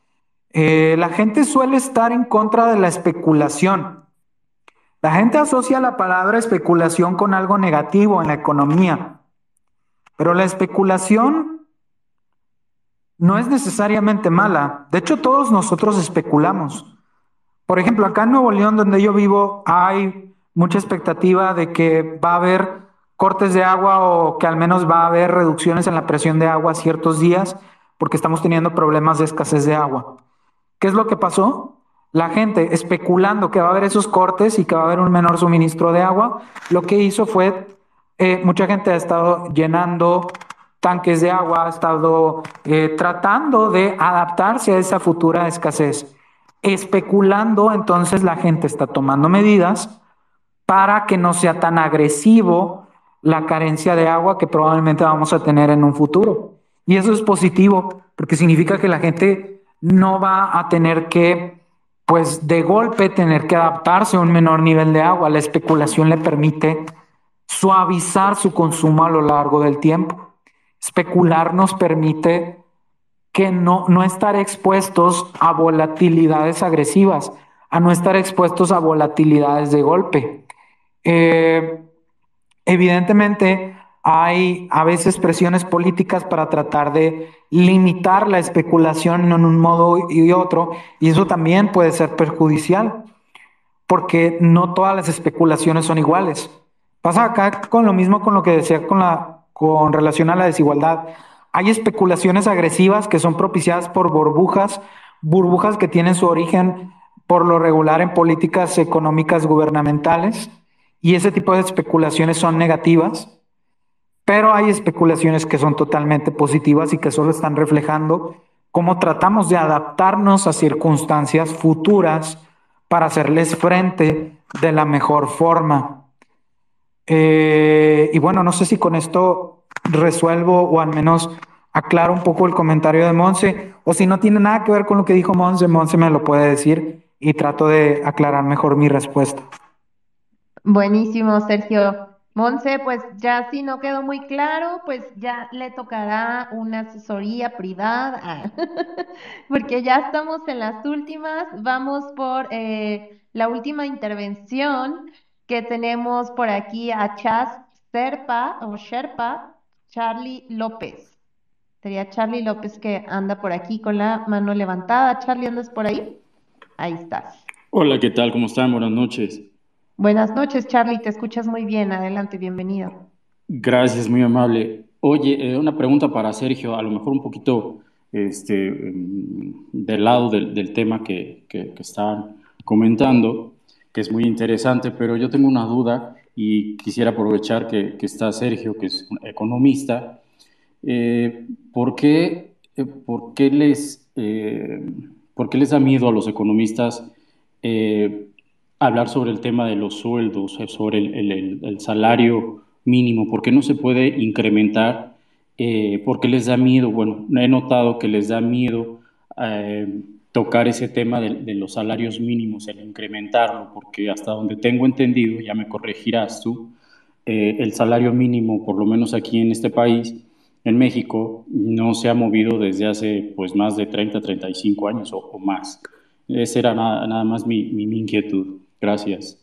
Eh, la gente suele estar en contra de la especulación. La gente asocia la palabra especulación con algo negativo en la economía, pero la especulación no es necesariamente mala. De hecho, todos nosotros especulamos. Por ejemplo, acá en Nuevo León, donde yo vivo, hay mucha expectativa de que va a haber cortes de agua o que al menos va a haber reducciones en la presión de agua ciertos días porque estamos teniendo problemas de escasez de agua. ¿Qué es lo que pasó? La gente especulando que va a haber esos cortes y que va a haber un menor suministro de agua, lo que hizo fue, eh, mucha gente ha estado llenando tanques de agua, ha estado eh, tratando de adaptarse a esa futura escasez. Especulando, entonces la gente está tomando medidas para que no sea tan agresivo la carencia de agua que probablemente vamos a tener en un futuro. Y eso es positivo, porque significa que la gente no va a tener que, pues de golpe, tener que adaptarse a un menor nivel de agua. La especulación le permite suavizar su consumo a lo largo del tiempo. Especular nos permite que no, no estar expuestos a volatilidades agresivas, a no estar expuestos a volatilidades de golpe. Eh, evidentemente, hay a veces presiones políticas para tratar de limitar la especulación en un modo y otro, y eso también puede ser perjudicial, porque no todas las especulaciones son iguales. Pasa acá con lo mismo con lo que decía con, la, con relación a la desigualdad. Hay especulaciones agresivas que son propiciadas por burbujas, burbujas que tienen su origen por lo regular en políticas económicas gubernamentales, y ese tipo de especulaciones son negativas pero hay especulaciones que son totalmente positivas y que solo están reflejando cómo tratamos de adaptarnos a circunstancias futuras para hacerles frente de la mejor forma. Eh, y bueno, no sé si con esto resuelvo o al menos aclaro un poco el comentario de Monse, o si no tiene nada que ver con lo que dijo Monse, Monse me lo puede decir y trato de aclarar mejor mi respuesta. Buenísimo, Sergio. Monse, pues ya si no quedó muy claro, pues ya le tocará una asesoría privada, porque ya estamos en las últimas. Vamos por eh, la última intervención que tenemos por aquí a Chas Serpa o Sherpa, Charlie López. Sería Charlie López que anda por aquí con la mano levantada. Charlie, ¿andas por ahí? Ahí estás. Hola, ¿qué tal? ¿Cómo están? Buenas noches. Buenas noches, Charlie, te escuchas muy bien. Adelante, bienvenido. Gracias, muy amable. Oye, eh, una pregunta para Sergio, a lo mejor un poquito este, mm, del lado del, tema que, que, están comentando, que es muy interesante, pero yo tengo una duda y quisiera aprovechar que, está Sergio, que es economista. Eh, ¿por, qué, eh, por, qué les, ¿Por qué les da miedo a los economistas hablar sobre el tema de los sueldos, eh, sobre el, salario mínimo, ¿por qué no se puede incrementar? Eh, ¿Por qué les da miedo? Bueno, he notado que les da miedo eh, tocar ese tema de, los salarios mínimos, el incrementarlo, porque hasta donde tengo entendido, ya me corregirás tú, el salario mínimo, por lo menos aquí en este país, en México, no se ha movido desde hace pues más de 30, 35 años o, más. Esa era nada, más mi, mi inquietud. Gracias.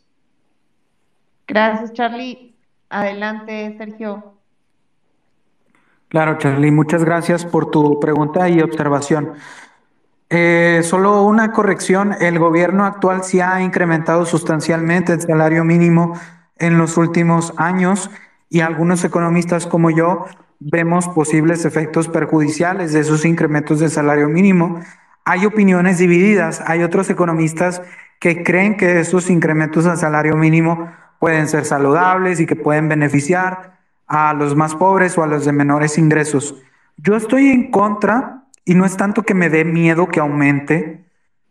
Gracias, Charlie. Adelante, Sergio. Claro, Charlie, muchas gracias por tu pregunta y observación. Eh, solo una corrección, el gobierno actual sí ha incrementado sustancialmente el salario mínimo en los últimos años y algunos economistas como yo vemos posibles efectos perjudiciales de esos incrementos de salario mínimo. Hay opiniones divididas, hay otros economistas que creen que esos incrementos al salario mínimo pueden ser saludables y que pueden beneficiar a los más pobres o a los de menores ingresos. Yo estoy en contra y no es tanto que me dé miedo que aumente,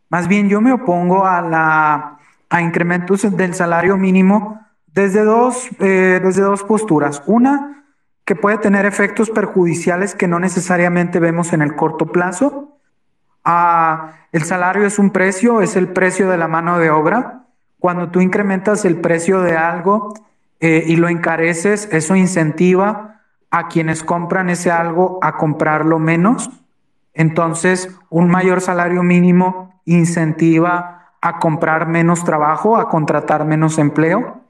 más bien yo me opongo a, la, a incrementos del salario mínimo desde dos, eh, desde dos posturas. Una, que puede tener efectos perjudiciales que no necesariamente vemos en el corto plazo Ah, el salario es un precio, es el precio de la mano de obra. Cuando tú incrementas el precio de algo eh, y lo encareces, eso incentiva a quienes compran ese algo a comprarlo menos. Entonces, un mayor salario mínimo incentiva a comprar menos trabajo, a contratar menos empleo.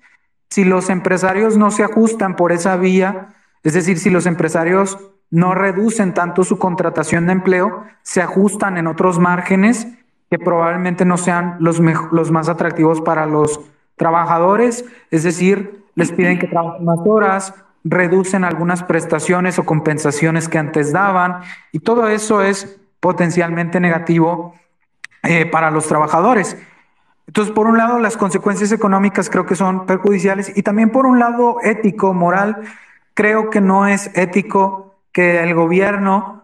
Si los empresarios no se ajustan por esa vía, es decir, si los empresarios no reducen tanto su contratación de empleo, se ajustan en otros márgenes que probablemente no sean los, más atractivos para los trabajadores, es decir, les piden que trabajen más horas, reducen algunas prestaciones o compensaciones que antes daban, y todo eso es potencialmente negativo eh, para los trabajadores. Entonces, por un lado, las consecuencias económicas creo que son perjudiciales y también por un lado ético, moral, creo que no es ético que el gobierno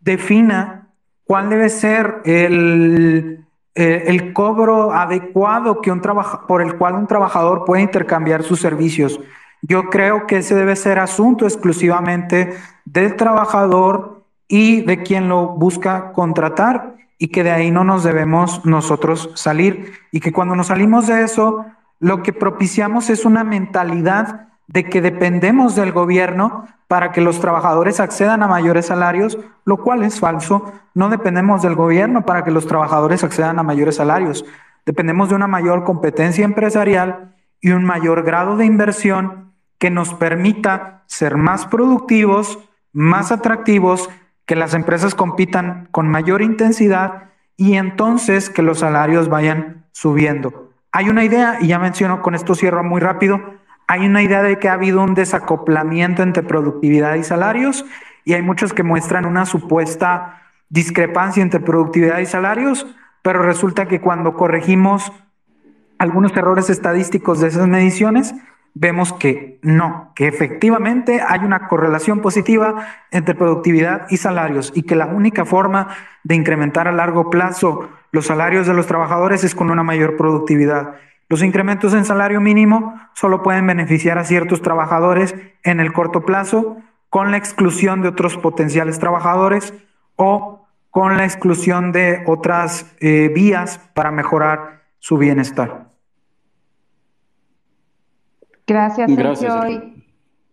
defina cuál debe ser el, eh, el cobro adecuado que un por el cual un trabajador puede intercambiar sus servicios. Yo creo que ese debe ser asunto exclusivamente del trabajador y de quien lo busca contratar y que de ahí no nos debemos nosotros salir y que cuando nos salimos de eso, lo que propiciamos es una mentalidad de que dependemos del gobierno para que los trabajadores accedan a mayores salarios, lo cual es falso. No dependemos del gobierno para que los trabajadores accedan a mayores salarios. Dependemos de una mayor competencia empresarial y un mayor grado de inversión que nos permita ser más productivos, más atractivos que las empresas compitan con mayor intensidad y entonces que los salarios vayan subiendo. Hay una idea, y ya menciono, con esto cierro muy rápido, hay una idea de que ha habido un desacoplamiento entre productividad y salarios y hay muchos que muestran una supuesta discrepancia entre productividad y salarios, pero resulta que cuando corregimos algunos errores estadísticos de esas mediciones, vemos que no, que efectivamente hay una correlación positiva entre productividad y salarios y que la única forma de incrementar a largo plazo los salarios de los trabajadores es con una mayor productividad. Los incrementos en salario mínimo solo pueden beneficiar a ciertos trabajadores en el corto plazo con la exclusión de otros potenciales trabajadores o con la exclusión de otras eh, vías para mejorar su bienestar. Gracias, Sergio.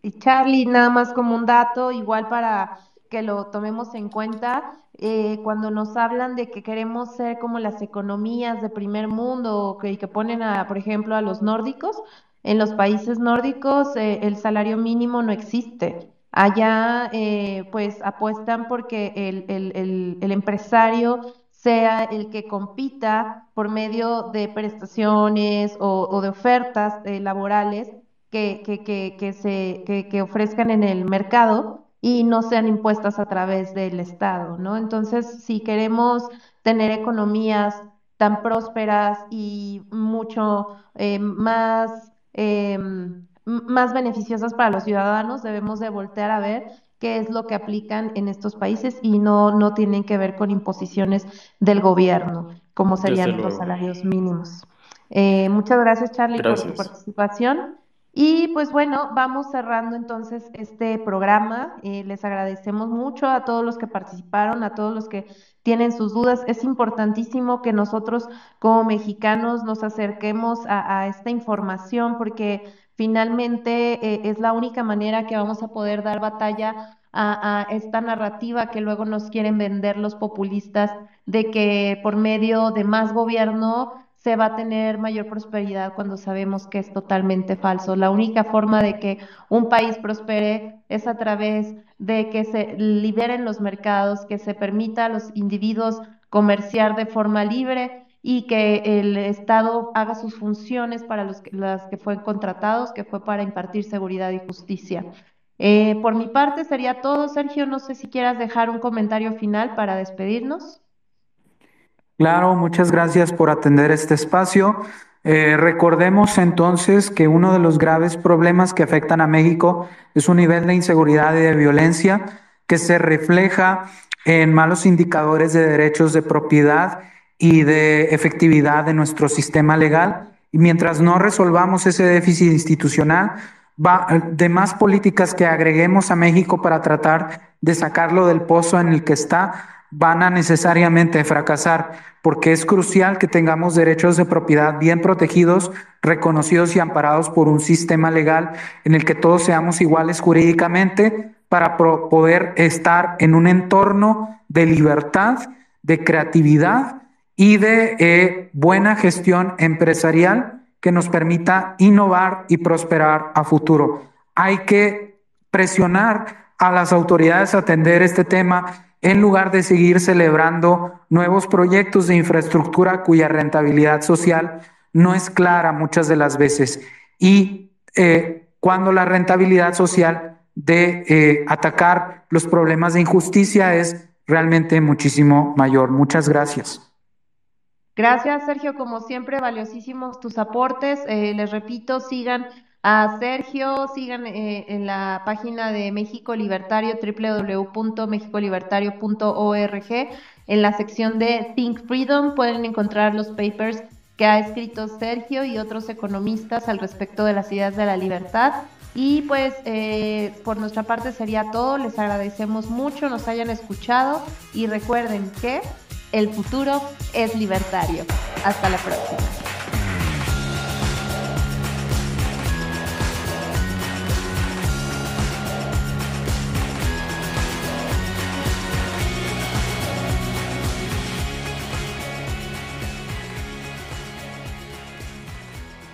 Y, Charlie, nada más como un dato, igual para que lo tomemos en cuenta, eh, cuando nos hablan de que queremos ser como las economías de primer mundo, que, que ponen, a, por ejemplo, a los nórdicos, en los países nórdicos eh, el salario mínimo no existe. Allá, eh, pues, apuestan porque el, el, el empresario sea el que compita por medio de prestaciones o, o de ofertas laborales que, que, que, se, que, ofrezcan en el mercado y no sean impuestas a través del Estado, ¿no? Entonces, si queremos tener economías tan prósperas y mucho eh, más, em, más beneficiosas para los ciudadanos, debemos de voltear a ver qué es lo que aplican en estos países y no, no tienen que ver con imposiciones del gobierno, como serían los salarios mínimos. Eh, muchas gracias, Charlie, por tu participación. Y pues bueno, vamos cerrando entonces este programa. Eh, les agradecemos mucho a todos los que participaron, a todos los que tienen sus dudas. Es importantísimo que nosotros como mexicanos nos acerquemos a, esta información porque finalmente eh, es la única manera que vamos a poder dar batalla a, a, esta narrativa que luego nos quieren vender los populistas de que por medio de más gobierno se va a tener mayor prosperidad cuando sabemos que es totalmente falso. La única forma de que un país prospere es a través de que se liberen los mercados, que se permita a los individuos comerciar de forma libre y que el Estado haga sus funciones para los que, las que fueron contratados, que fue para impartir seguridad y justicia. Eh, por mi parte sería todo. Sergio, no sé si quieras dejar un comentario final para despedirnos. Claro, muchas gracias por atender este espacio. Eh, recordemos entonces que uno de los graves problemas que afectan a México es un nivel de inseguridad y de violencia que se refleja en malos indicadores de derechos de propiedad y de efectividad de nuestro sistema legal. Y mientras no resolvamos ese déficit institucional, va, de más políticas que agreguemos a México para tratar de sacarlo del pozo en el que está, van a necesariamente fracasar, porque es crucial que tengamos derechos de propiedad bien protegidos, reconocidos y amparados por un sistema legal en el que todos seamos iguales jurídicamente para poder estar en un entorno de libertad, de creatividad y de eh, buena gestión empresarial que nos permita innovar y prosperar a futuro. Hay que presionar a las autoridades a atender este tema en lugar de seguir celebrando nuevos proyectos de infraestructura cuya rentabilidad social no es clara muchas de las veces. Y eh, cuando la rentabilidad social de eh, atacar los problemas de injusticia es realmente muchísimo mayor. Muchas gracias. Gracias, Sergio. Como siempre, valiosísimos tus aportes. Eh, les repito, sigan a Sergio, sigan eh, en la página de México Libertario, www.mexicolibertario.org. En la sección de Think Freedom pueden encontrar los papers que ha escrito Sergio y otros economistas al respecto de las ideas de la libertad. Y pues eh, por nuestra parte sería todo. Les agradecemos mucho, nos hayan escuchado y recuerden que el futuro es libertario. Hasta la próxima.